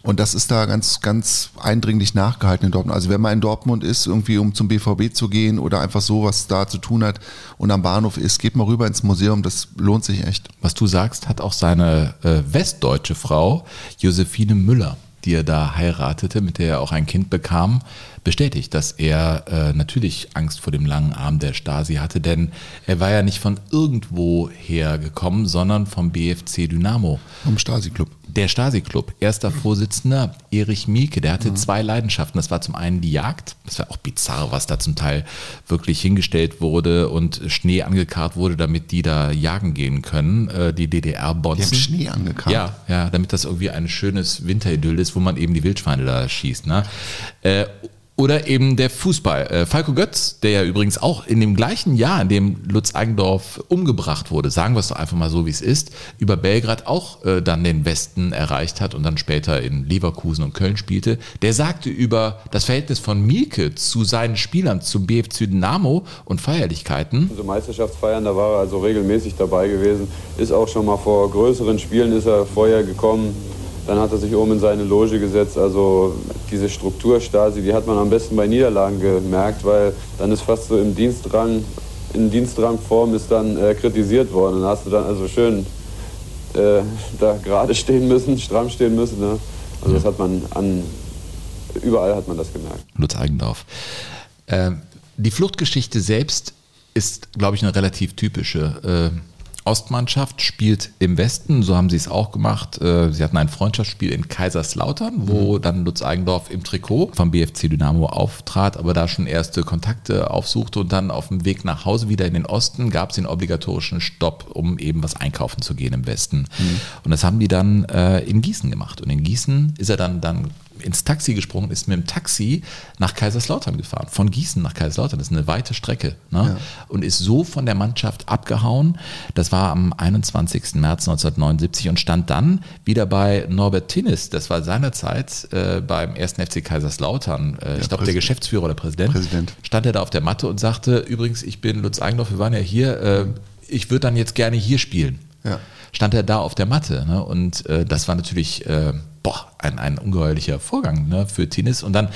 Und das ist da ganz, ganz eindringlich nachgehalten in Dortmund. Also wenn man in Dortmund ist, irgendwie um zum BVB zu gehen oder einfach so was da zu tun hat und am Bahnhof ist, geht mal rüber ins Museum, das lohnt sich echt. Was du sagst, hat auch seine äh, westdeutsche Frau Josephine Müller, die er da heiratete, mit der er auch ein Kind bekam, bestätigt, dass er äh, natürlich Angst vor dem langen Arm der Stasi hatte, denn er war ja nicht von irgendwo hergekommen, sondern vom BFC Dynamo. Vom Stasi-Club. Der Stasi-Club, erster Vorsitzender Erich Mielke, der hatte zwei Leidenschaften. Das war zum einen die Jagd, das war auch bizarr, was da zum Teil wirklich hingestellt wurde und Schnee angekarrt wurde, damit die da jagen gehen können, äh, die DDR-Bonzen. Die haben Schnee angekarrt? Ja, ja, damit das irgendwie ein schönes Winteridyll ist, wo man eben die Wildschweine da schießt. Ne? Äh, oder eben der Fußball. Äh, Falco Götz, der ja übrigens auch in dem gleichen Jahr, in dem Lutz Eigendorf umgebracht wurde, sagen wir es doch einfach mal so, wie es ist, über Belgrad auch äh, dann den Westen erreicht hat und dann später in Leverkusen und Köln spielte, der sagte über das Verhältnis von Mielke zu seinen Spielern, zum BFC Dynamo und Feierlichkeiten. Also Meisterschaftsfeiern, da war er also regelmäßig dabei gewesen. Ist auch schon mal vor größeren Spielen ist er vorher gekommen. Dann hat er sich oben in seine Loge gesetzt. Also diese Struktur Stasi, die hat man am besten bei Niederlagen gemerkt, weil dann ist fast so im Dienstrang, in Dienstrangform ist dann äh, kritisiert worden. Dann hast du dann also schön äh, da gerade stehen müssen, stramm stehen müssen. Ne? Also das hat man an, überall hat man das gemerkt. Lutz Eigendorf. Ähm, die Fluchtgeschichte selbst ist, glaube ich, eine relativ typische. Äh, Ostmannschaft spielt im Westen, so haben sie es auch gemacht. Äh, Sie hatten ein Freundschaftsspiel in Kaiserslautern, wo dann Lutz Eigendorf im Trikot vom BFC Dynamo auftrat, aber da schon erste Kontakte aufsuchte und dann auf dem Weg nach Hause wieder in den Osten gab es den obligatorischen Stopp, um eben was einkaufen zu gehen im Westen. Und das haben die dann äh, in Gießen gemacht. Und in Gießen ist er dann, dann ins Taxi gesprungen, ist mit dem Taxi nach Kaiserslautern gefahren. Von Gießen nach Kaiserslautern, das ist eine weite Strecke. Ne? Ja. Und ist so von der Mannschaft abgehauen. Das war am 21. März 1979 und stand dann wieder bei Norbert Tinnis. Das war seinerzeit äh, beim 1. FC Kaiserslautern. Äh, ich glaube, der Geschäftsführer oder Präsident. Präsident. Stand er da auf der Matte und sagte, übrigens, ich bin Lutz Eigendorf, wir waren ja hier, äh, ich würde dann jetzt gerne hier spielen. Ja. Stand er da auf der Matte. Ne? Und äh, das war natürlich äh, boah, ein, ein ungeheuerlicher Vorgang ne, für Tinnis. Und dann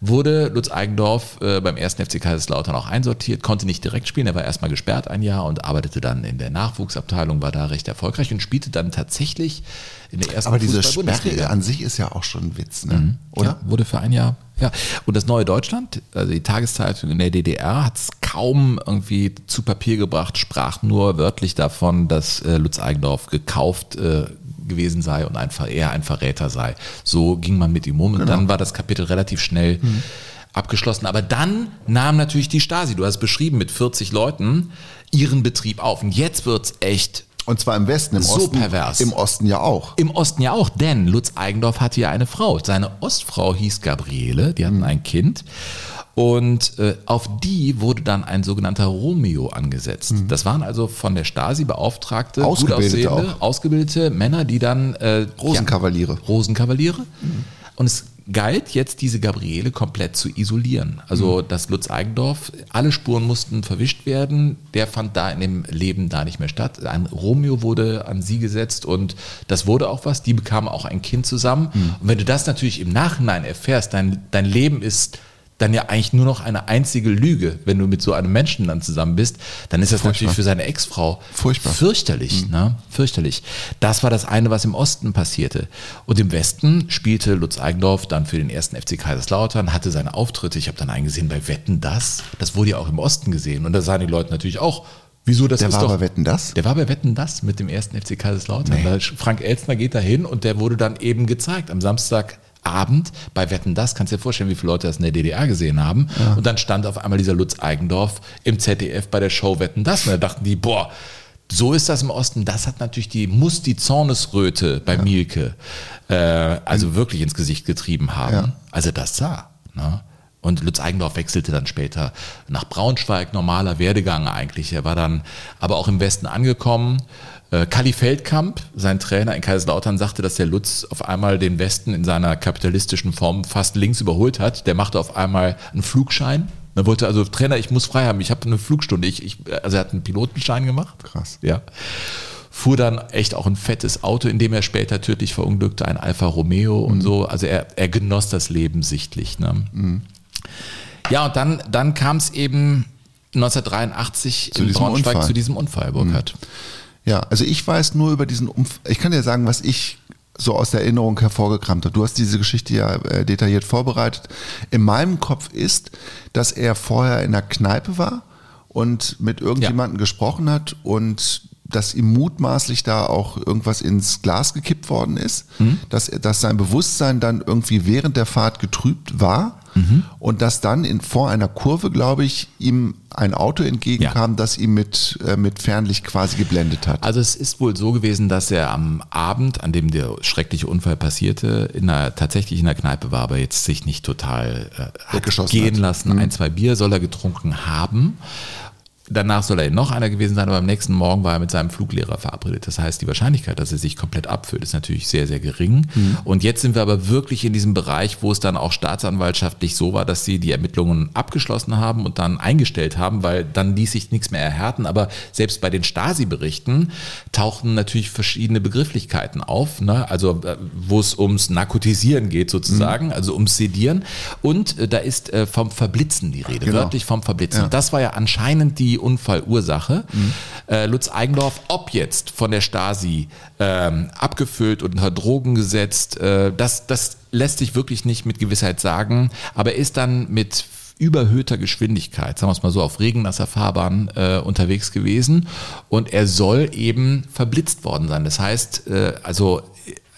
wurde Lutz Eigendorf äh, beim 1. FC Kaiserslautern auch einsortiert, konnte nicht direkt spielen, er war erstmal gesperrt ein Jahr und arbeitete dann in der Nachwuchsabteilung, war da recht erfolgreich und spielte dann tatsächlich in der ersten Aber diese. Sperre an sich ist ja auch schon ein Witz, ne? Mhm. oder? Ja, wurde für ein Jahr. Ja. Und das Neue Deutschland, also die Tageszeitung in der DDR, hat es kaum irgendwie zu Papier gebracht, sprach nur wörtlich davon, dass äh, Lutz Eigendorf gekauft äh, gewesen sei und einfach eher ein Verräter sei. So ging man mit ihm um. Und Genau. dann war das Kapitel relativ schnell abgeschlossen. Aber dann nahm natürlich die Stasi, du hast es beschrieben, mit 40 Leuten ihren Betrieb auf. Und jetzt wird's echt Und zwar im Westen, im So Osten. pervers. Im Osten ja auch. im Osten ja auch, denn Lutz Eigendorf hatte ja eine Frau. Seine Ostfrau hieß Gabriele, die hatten Mhm. ein Kind. Und äh, auf die wurde dann ein sogenannter Romeo angesetzt. Das waren also von der Stasi beauftragte, gut Mhm. Ausgebildete aussehende, ausgebildete Männer, die dann äh, Rosenkavaliere. Ja, Rosenkavaliere. Und es galt jetzt, diese Gabriele komplett zu isolieren. Also, Mhm. dass Lutz Eigendorf, alle Spuren mussten verwischt werden. Der fand da in dem Leben da nicht mehr statt. Ein Romeo wurde an sie gesetzt und das wurde auch was. Die bekamen auch ein Kind zusammen. Mhm. Und wenn du das natürlich im Nachhinein erfährst, dein, dein Leben ist dann ja eigentlich nur noch eine einzige Lüge, wenn du mit so einem Menschen dann zusammen bist, dann ist das natürlich für seine Ex-Frau Furchtbar. fürchterlich, ne? Fürchterlich. Das war das eine, was im Osten passierte. Und im Westen spielte Lutz Eigendorf dann für den ersten FC Kaiserslautern, hatte seine Auftritte. Ich habe dann einen gesehen bei Wetten das. Das wurde ja auch im Osten gesehen. Und da sahen die Leute natürlich auch, wieso das Der ist war doch. bei Wetten das? Der war bei Wetten das mit dem ersten FC Kaiserslautern. Da Frank Elstner geht da hin und der wurde dann eben gezeigt am Samstagabend bei Wetten das. Kannst dir vorstellen, wie viele Leute das in der DDR gesehen haben. Und dann stand auf einmal dieser Lutz Eigendorf im ZDF bei der Show Wetten das. Und da dachten die, boah, so ist das im Osten. Das hat natürlich die, muss die Zornesröte bei Mielke äh, also wirklich ins Gesicht getrieben haben. Ja. Also das sah. Ne? Und Lutz Eigendorf wechselte dann später nach Braunschweig, normaler Werdegang eigentlich. Er war dann aber auch im Westen angekommen. Äh, Kalli Feldkamp, sein Trainer in Kaiserslautern, sagte, dass der Lutz auf einmal den Westen in seiner kapitalistischen Form fast links überholt hat. Der machte auf einmal einen Flugschein. Dann wollte also Trainer, ich muss frei haben, ich habe eine Flugstunde. Ich, ich, also er hat einen Pilotenschein gemacht. Krass. Ja. Fuhr dann echt auch ein fettes Auto, in dem er später tödlich verunglückte, ein Alfa Romeo und so. Also er, er genoss das Leben sichtlich. Ne? Ja, und dann, dann kam es eben 1983 Zu in diesem Braunschweig Unfall. zu diesem Unfall, Burkhard. Ja, also ich weiß nur über diesen Unfall. Ich kann dir sagen, was ich so aus der Erinnerung hervorgekramt habe. Du hast diese Geschichte ja äh, detailliert vorbereitet. In meinem Kopf ist, dass er vorher in der Kneipe war und mit irgendjemandem ja. gesprochen hat und dass ihm mutmaßlich da auch irgendwas ins Glas gekippt worden ist, mhm. dass, dass sein Bewusstsein dann irgendwie während der Fahrt getrübt war mhm. und dass dann in, vor einer Kurve, glaube ich, ihm ein Auto entgegenkam, ja. das ihn mit, äh, mit Fernlicht quasi geblendet hat. Also es ist wohl so gewesen, dass er am Abend, an dem der schreckliche Unfall passierte, in einer, tatsächlich in der Kneipe war, aber jetzt sich nicht total äh, hat gehen hat. lassen. Mhm. Ein, zwei Bier soll er getrunken haben. Danach soll er noch einer gewesen sein, aber am nächsten Morgen war er mit seinem Fluglehrer verabredet. Das heißt, die Wahrscheinlichkeit, dass er sich komplett abfüllt, ist natürlich sehr, sehr gering. Mhm. Und jetzt sind wir aber wirklich in diesem Bereich, wo es dann auch staatsanwaltschaftlich so war, dass sie die Ermittlungen abgeschlossen haben und dann eingestellt haben, weil dann ließ sich nichts mehr erhärten. Aber selbst bei den Stasi-Berichten tauchten natürlich verschiedene Begrifflichkeiten auf, ne? also äh, wo es ums Narkotisieren geht sozusagen, mhm. also ums Sedieren. Und äh, da ist äh, vom Verblitzen die Rede, genau. wörtlich vom Verblitzen. Ja. Das war ja anscheinend die die Unfallursache. Mhm. Äh, Lutz Eigendorf, ob jetzt von der Stasi ähm, abgefüllt und unter Drogen gesetzt, äh, das, das lässt sich wirklich nicht mit Gewissheit sagen, aber er ist dann mit überhöhter Geschwindigkeit, sagen wir es mal so, auf regennasser Fahrbahn äh, unterwegs gewesen und er soll eben verblitzt worden sein. Das heißt, äh, also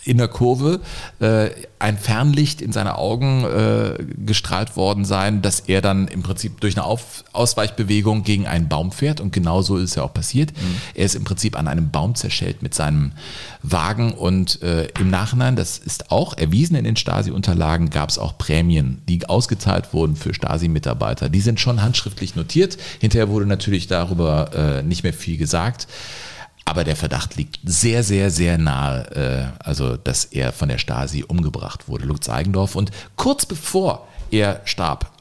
in der Kurve äh, ein Fernlicht in seine Augen äh, gestrahlt worden sein, dass er dann im Prinzip durch eine Auf Ausweichbewegung gegen einen Baum fährt und genau so ist ja auch passiert. Mhm. Er ist im Prinzip an einem Baum zerschellt mit seinem Wagen und äh, im Nachhinein, das ist auch erwiesen in den Stasi-Unterlagen, gab es auch Prämien, die ausgezahlt wurden für Stasi-Mitarbeiter. Die sind schon handschriftlich notiert. Hinterher wurde natürlich darüber äh, nicht mehr viel gesagt. Aber der Verdacht liegt sehr, sehr, sehr nahe, äh, also dass er von der Stasi umgebracht wurde, Lutz Eigendorf. Und kurz bevor er starb,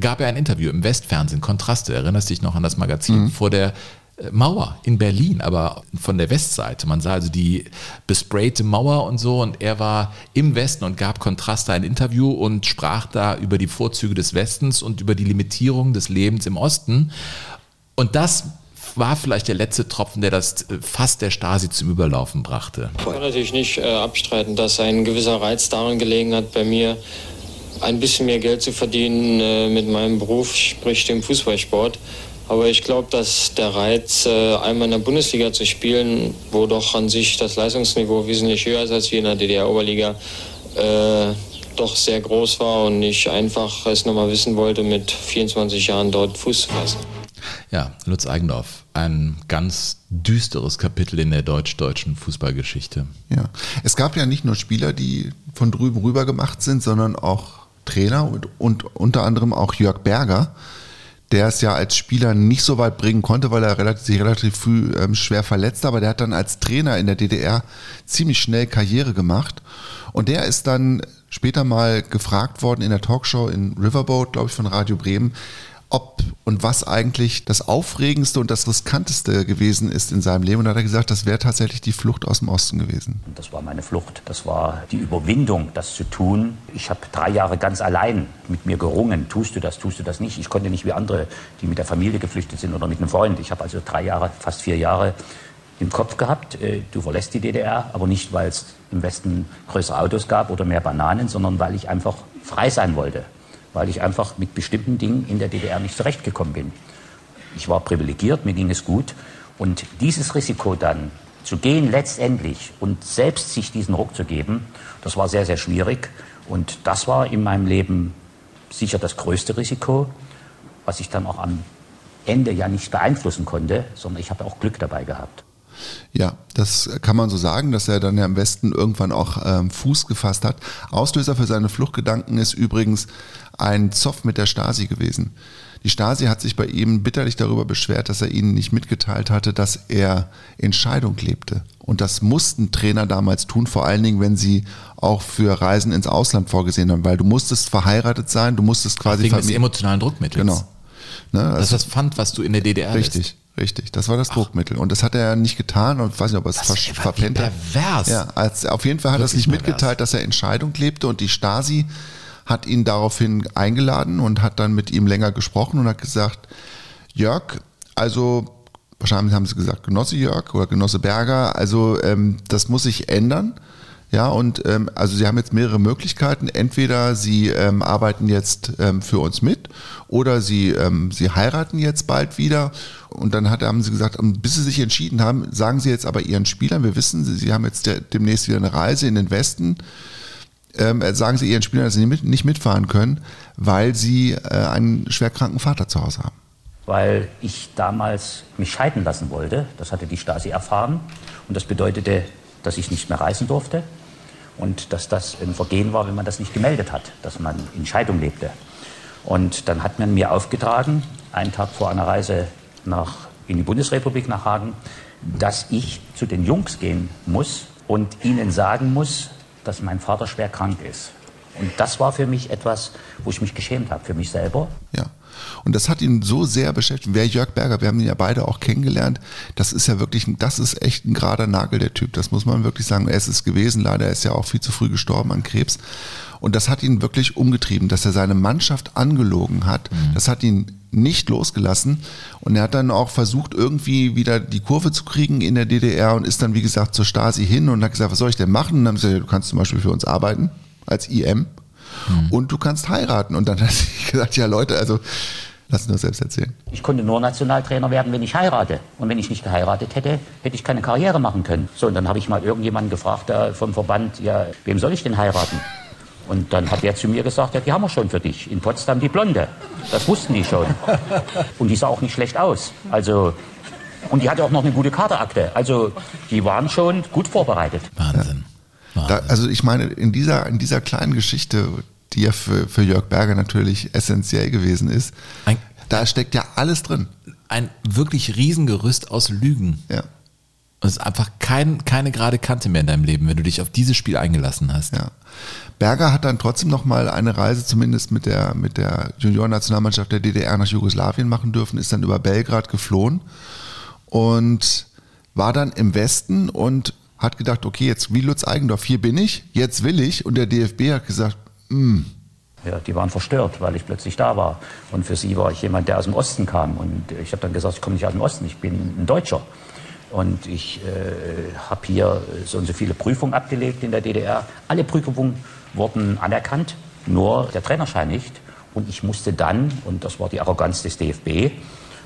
gab er ein Interview im Westfernsehen, Kontraste, erinnerst dich noch an das Magazin, mhm. vor der äh, Mauer in Berlin, aber von der Westseite. Man sah also die besprayte Mauer und so und er war im Westen und gab Kontraste ein Interview und sprach da über die Vorzüge des Westens und über die Limitierung des Lebens im Osten. Und das war vielleicht der letzte Tropfen, der das äh, Fass der Stasi zum Überlaufen brachte. Ich kann natürlich nicht äh, abstreiten, dass ein gewisser Reiz darin gelegen hat, bei mir ein bisschen mehr Geld zu verdienen äh, mit meinem Beruf, sprich dem Fußballsport. Aber ich glaube, dass der Reiz, äh, einmal in der Bundesliga zu spielen, wo doch an sich das Leistungsniveau wesentlich höher ist als hier in der DDR-Oberliga, äh, doch sehr groß war und ich einfach es nochmal wissen wollte, mit 24 Jahren dort Fuß zu fassen. Ja, Lutz Eigendorf, ein ganz düsteres Kapitel in der deutsch-deutschen Fußballgeschichte. Ja, es gab ja nicht nur Spieler, die von drüben rüber gemacht sind, sondern auch Trainer und, und unter anderem auch Jörg Berger, der es ja als Spieler nicht so weit bringen konnte, weil er relativ, sich relativ früh ähm, schwer verletzt, aber der hat dann als Trainer in der DDR ziemlich schnell Karriere gemacht. Und der ist dann später mal gefragt worden in der Talkshow in Riverboat, glaube ich, von Radio Bremen, ob und was eigentlich das Aufregendste und das Riskanteste gewesen ist in seinem Leben. Und da hat er gesagt, das wäre tatsächlich die Flucht aus dem Osten gewesen. Das war meine Flucht. Das war die Überwindung, das zu tun. Ich habe drei Jahre ganz allein mit mir gerungen. Tust du das, tust du das nicht? Ich konnte nicht wie andere, die mit der Familie geflüchtet sind oder mit einem Freund. Ich habe also drei Jahre, fast vier Jahre im Kopf gehabt, äh, du verlässt die DDR, aber nicht, weil es im Westen größere Autos gab oder mehr Bananen, sondern weil ich einfach frei sein wollte weil ich einfach mit bestimmten Dingen in der DDR nicht zurechtgekommen bin. Ich war privilegiert, mir ging es gut. Und dieses Risiko dann zu gehen letztendlich und selbst sich diesen Ruck zu geben, das war sehr, sehr schwierig. Und das war in meinem Leben sicher das größte Risiko, was ich dann auch am Ende ja nicht beeinflussen konnte, sondern ich habe auch Glück dabei gehabt. Ja, das kann man so sagen, dass er dann ja im Westen irgendwann auch ähm, Fuß gefasst hat. Auslöser für seine Fluchtgedanken ist übrigens ein Zoff mit der Stasi gewesen. Die Stasi hat sich bei ihm bitterlich darüber beschwert, dass er ihnen nicht mitgeteilt hatte, dass er in Scheidung lebte. Und das mussten Trainer damals tun, vor allen Dingen, wenn sie auch für Reisen ins Ausland vorgesehen haben, weil du musstest verheiratet sein, du musstest quasi... Wegen des emotionalen Druckmittels. Genau. Ne, also das ist das Pfand, was du in der DDR Richtig. Lässt. Richtig, das war das Ach. Druckmittel. Und das hat er nicht getan und weiß nicht, ob er es ver verpennt hat. pervers. Ja, als, auf jeden Fall hat er es nicht mitgeteilt, dass er in Scheidung lebte und die Stasi hat ihn daraufhin eingeladen und hat dann mit ihm länger gesprochen und hat gesagt, Jörg, also wahrscheinlich haben sie gesagt, Genosse Jörg oder Genosse Berger, also ähm, das muss sich ändern. Ja, und ähm, also sie haben jetzt mehrere Möglichkeiten. Entweder sie ähm, arbeiten jetzt ähm, für uns mit oder sie, ähm, sie heiraten jetzt bald wieder. Und dann hat, haben sie gesagt, bis sie sich entschieden haben, sagen sie jetzt aber ihren Spielern, wir wissen, sie, sie haben jetzt der, demnächst wieder eine Reise in den Westen. Ähm, sagen sie ihren Spielern, dass sie nicht mitfahren können, weil sie äh, einen schwerkranken Vater zu Hause haben. Weil ich damals mich scheiden lassen wollte. Das hatte die Stasi erfahren. Und das bedeutete, dass ich nicht mehr reisen durfte und dass das ein Vergehen war, wenn man das nicht gemeldet hat, dass man in Scheidung lebte. Und dann hat man mir aufgetragen, einen Tag vor einer Reise nach, in die Bundesrepublik nach Hagen, dass ich zu den Jungs gehen muss und ihnen sagen muss, dass mein Vater schwer krank ist. Und das war für mich etwas, wo ich mich geschämt habe, für mich selber. Ja. Und das hat ihn so sehr beschäftigt. Wer Jörg Berger, wir haben ihn ja beide auch kennengelernt, das ist ja wirklich, das ist echt ein gerader Nagel, der Typ. Das muss man wirklich sagen. Er ist es gewesen, leider er ist ja auch viel zu früh gestorben an Krebs. Und das hat ihn wirklich umgetrieben, dass er seine Mannschaft angelogen hat. Mhm. Das hat ihn nicht losgelassen. Und er hat dann auch versucht, irgendwie wieder die Kurve zu kriegen in der DDR und ist dann, wie gesagt, zur Stasi hin und hat gesagt, was soll ich denn machen? Und dann haben sie gesagt, du kannst zum Beispiel für uns arbeiten als IM mhm. und du kannst heiraten. Und dann hat sie gesagt, ja Leute, also lass uns das selbst erzählen. Ich konnte nur Nationaltrainer werden, wenn ich heirate. Und wenn ich nicht geheiratet hätte, hätte ich keine Karriere machen können. So, und dann habe ich mal irgendjemanden gefragt da vom Verband, ja, wem soll ich denn heiraten? Und dann hat er zu mir gesagt, ja, die haben wir schon für dich. In Potsdam die Blonde. Das wussten die schon. Und die sah auch nicht schlecht aus. Also, und die hatte auch noch eine gute Karteakte. Also, die waren schon gut vorbereitet. Wahnsinn. Da, also ich meine, in dieser, in dieser kleinen Geschichte, die ja für, für Jörg Berger natürlich essentiell gewesen ist, ein, da steckt ja alles drin. Ein wirklich Riesengerüst aus Lügen. Ja. Es ist einfach kein, keine gerade Kante mehr in deinem Leben, wenn du dich auf dieses Spiel eingelassen hast. Ja. Berger hat dann trotzdem noch mal eine Reise zumindest mit der, mit der Juniorennationalmannschaft der DDR nach Jugoslawien machen dürfen, ist dann über Belgrad geflohen und war dann im Westen und hat gedacht, okay, jetzt wie Lutz Eigendorf, hier bin ich, jetzt will ich. Und der DFB hat gesagt, hm. Ja, die waren verstört, weil ich plötzlich da war. Und für sie war ich jemand, der aus dem Osten kam. Und ich habe dann gesagt, ich komme nicht aus dem Osten, ich bin ein Deutscher. Und ich äh, habe hier so und so viele Prüfungen abgelegt in der DDR. Alle Prüfungen wurden anerkannt, nur der Trainerschein nicht. Und ich musste dann, und das war die Arroganz des DFB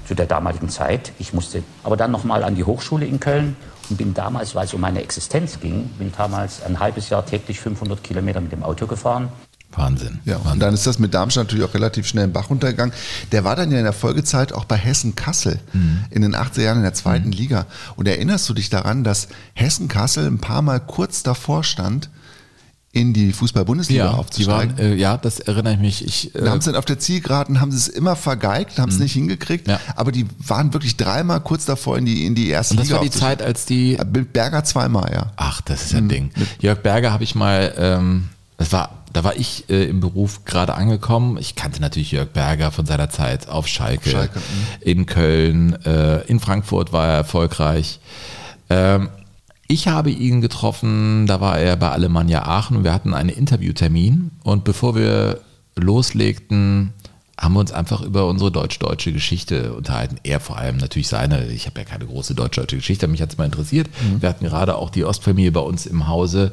zu der damaligen Zeit, ich musste aber dann nochmal an die Hochschule in Köln und bin damals, weil es um meine Existenz ging, bin damals ein halbes Jahr täglich 500 Kilometer mit dem Auto gefahren. Wahnsinn. Ja, Wahnsinn. und dann ist das mit Darmstadt natürlich auch relativ schnell im Bach runtergegangen. Der war dann ja in der Folgezeit auch bei Hessen Kassel mhm. in den 80er Jahren in der zweiten mhm. Liga. Und erinnerst du dich daran, dass Hessen Kassel ein paar Mal kurz davor stand, in die Fußball-Bundesliga ja, aufzusteigen. Waren, äh, ja, das erinnere ich mich. Ich, äh, haben sie dann auf der Zielgeraden, haben sie es immer vergeigt, haben es mhm. nicht hingekriegt, ja. aber die waren wirklich dreimal kurz davor in die, in die erste Und das Liga. war die Zeit, als die... Äh, Berger zweimal, ja. Ach, das ist ein mhm. Ding. Jörg Berger habe ich mal, ähm, das war, da war ich äh, im Beruf gerade angekommen. Ich kannte natürlich Jörg Berger von seiner Zeit auf Schalke, Schalke mhm. in Köln, äh, in Frankfurt war er erfolgreich. Ähm, ich habe ihn getroffen, da war er bei Alemannia Aachen und wir hatten einen Interviewtermin. Und bevor wir loslegten, haben wir uns einfach über unsere deutsch-deutsche Geschichte unterhalten. Er vor allem natürlich seine. Ich habe ja keine große deutsch-deutsche Geschichte, mich hat es mal interessiert. Mhm. Wir hatten gerade auch die Ostfamilie bei uns im Hause.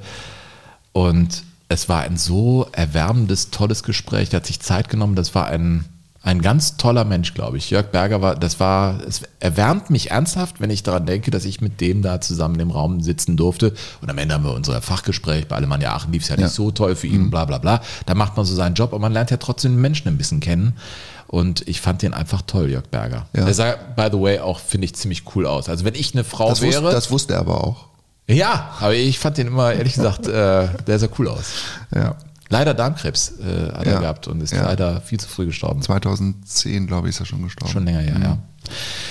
Und es war ein so erwärmendes, tolles Gespräch. Der hat sich Zeit genommen. Das war ein ein ganz toller Mensch, glaube ich. Jörg Berger war, das war, es erwärmt mich ernsthaft, wenn ich daran denke, dass ich mit dem da zusammen im Raum sitzen durfte. Und am Ende haben wir unser Fachgespräch bei Alemannia Aachen lief es ja, ja, nicht so toll für ihn, mhm. bla bla bla. Da macht man so seinen Job, aber man lernt ja trotzdem den Menschen ein bisschen kennen. Und ich fand den einfach toll, Jörg Berger. Ja. Der sah, by the way, auch, finde ich, ziemlich cool aus. Also wenn ich eine Frau das wäre. Wusste, das wusste er aber auch. Ja, aber ich fand den immer, ehrlich gesagt, äh, der sah cool aus. Ja. Leider Darmkrebs äh, hat ja, er gehabt und ist ja. leider viel zu früh gestorben. 2010, glaube ich, ist er schon gestorben. Schon länger, ja, mhm. ja.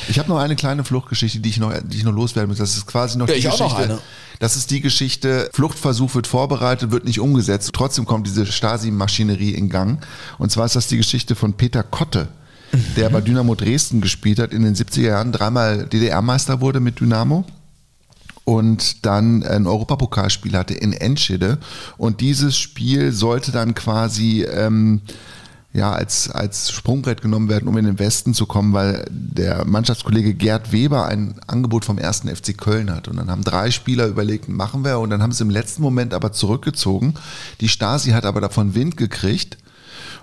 Ich habe noch eine kleine Fluchtgeschichte, die ich noch, die ich noch loswerden muss. Das ist quasi noch ja, die ich Geschichte. Auch noch eine. Das ist die Geschichte, Fluchtversuch wird vorbereitet, wird nicht umgesetzt. Trotzdem kommt diese Stasi-Maschinerie in Gang. Und zwar ist das die Geschichte von Peter Kotte, der mhm. bei Dynamo Dresden gespielt hat, in den 70er Jahren dreimal DDR-Meister wurde mit Dynamo und dann ein Europapokalspiel hatte in Enschede. Und dieses Spiel sollte dann quasi ähm, ja, als, als Sprungbrett genommen werden, um in den Westen zu kommen, weil der Mannschaftskollege Gerd Weber ein Angebot vom ersten FC Köln hat. Und dann haben drei Spieler überlegt, machen wir. Und dann haben sie im letzten Moment aber zurückgezogen. Die Stasi hat aber davon Wind gekriegt.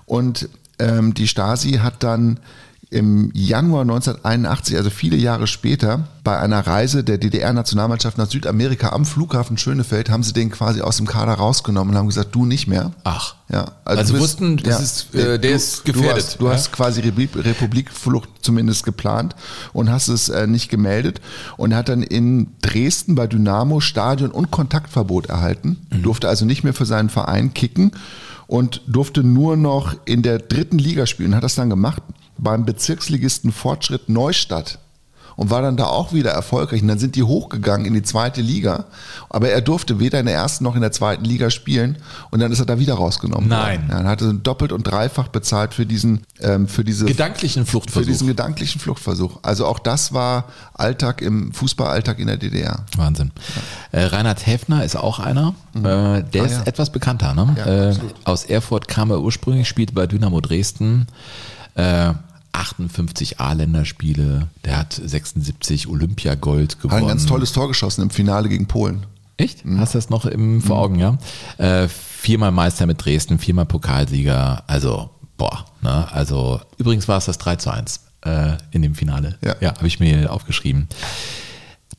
Und ähm, die Stasi hat dann im Januar 1981, also viele Jahre später, bei einer Reise der DDR-Nationalmannschaft nach Südamerika am Flughafen Schönefeld, haben sie den quasi aus dem Kader rausgenommen und haben gesagt, du nicht mehr. Ach. Ja, Also wussten, das ist, äh, der du, ist gefährdet, Du hast, du ja? hast quasi Repu- Republikflucht zumindest geplant und hast es äh, nicht gemeldet und hat dann in Dresden bei Dynamo Stadion und Kontaktverbot erhalten, Mhm. durfte also nicht mehr für seinen Verein kicken und durfte nur noch in der dritten Liga spielen, hat das dann gemacht beim Bezirksligisten Fortschritt Neustadt und war dann da auch wieder erfolgreich. Und dann sind die hochgegangen in die zweite Liga. Aber er durfte weder in der ersten noch in der zweiten Liga spielen. Und dann ist er da wieder rausgenommen. Nein. Ja, dann hat er doppelt und dreifach bezahlt für diesen, ähm, für diese Gedanklichen Fluchtversuch. Für diesen gedanklichen Fluchtversuch. Also auch das war Alltag im Fußballalltag in der DDR. Wahnsinn. Äh, Reinhard Häfner ist auch einer. Äh, der Ah, ist ja. etwas bekannter. Ne? Ja, äh, aus Erfurt kam er ursprünglich, spielte bei Dynamo Dresden. Äh, 58 A-Länderspiele. Der hat 76 Olympiagold gewonnen. Hat ein ganz tolles Tor geschossen im Finale gegen Polen. Echt? Hast du das noch im, vor Augen, ja? Äh, viermal Meister mit Dresden, viermal Pokalsieger. Also, boah, ne? Also, übrigens war es das 3 zu 1 äh, in dem Finale. Ja. ja habe ich mir aufgeschrieben.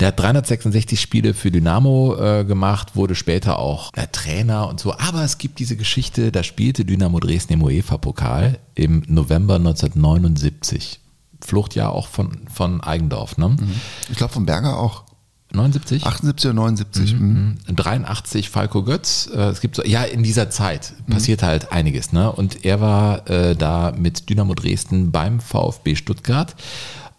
Der hat 366 Spiele für Dynamo äh, gemacht, wurde später auch äh, Trainer und so. Aber es gibt diese Geschichte, da spielte Dynamo Dresden im UEFA-Pokal im November 1979. Fluchtjahr auch von, von Eigendorf, ne? Ich glaube von Berger auch. 79? 78 oder 79. Mhm. 83 Falco Götz. Äh, es gibt so, ja, in dieser Zeit passiert halt einiges, ne? Und er war äh, da mit Dynamo Dresden beim VfB Stuttgart.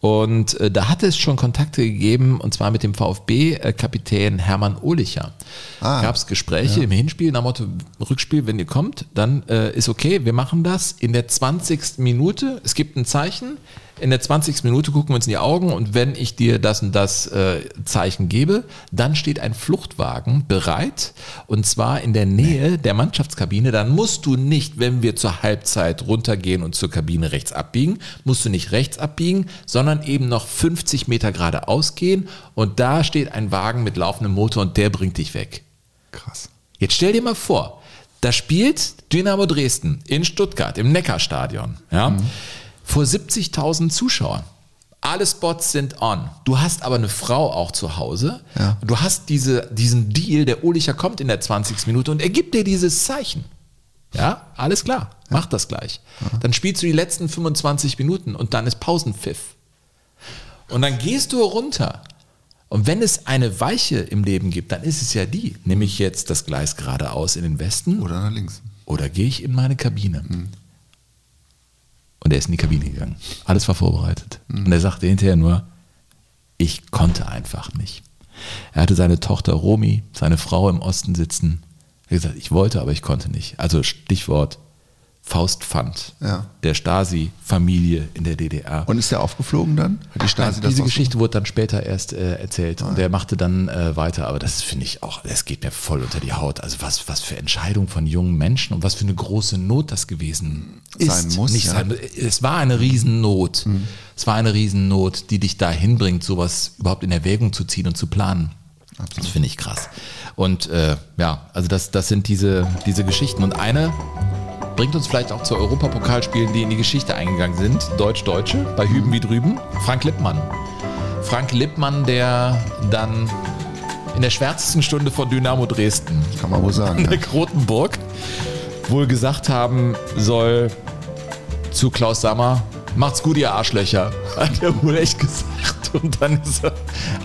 Und äh, da hatte es schon Kontakte gegeben, und zwar mit dem VfB-Kapitän Hermann Ohlicher. Ah, Gab es Gespräche ja. im Hinspiel, nach Motto, Rückspiel, wenn ihr kommt, dann äh, ist okay, wir machen das. In der 20. Minute, es gibt ein Zeichen, in der 20. Minute gucken wir uns in die Augen und wenn ich dir das und das äh, Zeichen gebe, dann steht ein Fluchtwagen bereit und zwar in der Nähe der Mannschaftskabine. Dann musst du nicht, wenn wir zur Halbzeit runtergehen und zur Kabine rechts abbiegen, musst du nicht rechts abbiegen, sondern eben noch 50 Meter geradeaus gehen und da steht ein Wagen mit laufendem Motor und der bringt dich weg. Krass. Jetzt stell dir mal vor, da spielt Dynamo Dresden in Stuttgart im Neckarstadion, ja, vor 70.000 Zuschauern. Alle Spots sind on. Du hast aber eine Frau auch zu Hause. Ja. Du hast diese, diesen Deal, der Olicher kommt in der 20. Minute und er gibt dir dieses Zeichen. Ja, alles klar, mach das gleich. Dann spielst du die letzten 25 Minuten und dann ist Pausenpfiff. Und dann gehst du runter. Und wenn es eine Weiche im Leben gibt, dann ist es ja die. Nehme ich jetzt das Gleis geradeaus in den Westen Oder nach links. oder gehe ich in meine Kabine? Und er ist in die Kabine gegangen. Alles war vorbereitet. Und er sagte hinterher nur, ich konnte einfach nicht. Er hatte seine Tochter Romy, seine Frau im Osten sitzen. Er hat gesagt, ich wollte, aber ich konnte nicht. Also Stichwort Faustpfand Ja. der Stasi-Familie in der DDR. Und ist der aufgeflogen dann? Hat die Stasi Nein, diese Geschichte wurde dann später erst äh, erzählt und der machte dann äh, weiter, aber das finde ich auch, das geht mir voll unter die Haut. Also was, was für Entscheidungen von jungen Menschen und was für eine große Not das gewesen ist. Sein muss, Nicht ja. sein, es war eine Riesennot. Es war eine Riesennot, die dich dahin bringt, sowas überhaupt in Erwägung zu ziehen und zu planen. Das finde ich krass. Und äh, ja, also das, das sind diese, diese Geschichten. Und eine bringt uns vielleicht auch zu Europapokalspielen, die in die Geschichte eingegangen sind. Deutsch-Deutsche, bei Hüben wie drüben. Frank Lippmann. Frank Lippmann, der dann in der schwärzesten Stunde von Dynamo Dresden Kann man wohl sagen. in der Ja. Grotenburg wohl gesagt haben soll zu Klaus Sammer, macht's gut, ihr Arschlöcher. Hat er wohl echt gesagt. Und dann ist er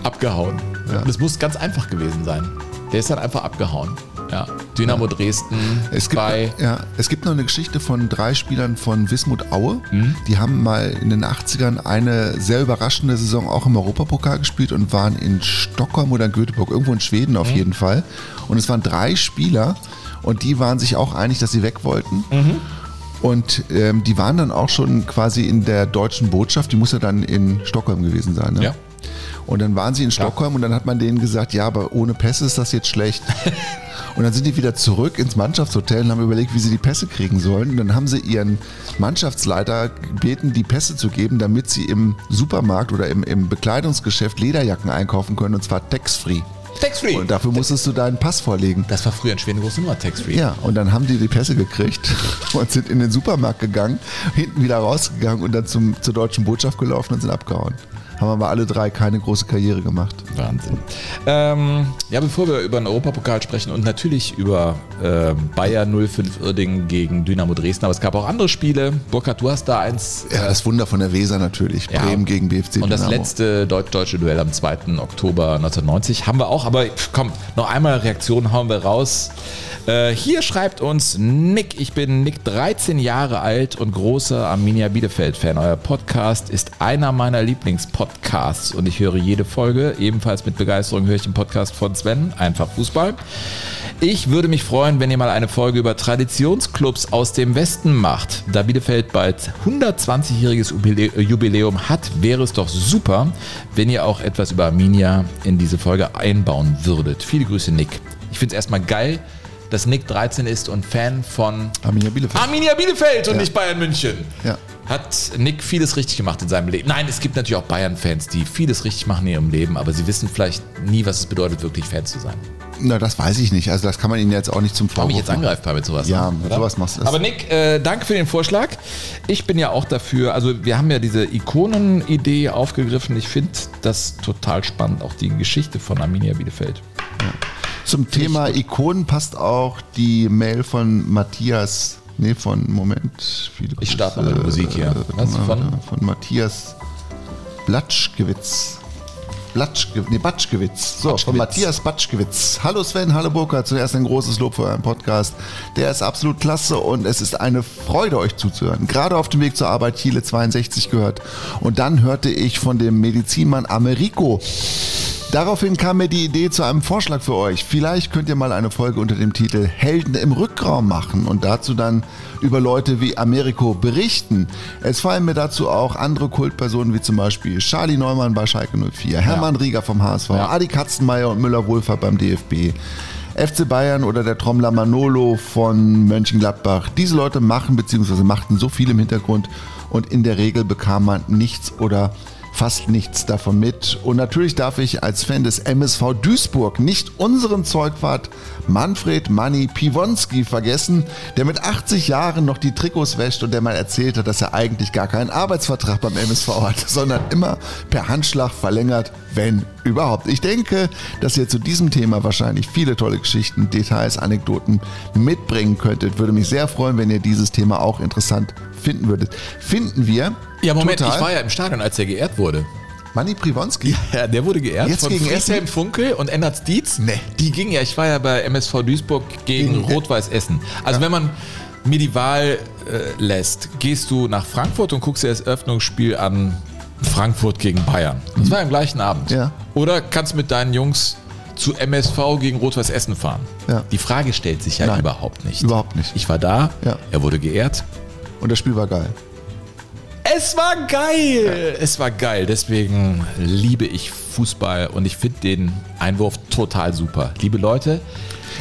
abgehauen. Ja. Das muss ganz einfach gewesen sein. Der ist dann einfach abgehauen. Ja. Dynamo Dresden Es gibt, bei ja, es gibt noch eine Geschichte von drei Spielern von Wismut Aue. Mhm. Die haben mal in den 80ern eine sehr überraschende Saison auch im Europapokal gespielt und waren in Stockholm oder in Göteborg, irgendwo in Schweden auf Mhm. jeden Fall. Und es waren drei Spieler und die waren sich auch einig, dass sie weg wollten. Mhm. Und ähm, die waren dann auch schon quasi in der deutschen Botschaft, die muss ja dann in Stockholm gewesen sein. Ne? Ja. Und dann waren sie in Stockholm und dann hat man denen gesagt, ja, aber ohne Pässe ist das jetzt schlecht. Und dann sind die wieder zurück ins Mannschaftshotel und haben überlegt, wie sie die Pässe kriegen sollen. Und dann haben sie ihren Mannschaftsleiter gebeten, die Pässe zu geben, damit sie im Supermarkt oder im, im Bekleidungsgeschäft Lederjacken einkaufen können und zwar tax-free. Tax-free. Und dafür musstest du deinen Pass vorlegen. Das war früher ein schwere große Nummer, Tax-free. Ja, und dann haben die die Pässe gekriegt und sind in den Supermarkt gegangen, hinten wieder rausgegangen und dann zum, zur deutschen Botschaft gelaufen und sind abgehauen. Haben aber alle drei keine große Karriere gemacht. Wahnsinn. Ähm, ja, bevor wir über den Europapokal sprechen und natürlich über äh, Bayern 05 Irding gegen Dynamo Dresden, aber es gab auch andere Spiele. Burkhard, du hast da eins. Ja, das Wunder von der Weser natürlich. Ja. Bremen gegen BFC Und das Dynamo. letzte deutsch-deutsche Duell am 2. Oktober 1990 haben wir auch. Aber komm, noch einmal Reaktion hauen wir raus. Äh, hier schreibt uns Nick, ich bin Nick, 13 Jahre alt und großer Arminia Bielefeld-Fan. Euer Podcast ist einer meiner Lieblingspodcasts und ich höre jede Folge. Ebenfalls mit Begeisterung höre ich den Podcast von Sven, einfach Fußball. Ich würde mich freuen, wenn ihr mal eine Folge über Traditionsclubs aus dem Westen macht. Da Bielefeld bald 120-jähriges Jubilä- Jubiläum hat, wäre es doch super, wenn ihr auch etwas über Arminia in diese Folge einbauen würdet. Viele Grüße, Nick. Ich finde es erstmal geil, dass Nick 13 ist und Fan von Arminia Bielefeld. Arminia Bielefeld und Ja. nicht Bayern München. Ja. Hat Nick vieles richtig gemacht in seinem Leben? Nein, es gibt natürlich auch Bayern-Fans, die vieles richtig machen in ihrem Leben, aber sie wissen vielleicht nie, was es bedeutet, wirklich Fan zu sein. Na, das weiß ich nicht. Also das kann man ihnen jetzt auch nicht zum Vorwurf mich jetzt machen. angreifbar mit sowas. Ja, ne? mit Oder? sowas machst du das. Aber Nick, äh, danke für den Vorschlag. Ich bin ja auch dafür, also wir haben ja diese Ikonen-Idee aufgegriffen. Ich finde das total spannend, auch die Geschichte von Arminia Bielefeld. Zum Thema Ikonen passt auch die Mail von Matthias. Nee, von Moment. Viele Ich starte mal mit Musik hier. äh, Was, von? von? Matthias Blatschgewitz. Blatschge nee, Batschgewitz. So, von Matthias Batschgewitz. Hallo Sven, hallo Burkhard. Zuerst ein großes Lob für euren Podcast. Der ist absolut klasse und es ist eine Freude, euch zuzuhören. Gerade auf dem Weg zur Arbeit Chile 62 gehört. Und dann hörte ich von dem Medizinmann Americo. Daraufhin kam mir die Idee zu einem Vorschlag für euch. Vielleicht könnt ihr mal eine Folge unter dem Titel Helden im Rückraum machen und dazu dann über Leute wie Americo berichten. Es fallen mir dazu auch andere Kultpersonen wie zum Beispiel Charlie Neumann bei Schalke 04, Hermann Rieger vom HSV, Adi Katzenmeier und Müller-Wohlfahrt beim DFB. FC Bayern oder der Trommler Manolo von Mönchengladbach. Diese Leute machen bzw. machten so viel im Hintergrund und in der Regel bekam man nichts oder fast nichts davon mit. Und natürlich darf ich als Fan des MSV Duisburg nicht unseren Zeugwart Manfred Manni Piwonski vergessen, der mit 80 Jahren noch die Trikots wäscht und der mal erzählt hat, dass er eigentlich gar keinen Arbeitsvertrag beim MSV hat, sondern immer per Handschlag verlängert, wenn überhaupt. Ich denke, dass ihr zu diesem Thema wahrscheinlich viele tolle Geschichten, Details, Anekdoten mitbringen könntet. Würde mich sehr freuen, wenn ihr dieses Thema auch interessant finden würdet. Finden wir. Ja, Moment, total. ich war ja im Stadion, als er geehrt wurde. Manni Priwonski? Ja, der wurde geehrt Jetzt von gegen Friedhelm Funkel und Ennard Dietz. Nee. Die gingen ja, ich war ja bei MSV Duisburg gegen Gegen- Rot-Weiß Essen. Also wenn man mir die Wahl äh, lässt, gehst du nach Frankfurt und guckst dir das Eröffnungsspiel an Frankfurt gegen Bayern. Das war am gleichen Abend. Ja. Oder kannst mit deinen Jungs zu MSV gegen Rot-Weiß Essen fahren. Ja. Die Frage stellt sich ja Nein. überhaupt nicht. Überhaupt nicht. Ich war da, Ja. er wurde geehrt. Und das Spiel war geil. Es war geil. Es war geil. Deswegen liebe ich Fußball und ich finde den Einwurf total super. Liebe Leute,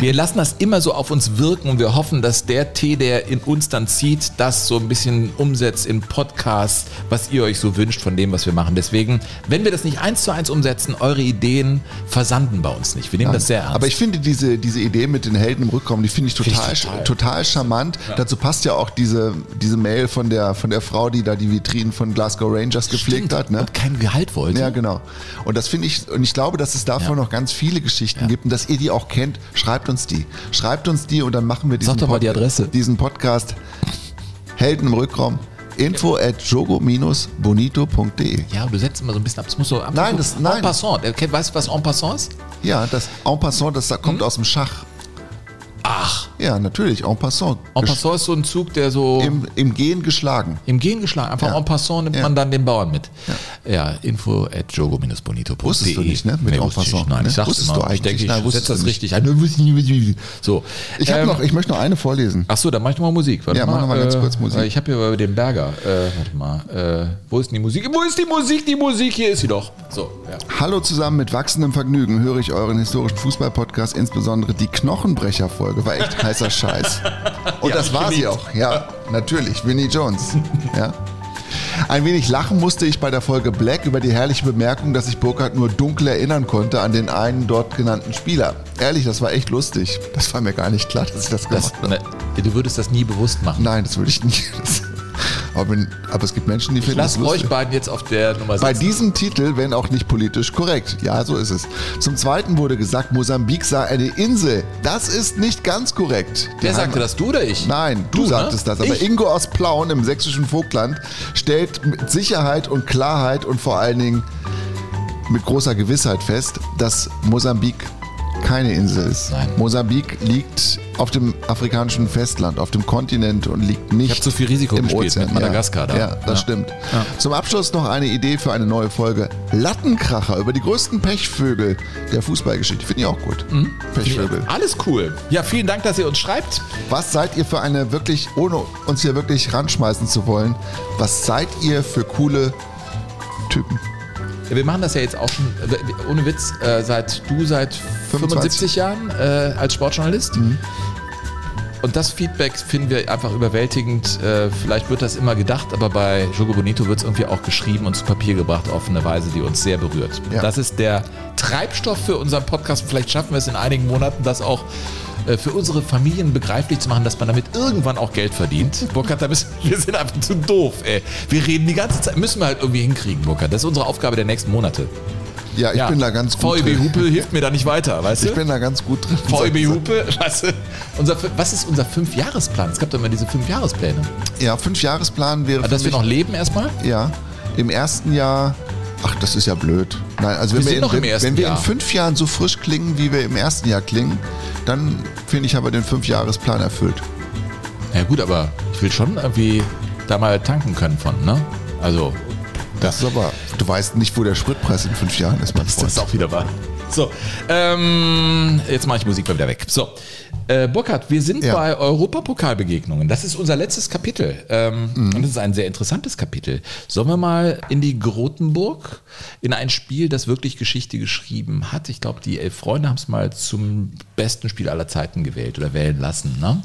wir lassen das immer so auf uns wirken und wir hoffen, dass der Tee, der in uns dann zieht, das so ein bisschen umsetzt in Podcasts, was ihr euch so wünscht von dem, was wir machen. Deswegen, wenn wir das nicht eins zu eins umsetzen, eure Ideen versanden bei uns nicht. Wir nehmen Nein. das sehr ernst. Aber ich finde diese, diese Idee mit den Helden im Rückraum, die finde ich total, total. total. charmant. Dazu passt ja auch diese, diese Mail von der, von der Frau, die da die Vitrinen von Glasgow Rangers gepflegt hat. Ne? Und kein Gehalt wollte. Ja, genau. Und das finde ich, und ich glaube, dass es davon noch ganz viele Geschichten gibt und dass ihr die auch kennt. Schreibt uns die. Schreibt uns die und dann machen wir diesen, Sag doch mal die Adresse. diesen Podcast Helden im Rückraum. Info at jogo-bonito.de. Ja, du setzt immer so ein bisschen ab. Das muss so ab. Nein, das- nein. En passant. Weißt du, was en passant ist? Ja, das En passant, das da Hm? kommt aus dem Schach. Ach. Ja, natürlich, En passant. En passant ist so ein Zug, der so Im, Im Gehen geschlagen. im Gehen geschlagen. Einfach Ja. en passant nimmt Ja. man dann den Bauern mit. Ja, info at jogo-bonito.de. Wusstest du nicht, ne? Mit nee, en ich passant, nicht. Nein, ne? ich sag's Wusstest immer. du ich eigentlich? denke, ich Nein, wusstest setze das nicht. richtig ein. Ich ich. So. Ich, Ähm, noch, ich möchte noch eine vorlesen. Ach so, dann mach ich noch mal Musik. Warte Ja, mach noch mal ganz kurz Musik. äh, Ich habe hier über den Berger. Äh, warte mal. Äh, wo ist denn die Musik? Wo ist die Musik? Die Musik, hier ist sie doch. So. Hallo zusammen mit wachsendem Vergnügen höre ich euren historischen Fußball-Podcast, insbesondere die Knochenbrecher-Folge. War echt heißer Scheiß. Und Ja, das war sie auch. Ja, natürlich. Winnie Jones. Ja. Ein wenig lachen musste ich bei der Folge Black über die herrliche Bemerkung, dass sich Burkhardt nur dunkel erinnern konnte an den einen dort genannten Spieler. Ehrlich, das war echt lustig. Das war mir gar nicht klar, dass ich das gemacht habe. Ne, du würdest das nie bewusst machen. Nein, das würde ich nicht. Das, aber, aber es gibt Menschen, die Ich finden das euch lustig. beiden jetzt auf der Nummer Bei sitzen. diesem Titel, wenn auch nicht politisch korrekt. Ja, so ist es. Zum Zweiten wurde gesagt, Mosambik sei eine Insel. Das ist nicht ganz korrekt. Die Wer sagte das, du oder ich? Nein, du, Du, ne? sagtest das. Aber Ich? Ingo aus Plauen im sächsischen Vogtland stellt mit Sicherheit und Klarheit und vor allen Dingen mit großer Gewissheit fest, dass Mosambik keine Insel ist. Mosambik liegt auf dem afrikanischen Festland, auf dem Kontinent und liegt nicht Ich hab zu viel Risiko im gespielt Ozean. mit Madagaskar ja, da. Ja, das Ja. stimmt. Ja. Zum Abschluss noch eine Idee für eine neue Folge. Lattenkracher über die größten Pechvögel der Fußballgeschichte. Finde ich auch gut. Pechvögel. Alles cool. Ja, vielen Dank, dass ihr uns schreibt. Was seid ihr für eine wirklich, ohne uns hier wirklich ranschmeißen zu wollen, was seid ihr für coole Typen? Ja, wir machen das ja jetzt auch schon, äh, ohne Witz, äh, seit du seit 75 Jahren äh, als Sportjournalist. Und das Feedback finden wir einfach überwältigend. Äh, vielleicht wird das immer gedacht, aber bei Jogo Bonito wird es irgendwie auch geschrieben und zu Papier gebracht auf eine Weise, die uns sehr berührt. Ja. Das ist der Treibstoff für unseren Podcast. Vielleicht schaffen wir es in einigen Monaten, das auch für unsere Familien begreiflich zu machen, dass man damit irgendwann auch Geld verdient. Burkhard, da müssen, wir sind einfach zu doof, ey. Wir reden die ganze Zeit, müssen wir halt irgendwie hinkriegen, Burkhard. Das ist unsere Aufgabe der nächsten Monate. Ja, ich bin da ganz gut VEB drin. Hupe hilft mir da nicht weiter, weißt du? Ich bin da ganz gut drin. VEB Hupe, weißt du? Unser, was ist unser Fünfjahresplan? Es gab doch immer diese Fünfjahrespläne. Ja, Fünfjahresplan wäre. Ah, Dass wir noch leben erstmal? Ja, im ersten Jahr. Ach, das ist ja blöd. Nein, also Wir wenn wir, in, wenn, wenn wir in fünf Jahren so frisch klingen, wie wir im ersten Jahr klingen, dann finde ich, haben wir den Fünfjahresplan erfüllt. Ja gut, aber ich will schon irgendwie da mal tanken können von, ne? Also, Das ist aber, du weißt nicht, wo der Spritpreis in fünf Jahren ist, mein das Freund. ist auch wieder wahr. So, ähm, jetzt mache ich Musik mal wieder weg. So, äh, Burkhard, wir sind Ja. bei Europapokalbegegnungen. Das ist unser letztes Kapitel. Ähm, Mhm. Und das ist ein sehr interessantes Kapitel. Sollen wir mal in die Grotenburg, in ein Spiel, das wirklich Geschichte geschrieben hat? Ich glaube, die Elf Freunde haben es mal zum besten Spiel aller Zeiten gewählt oder wählen lassen. Ne?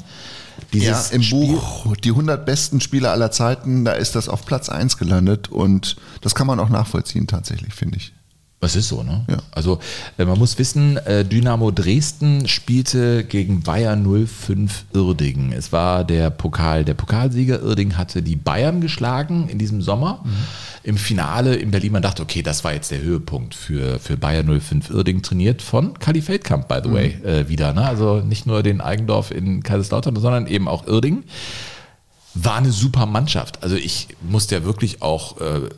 Ja, im Buch Die 100 besten Spieler aller Zeiten, da ist das auf Platz 1 gelandet und das kann man auch nachvollziehen tatsächlich, finde ich. Es ist so, ne? Ja. Also äh, man muss wissen, äh, Dynamo Dresden spielte gegen Bayer 05 Uerdingen. Es war der Pokal. Der Pokalsieger Uerdingen hatte die Bayern geschlagen in diesem Sommer. Mhm. Im Finale in Berlin, man dachte, okay, das war jetzt der Höhepunkt für, für Bayer 05 Uerdingen, trainiert von Kali Feldkamp, by the Mhm. way, äh, wieder. Ne? Also nicht nur den Eigendorf in Kaiserslautern, sondern eben auch Uerdingen war eine super Mannschaft. Also ich musste ja wirklich auch äh,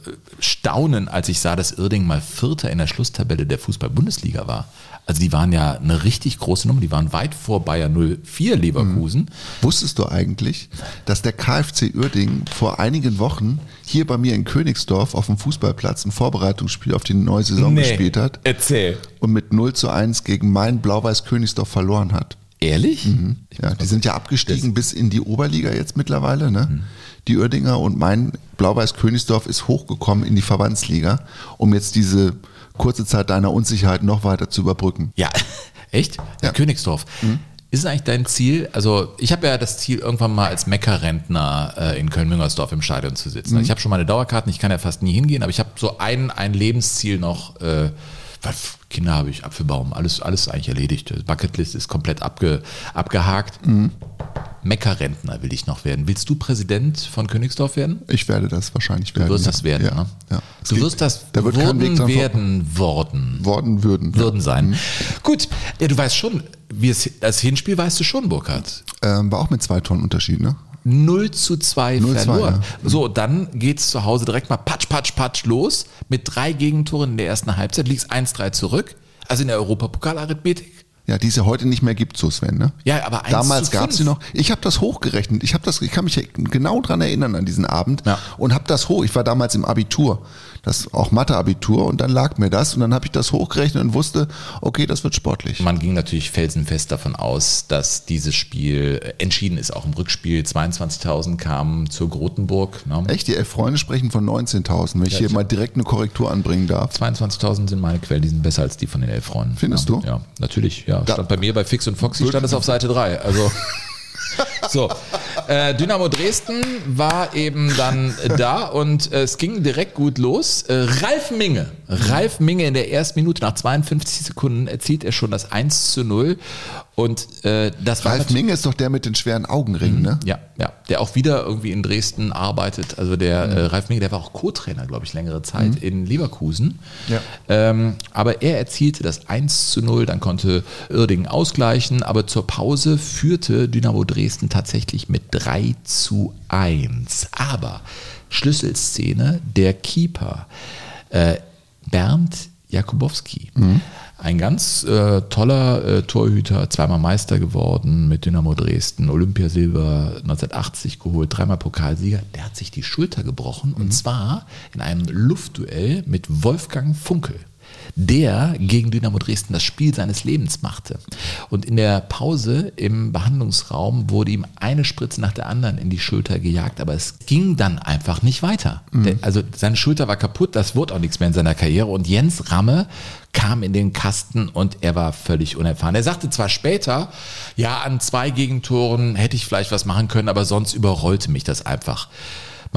staunen, als ich sah, dass Irding mal Vierter in der Schlusstabelle der Fußball-Bundesliga war. Also die waren ja eine richtig große Nummer. Die waren weit vor Bayer 04 Leverkusen. Wusstest du eigentlich, dass der KfC Uerdingen vor einigen Wochen hier bei mir in Königsdorf auf dem Fußballplatz ein Vorbereitungsspiel auf die neue Saison Nee. gespielt hat Erzähl. und mit 0 zu 1 gegen mein Blau-Weiß Königsdorf verloren hat? Ehrlich? Mhm. Ja, die sind ja abgestiegen bis in die Oberliga jetzt mittlerweile, ne? Die Uerdinger und mein Blau-Weiß Königsdorf ist hochgekommen in die Verbandsliga, um jetzt diese kurze Zeit deiner Unsicherheit noch weiter zu überbrücken. Ja, echt? Ja. Königsdorf. Ist es eigentlich dein Ziel? Also, ich habe ja das Ziel, irgendwann mal als Meckerrentner äh, in Köln-Müngersdorf im Stadion zu sitzen. Mhm. Ich habe schon meine Dauerkarten, ich kann ja fast nie hingehen, aber ich habe so ein, ein Lebensziel noch. Äh, Kinder habe ich, Apfelbaum, alles, alles eigentlich erledigt. Die Bucketlist ist komplett abge, abgehakt. Mhm. Meckerrentner will ich noch werden. Willst du Präsident von Königsdorf werden? Ich werde das wahrscheinlich werden. Du wirst ja. das werden, ja. ne? Ja. Du geht- wirst das da wird vor- werden worden. worden würden. Würden sein. Gut, ja, du weißt schon, wie es, das Hinspiel weißt du schon, Burkhard. Ähm, war auch mit zwei Tonnen Unterschied, ne? 0 zu 2 0 zu 2, verloren. ja. So, dann geht's zu Hause direkt mal patsch, patsch, patsch los mit drei Gegentoren in der ersten Halbzeit, liegst 1-3 zurück. Also in der Europapokalarithmetik. Ja, die es ja heute nicht mehr gibt, so Sven, ne? Ja, aber 1 Damals gab es sie 5. noch. Ich habe das hochgerechnet. Ich habe das, ich kann mich genau dran erinnern an diesen Abend und habe das hoch. Ich war damals im Abitur. Das auch Mathe-Abitur und dann lag mir das und dann habe ich das hochgerechnet und wusste, okay, das wird sportlich. Man ging natürlich felsenfest davon aus, dass dieses Spiel entschieden ist, auch im Rückspiel. 22.000 kamen zur Grotenburg. Ne? Echt, die elf Freunde sprechen von 19.000, wenn ich Ja, hier ich- mal direkt eine Korrektur anbringen darf. 22.000 sind meine Quellen, die sind besser als die von den elf Freunden. Findest ja, du? Ja, natürlich. Ja, stand bei mir bei Fix und Foxy stand es auf Seite 3. Also so, äh, Dynamo Dresden war eben dann da und äh, es ging direkt gut los. Äh, Ralf Minge, Ralf Minge in der ersten Minute nach 52 Sekunden erzielt er schon das 1 zu 0 und äh, das war Ralf Minge ist doch der mit den schweren Augenringen, ne? ja, ja, der auch wieder irgendwie in Dresden arbeitet. Also der äh, Ralf Minge, der war auch Co-Trainer, glaube ich, längere Zeit Mhm. in Leverkusen. Ja. Ähm, aber er erzielte das 1 zu 0, dann konnte Uerdingen ausgleichen, aber zur Pause führte Dynamo Dresden tatsächlich mit 3 zu 1. Aber Schlüsselszene, der Keeper äh, Bernd Jakubowski. Ein ganz äh, toller äh, Torhüter, zweimal Meister geworden mit Dynamo Dresden, Olympiasilber 1980 geholt, dreimal Pokalsieger. Der hat sich die Schulter gebrochen und zwar in einem Luftduell mit Wolfgang Funkel der gegen Dynamo Dresden das Spiel seines Lebens machte. Und in der Pause im Behandlungsraum wurde ihm eine Spritze nach der anderen in die Schulter gejagt, aber es ging dann einfach nicht weiter. Der, also seine Schulter war kaputt, das wurde auch nichts mehr in seiner Karriere und Jens Ramme kam in den Kasten und er war völlig unerfahren. Er sagte zwar später, ja, an zwei Gegentoren hätte ich vielleicht was machen können, aber sonst überrollte mich das einfach.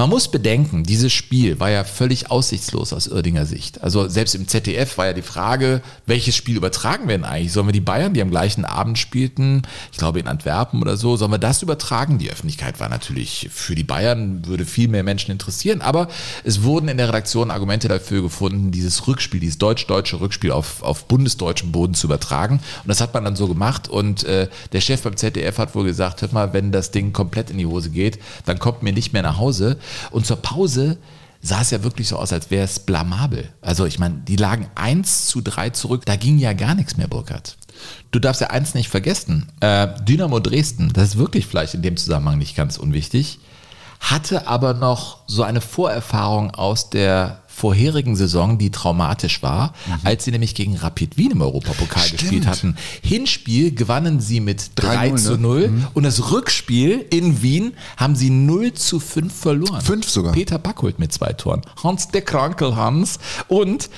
Man muss bedenken, dieses Spiel war ja völlig aussichtslos aus Irdinger Sicht. Also selbst im ZDF war ja die Frage, welches Spiel übertragen wir denn eigentlich? Sollen wir die Bayern, die am gleichen Abend spielten, ich glaube in Antwerpen oder so, sollen wir das übertragen? Die Öffentlichkeit war natürlich für die Bayern, würde viel mehr Menschen interessieren, aber es wurden in der Redaktion Argumente dafür gefunden, dieses Rückspiel, dieses deutsch-deutsche Rückspiel auf, auf bundesdeutschem Boden zu übertragen. Und das hat man dann so gemacht und äh, der Chef beim ZDF hat wohl gesagt, hört mal, wenn das Ding komplett in die Hose geht, dann kommt mir nicht mehr nach Hause. Und zur Pause sah es ja wirklich so aus, als wäre es blamabel. Also ich meine, die lagen 1 zu 3 zurück, da ging ja gar nichts mehr, Burkhard. Du darfst ja eins nicht vergessen, äh, Dynamo Dresden, das ist wirklich vielleicht in dem Zusammenhang nicht ganz unwichtig, hatte aber noch so eine Vorerfahrung aus der vorherigen Saison, die traumatisch war, als sie nämlich gegen Rapid Wien im Europapokal Stimmt. gespielt hatten. Hinspiel gewannen sie mit 3 3-0, zu ne? 0 und das Rückspiel in Wien haben sie 0 zu 5 verloren. Fünf sogar. Peter Backholt mit zwei Toren. Hans der Krankel Hans und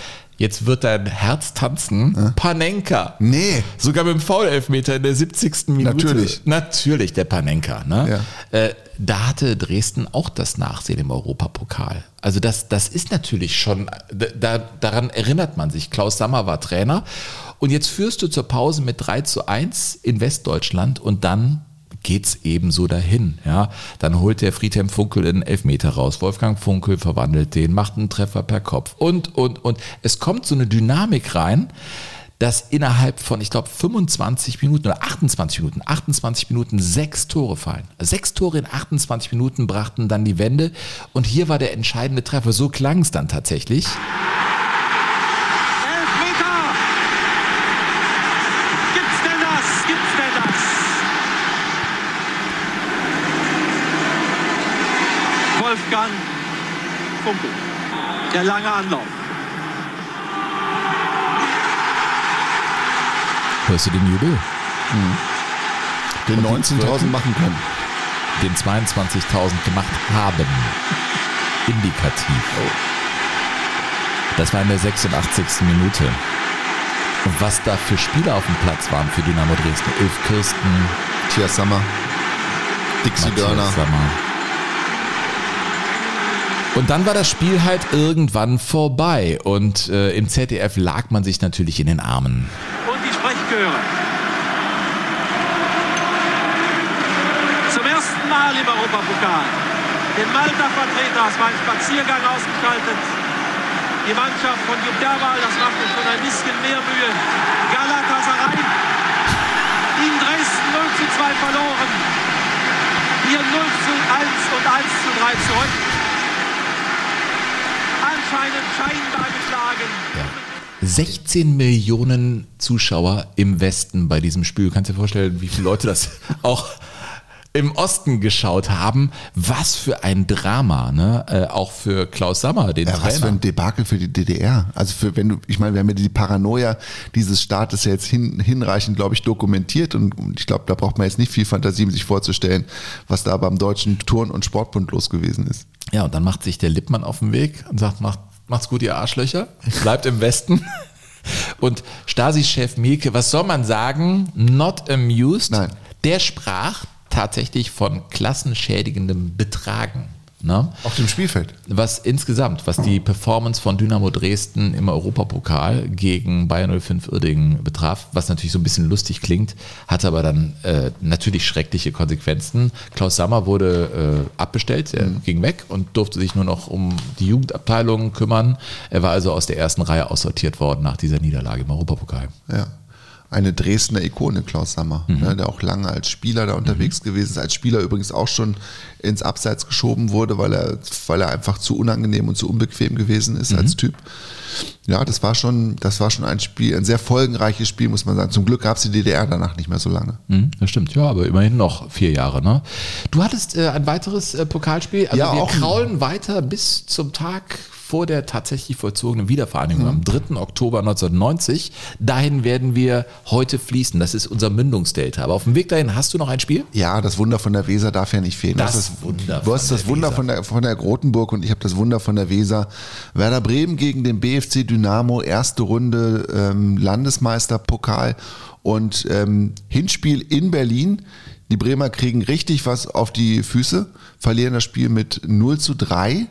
Jetzt wird dein Herz tanzen. Panenka. Nee. Sogar mit dem Foul-Elfmeter in der 70. Minute. Natürlich. Natürlich, der Panenka. Ne? Äh, da hatte Dresden auch das Nachsehen im Europapokal. Also das, das ist natürlich schon, da, daran erinnert man sich. Klaus Sammer war Trainer. Und jetzt führst du zur Pause mit 3 zu 1 in Westdeutschland und dann geht's eben so dahin. Ja, dann holt der Friedhelm Funkel den Elfmeter raus. Wolfgang Funkel verwandelt den, macht einen Treffer per Kopf und und und. Es kommt so eine Dynamik rein, dass innerhalb von, ich glaube, 25 Minuten oder 28 Minuten, 28 Minuten sechs Tore fallen. Sechs Tore in 28 Minuten brachten dann die Wende und hier war der entscheidende Treffer. So klang es dann tatsächlich. Elfmeter! Gibt's denn das? Gibt's denn das? Wolfgang Funkel. Der lange Anlauf. Hörst du den Jubel? Den Und die 19.000 Wirken? machen können. Den 22.000 gemacht haben. Indikativ. Das war in der 86. Minute. Und was da für Spieler auf dem Platz waren für Dynamo Dresden. Ulf Kirsten, Matthias Sammer, Dixie Dörner. Sammer. Und dann war das Spiel halt irgendwann vorbei und äh, im ZDF lag man sich natürlich in den Armen. Und die Sprechchöre. Zum ersten Mal im Europapokal. Den Malta Vertreter, es war ein Spaziergang ausgestaltet. Die Mannschaft von Jupp Derwal, das macht uns schon ein bisschen mehr Mühe. Galatasaray in Dresden 0 zu 2 verloren. Hier 0 zu 1 und 1 zu 3 zurück. Anscheinend scheinbar geschlagen. 16 Millionen Zuschauer im Westen bei diesem Spiel. Du kannst dir vorstellen, wie viele Leute das auch im Osten geschaut haben. Was für ein Drama, ne? Äh, auch für Klaus Sammer, den Ja, Trainer. was für ein Debakel für die DDR. Also für wenn du, ich meine, wir haben ja die Paranoia dieses Staates ja jetzt hin, hinreichend, glaube ich, dokumentiert und und ich glaube, da braucht man jetzt nicht viel Fantasie, um sich vorzustellen, was da beim deutschen Turn- und Sportbund los gewesen ist. Ja, und dann macht sich der Lippmann auf den Weg und sagt, macht, macht's gut, ihr Arschlöcher, bleibt im Westen. Und Stasi-Chef Mielke, was soll man sagen? Not amused. Nein. Der sprach tatsächlich von klassenschädigendem Betragen. Ne? Auf dem Spielfeld. Was insgesamt, was die Performance von Dynamo Dresden im Europapokal gegen Bayern 05 Uerdingen betraf, was natürlich so ein bisschen lustig klingt, hatte aber dann äh, natürlich schreckliche Konsequenzen. Klaus Sammer wurde äh, abbestellt, er ging weg und durfte sich nur noch um die Jugendabteilung kümmern. Er war also aus der ersten Reihe aussortiert worden nach dieser Niederlage im Europapokal. Ja. Eine Dresdner Ikone, Klaus Sammer, Mhm. ne, der auch lange als Spieler da unterwegs gewesen ist, als Spieler übrigens auch schon ins Abseits geschoben wurde, weil er, weil er einfach zu unangenehm und zu unbequem gewesen ist Mhm. als Typ. Ja, das war schon, das war schon ein Spiel, ein sehr folgenreiches Spiel, muss man sagen. Zum Glück gab es die DDR danach nicht mehr so lange. Mhm, das stimmt, ja, aber immerhin noch vier Jahre. Ne? Du hattest äh, ein weiteres äh, Pokalspiel. Also Ja, wir kraulen weiter bis zum Tag vor der tatsächlich vollzogenen Wiedervereinigung Mhm. am 3. Oktober 1990. Dahin werden wir heute fließen. Das ist unser Mündungsdelta. Aber auf dem Weg dahin hast du noch ein Spiel? Ja, das Wunder von der Weser darf ja nicht fehlen. Das Du hast Wunder Du hast das der Wunder Weser. von der, von der Grotenburg und ich habe das Wunder von der Weser. Werder Bremen gegen den BFC Dynamo, erste Runde ähm, Landesmeisterpokal und ähm, Hinspiel in Berlin. Die Bremer kriegen richtig was auf die Füße, verlieren das Spiel mit 0 zu 3.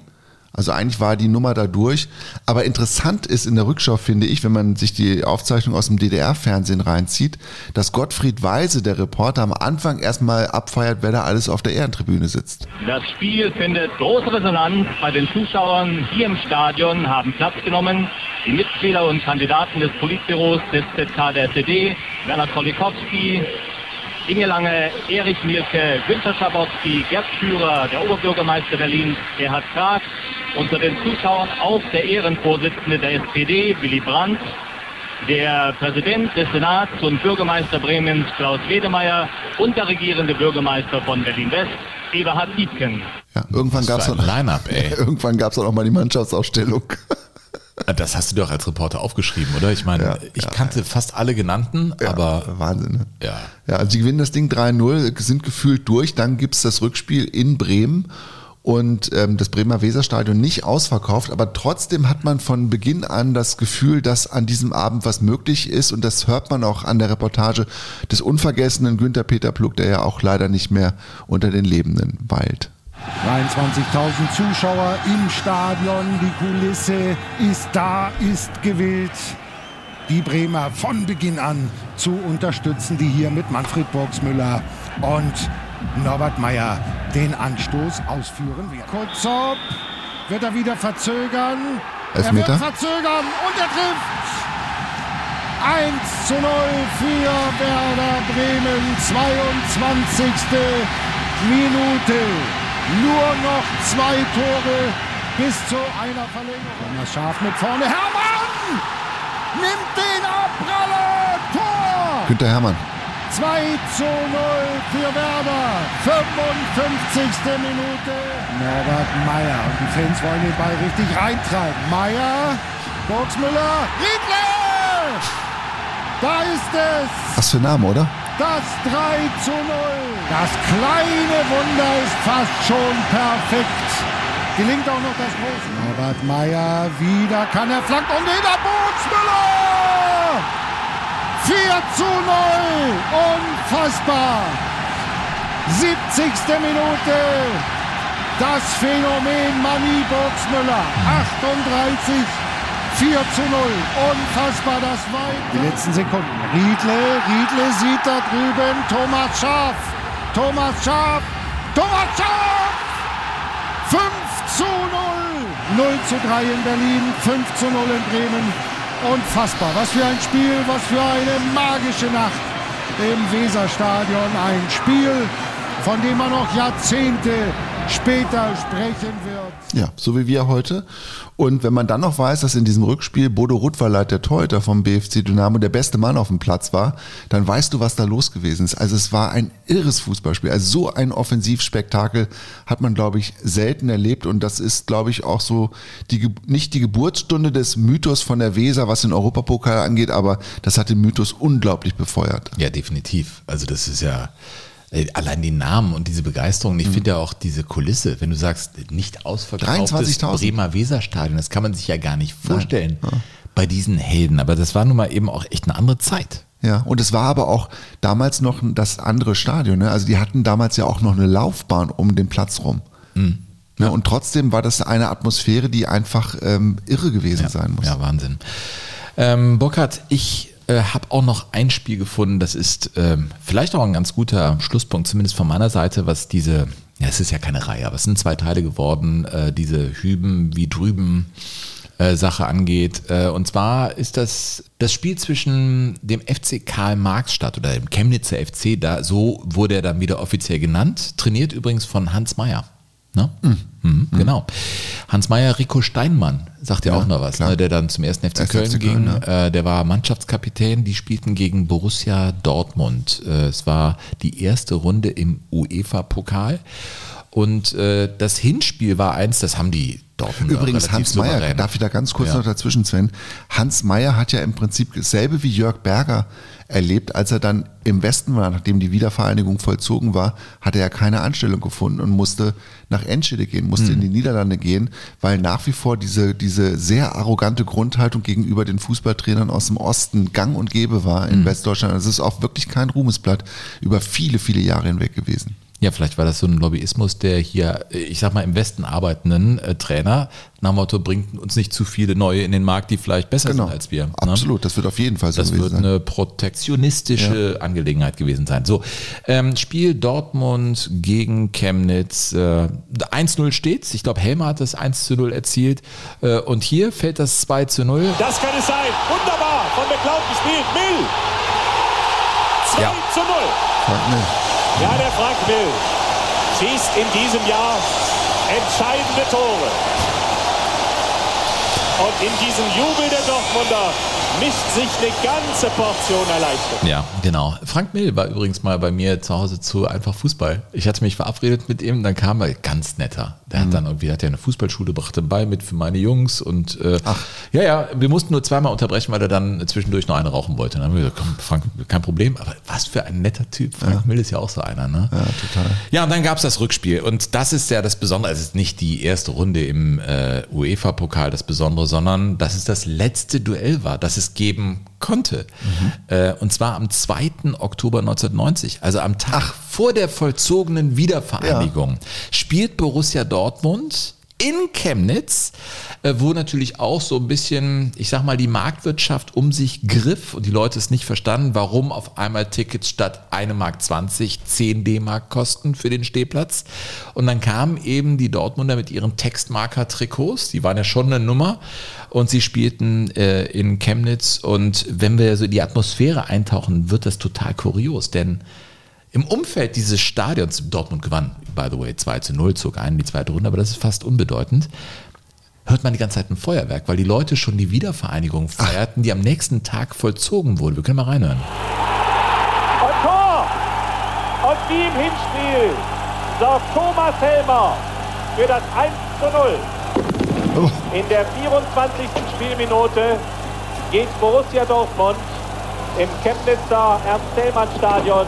Also eigentlich war die Nummer da durch. Aber interessant ist in der Rückschau, finde ich, wenn man sich die Aufzeichnung aus dem DDR-Fernsehen reinzieht, dass Gottfried Weise, der Reporter, am Anfang erstmal abfeiert, wer da alles auf der Ehrentribüne sitzt. Das Spiel findet große Resonanz bei den Zuschauern hier im Stadion, haben Platz genommen. Die Mitglieder und Kandidaten des Politbüros des ZK der SED, Werner Kolikowski, Inge Lange, Erich Mielke, Günter Schabowski, Gerd Schürer, der Oberbürgermeister Berlins, Gerhard Krag. Unter den Zuschauern auch der Ehrenvorsitzende der SPD, Willy Brandt, der Präsident des Senats und Bürgermeister Bremens, Klaus Wedemeyer, und der regierende Bürgermeister von Berlin-West, Eberhard Dietken. Ja, irgendwann gab es ein Line-Up, ey. irgendwann gab's auch noch mal die Mannschaftsausstellung. Das hast du doch als Reporter aufgeschrieben, oder? Ich meine, ich kannte fast alle genannten, aber Wahnsinn. Ne? ja. Ja, also sie gewinnen das Ding 3-0, sind gefühlt durch. Dann gibt's das Rückspiel in Bremen und ähm, das Bremer Weserstadion nicht ausverkauft. Aber trotzdem hat man von Beginn an das Gefühl, dass an diesem Abend was möglich ist. Und das hört man auch an der Reportage des unvergessenen Günther Peter Pluck, der ja auch leider nicht mehr unter den Lebenden weilt. 23.000 Zuschauer im Stadion. Die Kulisse ist da, ist gewillt. Die Bremer von Beginn an zu unterstützen, die hier mit Manfred Burgsmüller und Norbert Meyer den Anstoß ausführen werden. Kurzop wird er wieder verzögern. Elfmeter? Er wird verzögern und er trifft. 1 zu 0 für Werder Bremen. 22. Minute. Nur noch zwei Tore bis zu einer Verlängerung. Thomas Schaf mit vorne. Hermann nimmt den Abpraller. Tor. Günther Hermann. 2 zu 0 für Werder. 55. Minute. Norbert Meyer. Und die Fans wollen den Ball richtig reintreiben. Meyer, Burgsmüller, Riedle! Da ist es. Was für ein Name, oder? Das 3 zu 0. Das kleine Wunder ist fast schon perfekt. Gelingt auch noch das große. Norbert Meyer, wieder kann er flanken und wieder Bootsmüller. 4 zu 0. Unfassbar. 70. Minute. Das Phänomen Manni Burgsmüller. 38 4 zu 0. Unfassbar das weit. Die letzten Sekunden. Riedle, Riedle sieht da drüben Thomas Schaf. Thomas Schaf. Thomas Schaf. 5 zu 0. 0 zu 3 in Berlin, 5 zu 0 in Bremen. Unfassbar. Was für ein Spiel, was für eine magische Nacht im Weserstadion. Ein Spiel, von dem man noch Jahrzehnte später sprechen wird. Ja, so wie wir heute. Und wenn man dann noch weiß, dass in diesem Rückspiel Bodo Ruttweiler, der Torhüter vom BFC Dynamo, der beste Mann auf dem Platz war, dann weißt du, was da los gewesen ist. Also es war ein irres Fußballspiel. Also so ein Offensivspektakel hat man, glaube ich, selten erlebt. Und das ist, glaube ich, auch so die, nicht die Geburtsstunde des Mythos von der Weser, was den Europapokal angeht, aber das hat den Mythos unglaublich befeuert. Ja, definitiv. Also das ist ja allein die Namen und diese Begeisterung. Ich finde ja auch diese Kulisse, wenn du sagst, nicht ausverkauftes 23.000. Bremer Weserstadion, das kann man sich ja gar nicht vorstellen bei diesen Helden. Aber das war nun mal eben auch echt eine andere Zeit. Ja, und es war aber auch damals noch das andere Stadion. Ne? Also die hatten damals ja auch noch eine Laufbahn um den Platz rum. Ne? Und trotzdem war das eine Atmosphäre, die einfach ähm, irre gewesen sein muss. Ja, Wahnsinn. Ähm, Burkhard, ich äh, habe auch noch ein Spiel gefunden, das ist ähm, vielleicht auch ein ganz guter Schlusspunkt, zumindest von meiner Seite, was diese, ja, es ist ja keine Reihe, aber es sind zwei Teile geworden, äh, diese Hüben wie drüben. äh, Sache angeht. Äh, Und zwar ist das das Spiel zwischen dem FC Karl Marx-Stadt oder dem Chemnitzer FC, da so wurde er dann wieder offiziell genannt, trainiert übrigens von Hans Meyer. Ne? Mhm, Genau. Hans Meyer, Rico Steinmann, sagt ja, Ja, auch noch was, ne, der dann zum ersten FC Köln FC ging. Köln, äh, der war Mannschaftskapitän, die spielten gegen Borussia Dortmund. Äh, es war die erste Runde im UEFA-Pokal. Und äh, das Hinspiel war eins, das haben die Dortmunder Übrigens, Hans Meyer, darf ich da ganz kurz Ja. noch dazwischen, Sven? Hans Meyer hat ja im Prinzip dasselbe wie Jörg Berger erlebt, als er dann im Westen war, nachdem die Wiedervereinigung vollzogen war, hat er keine Anstellung gefunden und musste nach Enschede gehen, musste Mhm. in die Niederlande gehen, weil nach wie vor diese, diese sehr arrogante Grundhaltung gegenüber den Fußballtrainern aus dem Osten gang und gäbe war in Mhm. Westdeutschland. Das ist auch wirklich kein Ruhmesblatt über viele, viele Jahre hinweg gewesen. Ja, vielleicht war das so ein Lobbyismus der hier, ich sag mal, im Westen arbeitenden äh, Trainer. Nach dem Motto, bringt uns nicht zu viele neue in den Markt, die vielleicht besser Genau. sind als wir. ne? Absolut, das wird auf jeden Fall so Das gewesen wird sein. eine protektionistische Angelegenheit gewesen sein. So, ähm, Spiel Dortmund gegen Chemnitz. Äh, 1-0 steht's. Ich glaube, Helmer hat das 1-0 erzielt. Äh, und hier fällt das 2-0. Das kann es sein. Wunderbar. Von McLeod gespielt. Mill. 2 Ja. Zu 0. Ja, der Frank Mill schießt in diesem Jahr entscheidende Tore. Und in diesem Jubel der Dortmunder mischt sich eine ganze Portion Erleichterung. Ja, genau. Frank Mill war übrigens mal bei mir zu Hause zu einfach Fußball. Ich hatte mich verabredet mit ihm, dann kam er ganz netter. Der Mhm. hat dann irgendwie, hat ja eine Fußballschule, brachte bei mit für meine Jungs und äh, ja, ja, wir mussten nur zweimal unterbrechen, weil er dann zwischendurch noch eine rauchen wollte. Dann haben wir gesagt, komm, Frank, kein Problem. Aber was für ein netter Typ. Frank Mill ist ja auch so einer, ne? Ja, total. Ja, und dann gab es das Rückspiel. Und das ist ja das Besondere. Es ist nicht die erste Runde im äh, UEFA-Pokal das Besondere, sondern dass es das letzte Duell war, das es geben konnte. Äh, und zwar am 2. Oktober 1990, also am Tag vor der vollzogenen Wiedervereinigung, spielt Borussia Dortmund in Chemnitz, äh, wo natürlich auch so ein bisschen, ich sag mal, die Marktwirtschaft um sich griff und die Leute es nicht verstanden, warum auf einmal Tickets statt 1 Mark 20 10 D-Mark kosten für den Stehplatz. Und dann kamen eben die Dortmunder mit ihren Textmarker-Trikots, die waren ja schon eine Nummer und sie spielten äh, in Chemnitz und wenn wir so in die Atmosphäre eintauchen, wird das total kurios, denn im Umfeld dieses Stadions, Dortmund gewann, by the way, 2 zu 0, zog ein in die zweite Runde, aber das ist fast unbedeutend, hört man die ganze Zeit ein Feuerwerk, weil die Leute schon die Wiedervereinigung feierten, die am nächsten Tag vollzogen wurde. Wir können mal reinhören. Und Tor! Und wie im Hinspiel sorgt Thomas Helmer für das 1 zu 0. In der 24. Spielminute geht Borussia Dortmund im Chemnitzer Ernst-Thälmann-Stadion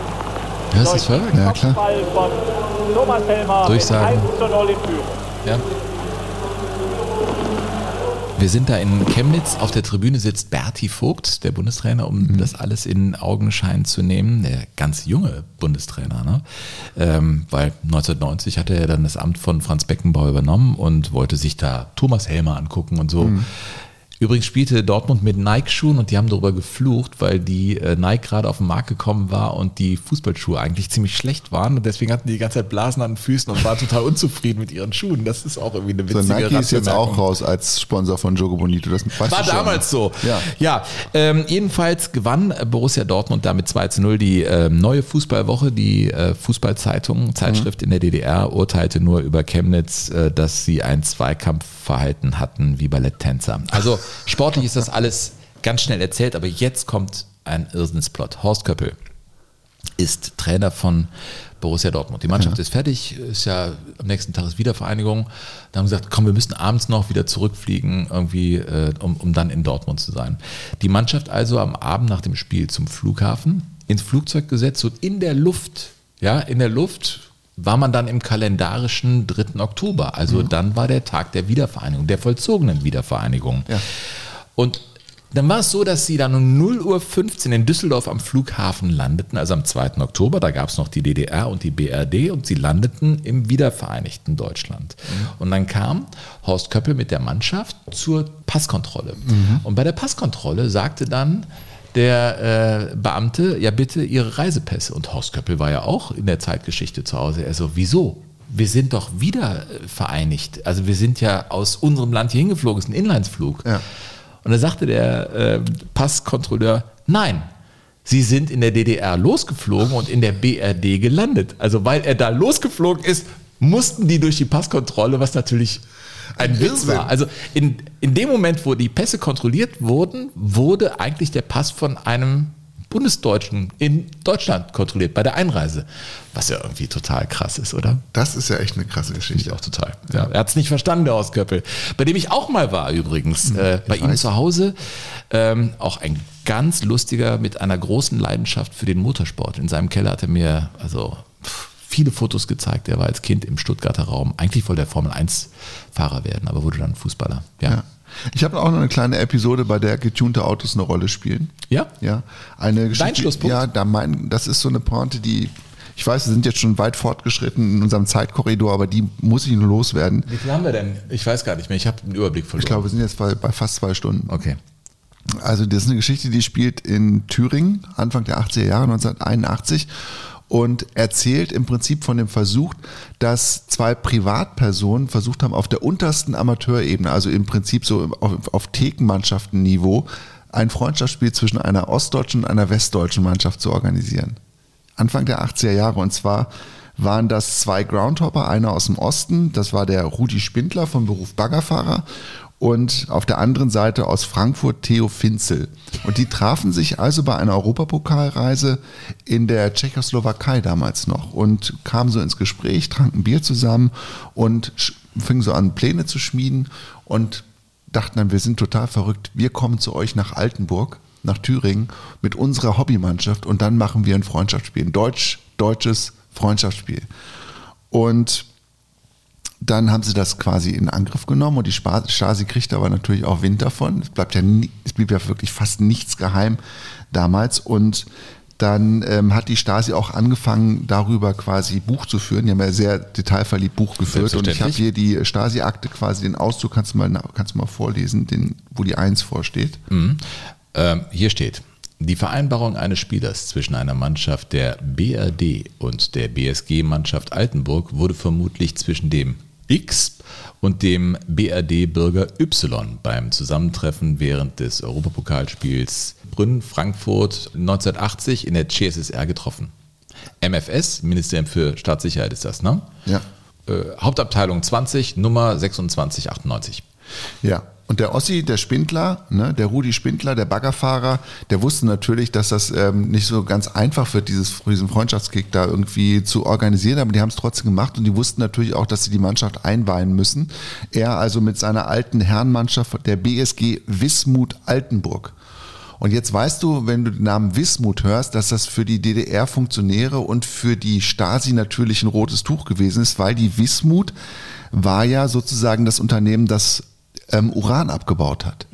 Du durch das den Ja, klar. Durchsagen. mit 1 zu 0 in Führung. Ja. Wir sind da in Chemnitz. Auf der Tribüne sitzt Berti Vogt, der Bundestrainer, um das alles in Augenschein zu nehmen. Der ganz junge Bundestrainer, ne? Ähm, weil 1990 hat er ja dann das Amt von Franz Beckenbauer übernommen und wollte sich da Thomas Helmer angucken und so. Mhm. Übrigens spielte Dortmund mit Nike-Schuhen und die haben darüber geflucht, weil die äh, Nike gerade auf den Markt gekommen war und die Fußballschuhe eigentlich ziemlich schlecht waren und deswegen hatten die die ganze Zeit Blasen an den Füßen und waren total unzufrieden mit ihren Schuhen. Das ist auch irgendwie eine So, witzige Nike ist jetzt Randbemerkung. auch raus als Sponsor von Jogo Bonito. Das War damals so. Ja. Ja, ähm, jedenfalls gewann äh, Borussia Dortmund damit 2 zu 0 die ähm, neue Fußballwoche, die äh, Fußballzeitung, Zeitschrift Mhm. in der DDR, urteilte nur über Chemnitz, äh, dass sie ein Zweikampfverhalten hatten wie Balletttänzer. Also sportlich ist das alles ganz schnell erzählt, aber jetzt kommt ein Irrsinnsplot. Horst Köppel ist Trainer von Borussia Dortmund. Die Mannschaft ist fertig, ist ja am nächsten Tag ist Wiedervereinigung. Da haben gesagt, komm, wir müssen abends noch wieder zurückfliegen, irgendwie, äh, um, um dann in Dortmund zu sein. Die Mannschaft also am Abend nach dem Spiel zum Flughafen ins Flugzeug gesetzt und in der Luft, ja, in der Luft war man dann im kalendarischen 3. Oktober. Also dann war der Tag der Wiedervereinigung, der vollzogenen Wiedervereinigung. Und dann war es so, dass sie dann um 0 Uhr 15 in Düsseldorf am Flughafen landeten, also am 2. Oktober. Da gab es noch die DDR und die BRD und sie landeten im wiedervereinigten Deutschland. Und dann kam Horst Köppel mit der Mannschaft zur Passkontrolle. Und bei der Passkontrolle sagte dann der äh, Beamte, ja bitte Ihre Reisepässe. Und Horst Köppel war ja auch in der Zeitgeschichte zu Hause. Er so, wieso? Wir sind doch wieder äh, vereinigt. Also wir sind ja aus unserem Land hier hingeflogen, es ist ein Inlandsflug. Und da sagte der äh, Passkontrolleur, nein, Sie sind in der DDR losgeflogen und in der BRD gelandet. Also weil er da losgeflogen ist, mussten die durch die Passkontrolle, was natürlich ein Witz war. Also in, in dem Moment, wo die Pässe kontrolliert wurden, wurde eigentlich der Pass von einem Bundesdeutschen in Deutschland kontrolliert bei der Einreise. Was ja irgendwie total krass ist, oder? Das ist ja echt eine krasse Geschichte. Ich auch total. Ja, er hat es nicht verstanden, der Horst Köppel. Bei dem ich auch mal war übrigens. äh, bei ihm weiß. zu Hause. Ähm, auch ein ganz lustiger mit einer großen Leidenschaft für den Motorsport. In seinem Keller hat er mir also pff, viele Fotos gezeigt. Er war als Kind im Stuttgarter Raum. Eigentlich wollte er Formel-1-Fahrer werden, aber wurde dann Fußballer. Ja. Ja. Ich habe auch noch eine kleine Episode, bei der getunte Autos eine Rolle spielen. Ja? Ja. Eine Geschichte, Schlusspunkt? Ja, da mein, das ist so eine Pointe, die, ich weiß, wir sind jetzt schon weit fortgeschritten in unserem Zeitkorridor, aber die muss ich nur loswerden. Wie viel haben wir denn? Ich weiß gar nicht mehr. Ich habe den Überblick verloren. Ich glaube, wir sind jetzt bei, bei fast zwei Stunden. Okay. Also das ist eine Geschichte, die spielt in Thüringen, Anfang der 80er Jahre, 1981 und erzählt im Prinzip von dem Versuch, dass zwei Privatpersonen versucht haben, auf der untersten Amateurebene, also im Prinzip so auf, auf Thekenmannschaftenniveau, ein Freundschaftsspiel zwischen einer ostdeutschen und einer westdeutschen Mannschaft zu organisieren. Anfang der 80er Jahre und zwar waren das zwei Groundhopper, einer aus dem Osten, das war der Rudi Spindler vom Beruf Baggerfahrer und auf der anderen Seite aus Frankfurt Theo Finzel. Und die trafen sich also bei einer Europapokalreise in der Tschechoslowakei damals noch und kamen so ins Gespräch, tranken Bier zusammen und fingen so an, Pläne zu schmieden und dachten dann, wir sind total verrückt, wir kommen zu euch nach Altenburg, nach Thüringen mit unserer Hobbymannschaft und dann machen wir ein Freundschaftsspiel, ein deutsch-deutsches Freundschaftsspiel. Und dann haben sie das quasi in Angriff genommen und die Stasi kriegt aber natürlich auch Wind davon. Es bleibt ja, nie, es blieb ja wirklich fast nichts geheim damals und dann ähm, hat die Stasi auch angefangen, darüber quasi Buch zu führen. Die haben ja sehr detailverliebt Buch geführt und ich habe hier die Stasi-Akte quasi, den Auszug, kannst du mal, kannst du mal vorlesen, den, wo die Eins vorsteht. Mhm. Ähm, hier steht, die Vereinbarung eines Spielers zwischen einer Mannschaft der BRD und der BSG-Mannschaft Altenburg wurde vermutlich zwischen dem X und dem BRD-Bürger Y beim Zusammentreffen während des Europapokalspiels Brünn-Frankfurt 1980 in der CSSR getroffen. MFS, Ministerium für Staatssicherheit ist das, ne? Ja. Äh, Hauptabteilung 20, Nummer 2698. Ja. Und der Ossi, der Spindler, ne, der Rudi Spindler, der Baggerfahrer, der wusste natürlich, dass das ähm, nicht so ganz einfach wird, dieses, diesen Freundschaftskick da irgendwie zu organisieren, aber die haben es trotzdem gemacht und die wussten natürlich auch, dass sie die Mannschaft einweihen müssen. Er also mit seiner alten Herrenmannschaft der BSG Wismut Altenburg. Und jetzt weißt du, wenn du den Namen Wismut hörst, dass das für die DDR-Funktionäre und für die Stasi natürlich ein rotes Tuch gewesen ist, weil die Wismut war ja sozusagen das Unternehmen, das ähm, Uran abgebaut hat.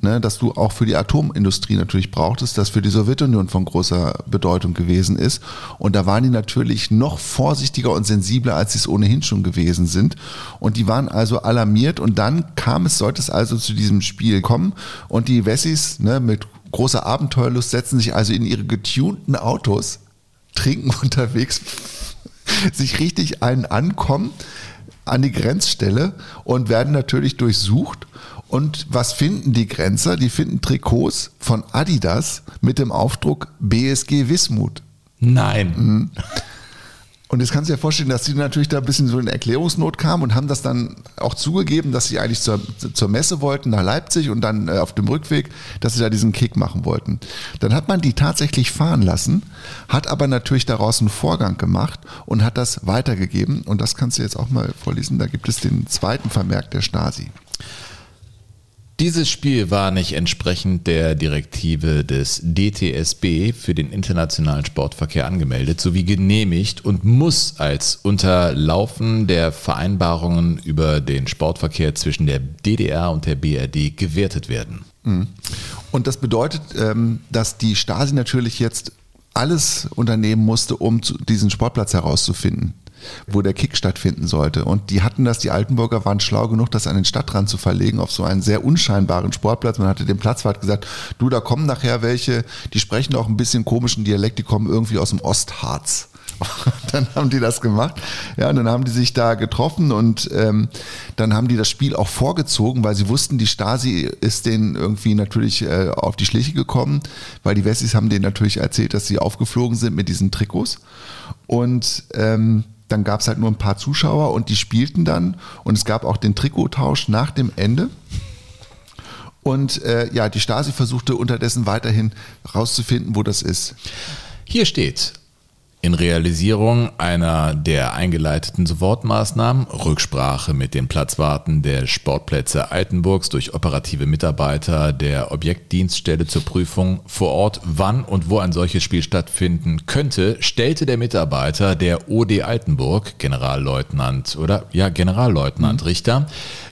Ne, dass du auch für die Atomindustrie natürlich brauchtest, das für die Sowjetunion von großer Bedeutung gewesen ist. Und da waren die natürlich noch vorsichtiger und sensibler, als sie es ohnehin schon gewesen sind. Und die waren also alarmiert und dann kam es, sollte es also zu diesem Spiel kommen und die Wessis ne, mit großer Abenteuerlust setzen sich also in ihre getunten Autos, trinken unterwegs sich richtig einen ankommen an die Grenzstelle und werden natürlich durchsucht. Und was finden die Grenzer? Die finden Trikots von Adidas mit dem Aufdruck BSG Wismut. Nein. Mhm. Und jetzt kannst du dir vorstellen, dass sie natürlich da ein bisschen so in Erklärungsnot kamen und haben das dann auch zugegeben, dass sie eigentlich zur, zur Messe wollten nach Leipzig und dann äh, auf dem Rückweg, dass sie da diesen Kick machen wollten. Dann hat man die tatsächlich fahren lassen, hat aber natürlich daraus einen Vorgang gemacht und hat das weitergegeben. Und das kannst du jetzt auch mal vorlesen. Da gibt es den zweiten Vermerk der Stasi. Dieses Spiel war nicht entsprechend der Direktive des DTSB für den internationalen Sportverkehr angemeldet sowie genehmigt und muss als Unterlaufen der Vereinbarungen über den Sportverkehr zwischen der DDR und der BRD gewertet werden. Mhm. Und das bedeutet, ähm, dass die Stasi natürlich jetzt alles unternehmen musste, um diesen Sportplatz herauszufinden wo der Kick stattfinden sollte. Und die hatten das, die Altenburger waren schlau genug, das an den Stadtrand zu verlegen, auf so einen sehr unscheinbaren Sportplatz. Man hatte dem Platzwart gesagt, du, da kommen nachher welche, die sprechen auch ein bisschen komischen Dialekt, die kommen irgendwie aus dem Ostharz. dann haben die das gemacht. Ja, und dann haben die sich da getroffen und ähm, dann haben die das Spiel auch vorgezogen, weil sie wussten, die Stasi ist denen irgendwie natürlich äh, auf die Schliche gekommen, weil die Wessis haben denen natürlich erzählt, dass sie aufgeflogen sind mit diesen Trikots. Und ähm, dann gab es halt nur ein paar Zuschauer und die spielten dann und es gab auch den Trikottausch nach dem Ende. Und äh, ja, die Stasi versuchte unterdessen weiterhin rauszufinden, wo das ist. Hier steht, in Realisierung einer der eingeleiteten Sofortmaßnahmen, Rücksprache mit den Platzwarten der Sportplätze Altenburgs durch operative Mitarbeiter der Objektdienststelle zur Prüfung vor Ort, wann und wo ein solches Spiel stattfinden könnte, stellte der Mitarbeiter der OD Altenburg, Generalleutnant oder ja, Generalleutnant mhm. Richter,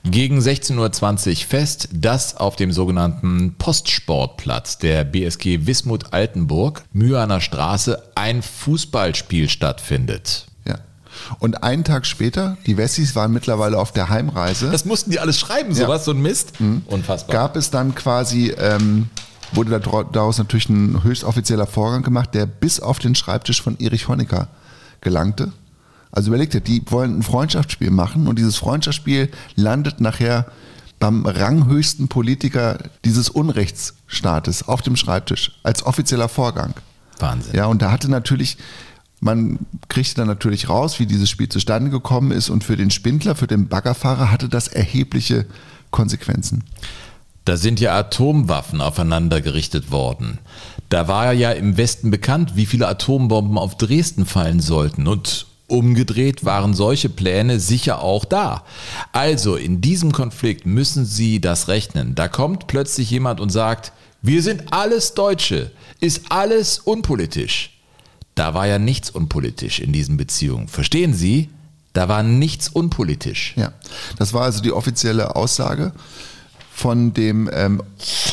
gegen 16.20 Uhr fest, dass auf dem sogenannten Postsportplatz der BSG Wismut Altenburg, Mühaner Straße, ein Fußballspiel stattfindet. Ja. Und einen Tag später, die Wessis waren mittlerweile auf der Heimreise. Das mussten die alles schreiben, sowas, ja. so ein Mist. Mhm. Unfassbar. Gab es dann quasi, ähm, wurde daraus natürlich ein höchst offizieller Vorgang gemacht, der bis auf den Schreibtisch von Erich Honecker gelangte. Also überlegt ihr, die wollen ein Freundschaftsspiel machen und dieses Freundschaftsspiel landet nachher beim ranghöchsten Politiker dieses Unrechtsstaates auf dem Schreibtisch als offizieller Vorgang. Wahnsinn. Ja, und da hatte natürlich, man kriegte dann natürlich raus, wie dieses Spiel zustande gekommen ist und für den Spindler, für den Baggerfahrer hatte das erhebliche Konsequenzen. Da sind ja Atomwaffen aufeinander gerichtet worden. Da war ja im Westen bekannt, wie viele Atombomben auf Dresden fallen sollten. Und Umgedreht waren solche Pläne sicher auch da. Also in diesem Konflikt müssen Sie das rechnen. Da kommt plötzlich jemand und sagt, wir sind alles Deutsche, ist alles unpolitisch. Da war ja nichts unpolitisch in diesen Beziehungen. Verstehen Sie? Da war nichts unpolitisch. Ja, das war also die offizielle Aussage von dem ähm,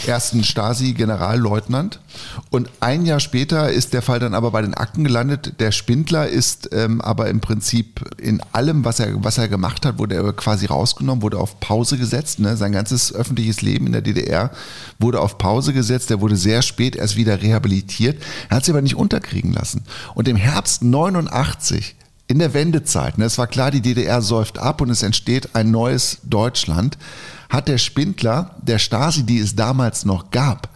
ersten Stasi-Generalleutnant. Und ein Jahr später ist der Fall dann aber bei den Akten gelandet. Der Spindler ist ähm, aber im Prinzip in allem, was er, was er gemacht hat, wurde er quasi rausgenommen, wurde auf Pause gesetzt. Ne? Sein ganzes öffentliches Leben in der DDR wurde auf Pause gesetzt. Er wurde sehr spät erst wieder rehabilitiert. Er hat sich aber nicht unterkriegen lassen. Und im Herbst 89 in der Wendezeit, ne, es war klar, die DDR säuft ab und es entsteht ein neues Deutschland, hat der Spindler der Stasi, die es damals noch gab,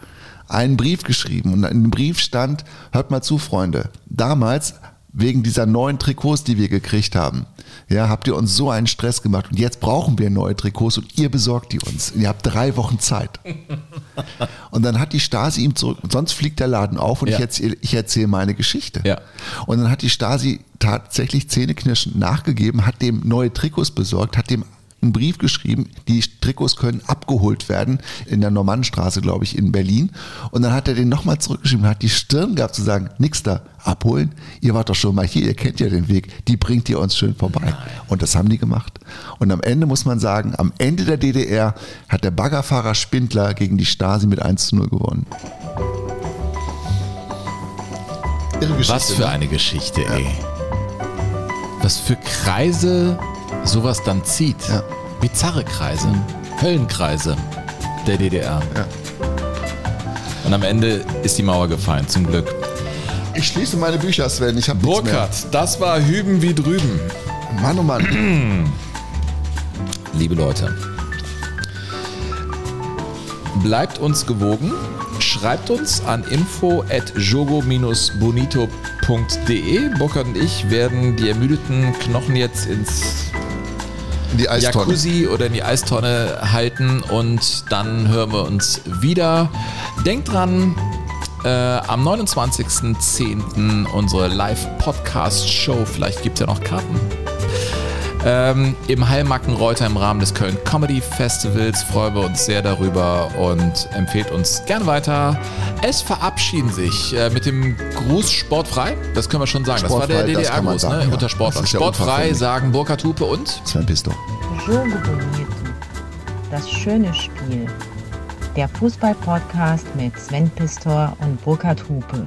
einen Brief geschrieben. Und in dem Brief stand, hört mal zu, Freunde, damals wegen dieser neuen Trikots, die wir gekriegt haben, ja, habt ihr uns so einen Stress gemacht und jetzt brauchen wir neue Trikots und ihr besorgt die uns. Und ihr habt drei Wochen Zeit. Und dann hat die Stasi ihm zurück, sonst fliegt der Laden auf und ja. ich erzähle ich erzähl meine Geschichte. Ja. Und dann hat die Stasi tatsächlich zähneknirschend nachgegeben, hat dem neue Trikots besorgt, hat dem einen Brief geschrieben, die Trikots können abgeholt werden in der Normannenstraße, glaube ich, in Berlin. Und dann hat er den nochmal zurückgeschrieben und hat die Stirn gehabt zu sagen, nix da, abholen, ihr wart doch schon mal hier, ihr kennt ja den Weg, die bringt ihr uns schön vorbei. Und das haben die gemacht. Und am Ende muss man sagen, am Ende der DDR hat der Baggerfahrer Spindler gegen die Stasi mit 1 zu 0 gewonnen. Was für ne? eine Geschichte, ey. Ja. Was für Kreise sowas dann zieht. Ja. Bizarre Kreise. Höllenkreise der DDR. Ja. Und am Ende ist die Mauer gefallen, zum Glück. Ich schließe meine Bücher, Sven. Ich habe Burkhardt, das war Hüben wie drüben. Mann, oh Mann. Liebe Leute, bleibt uns gewogen. Schreibt uns an info at jogo-bonito.de. Burkhard und ich werden die ermüdeten Knochen jetzt ins in die Eistonne. Jacuzzi oder in die Eistonne halten und dann hören wir uns wieder. Denkt dran, äh, am 29.10. unsere Live-Podcast-Show. Vielleicht gibt es ja noch Karten. Ähm, Im Heilmackenreuter im Rahmen des Köln Comedy Festivals freuen wir uns sehr darüber und empfehlt uns gerne weiter. Es verabschieden sich äh, mit dem Gruß Sportfrei. Das können wir schon sagen. Sportfrei, das war der DDR-Gruß ne? ja. unter Sportlern. Sportfrei sagen Burkhard Hupe und Sven Pisto. Das schöne Spiel. Der Fußball-Podcast mit Sven Pistor und Burkhard Hupe.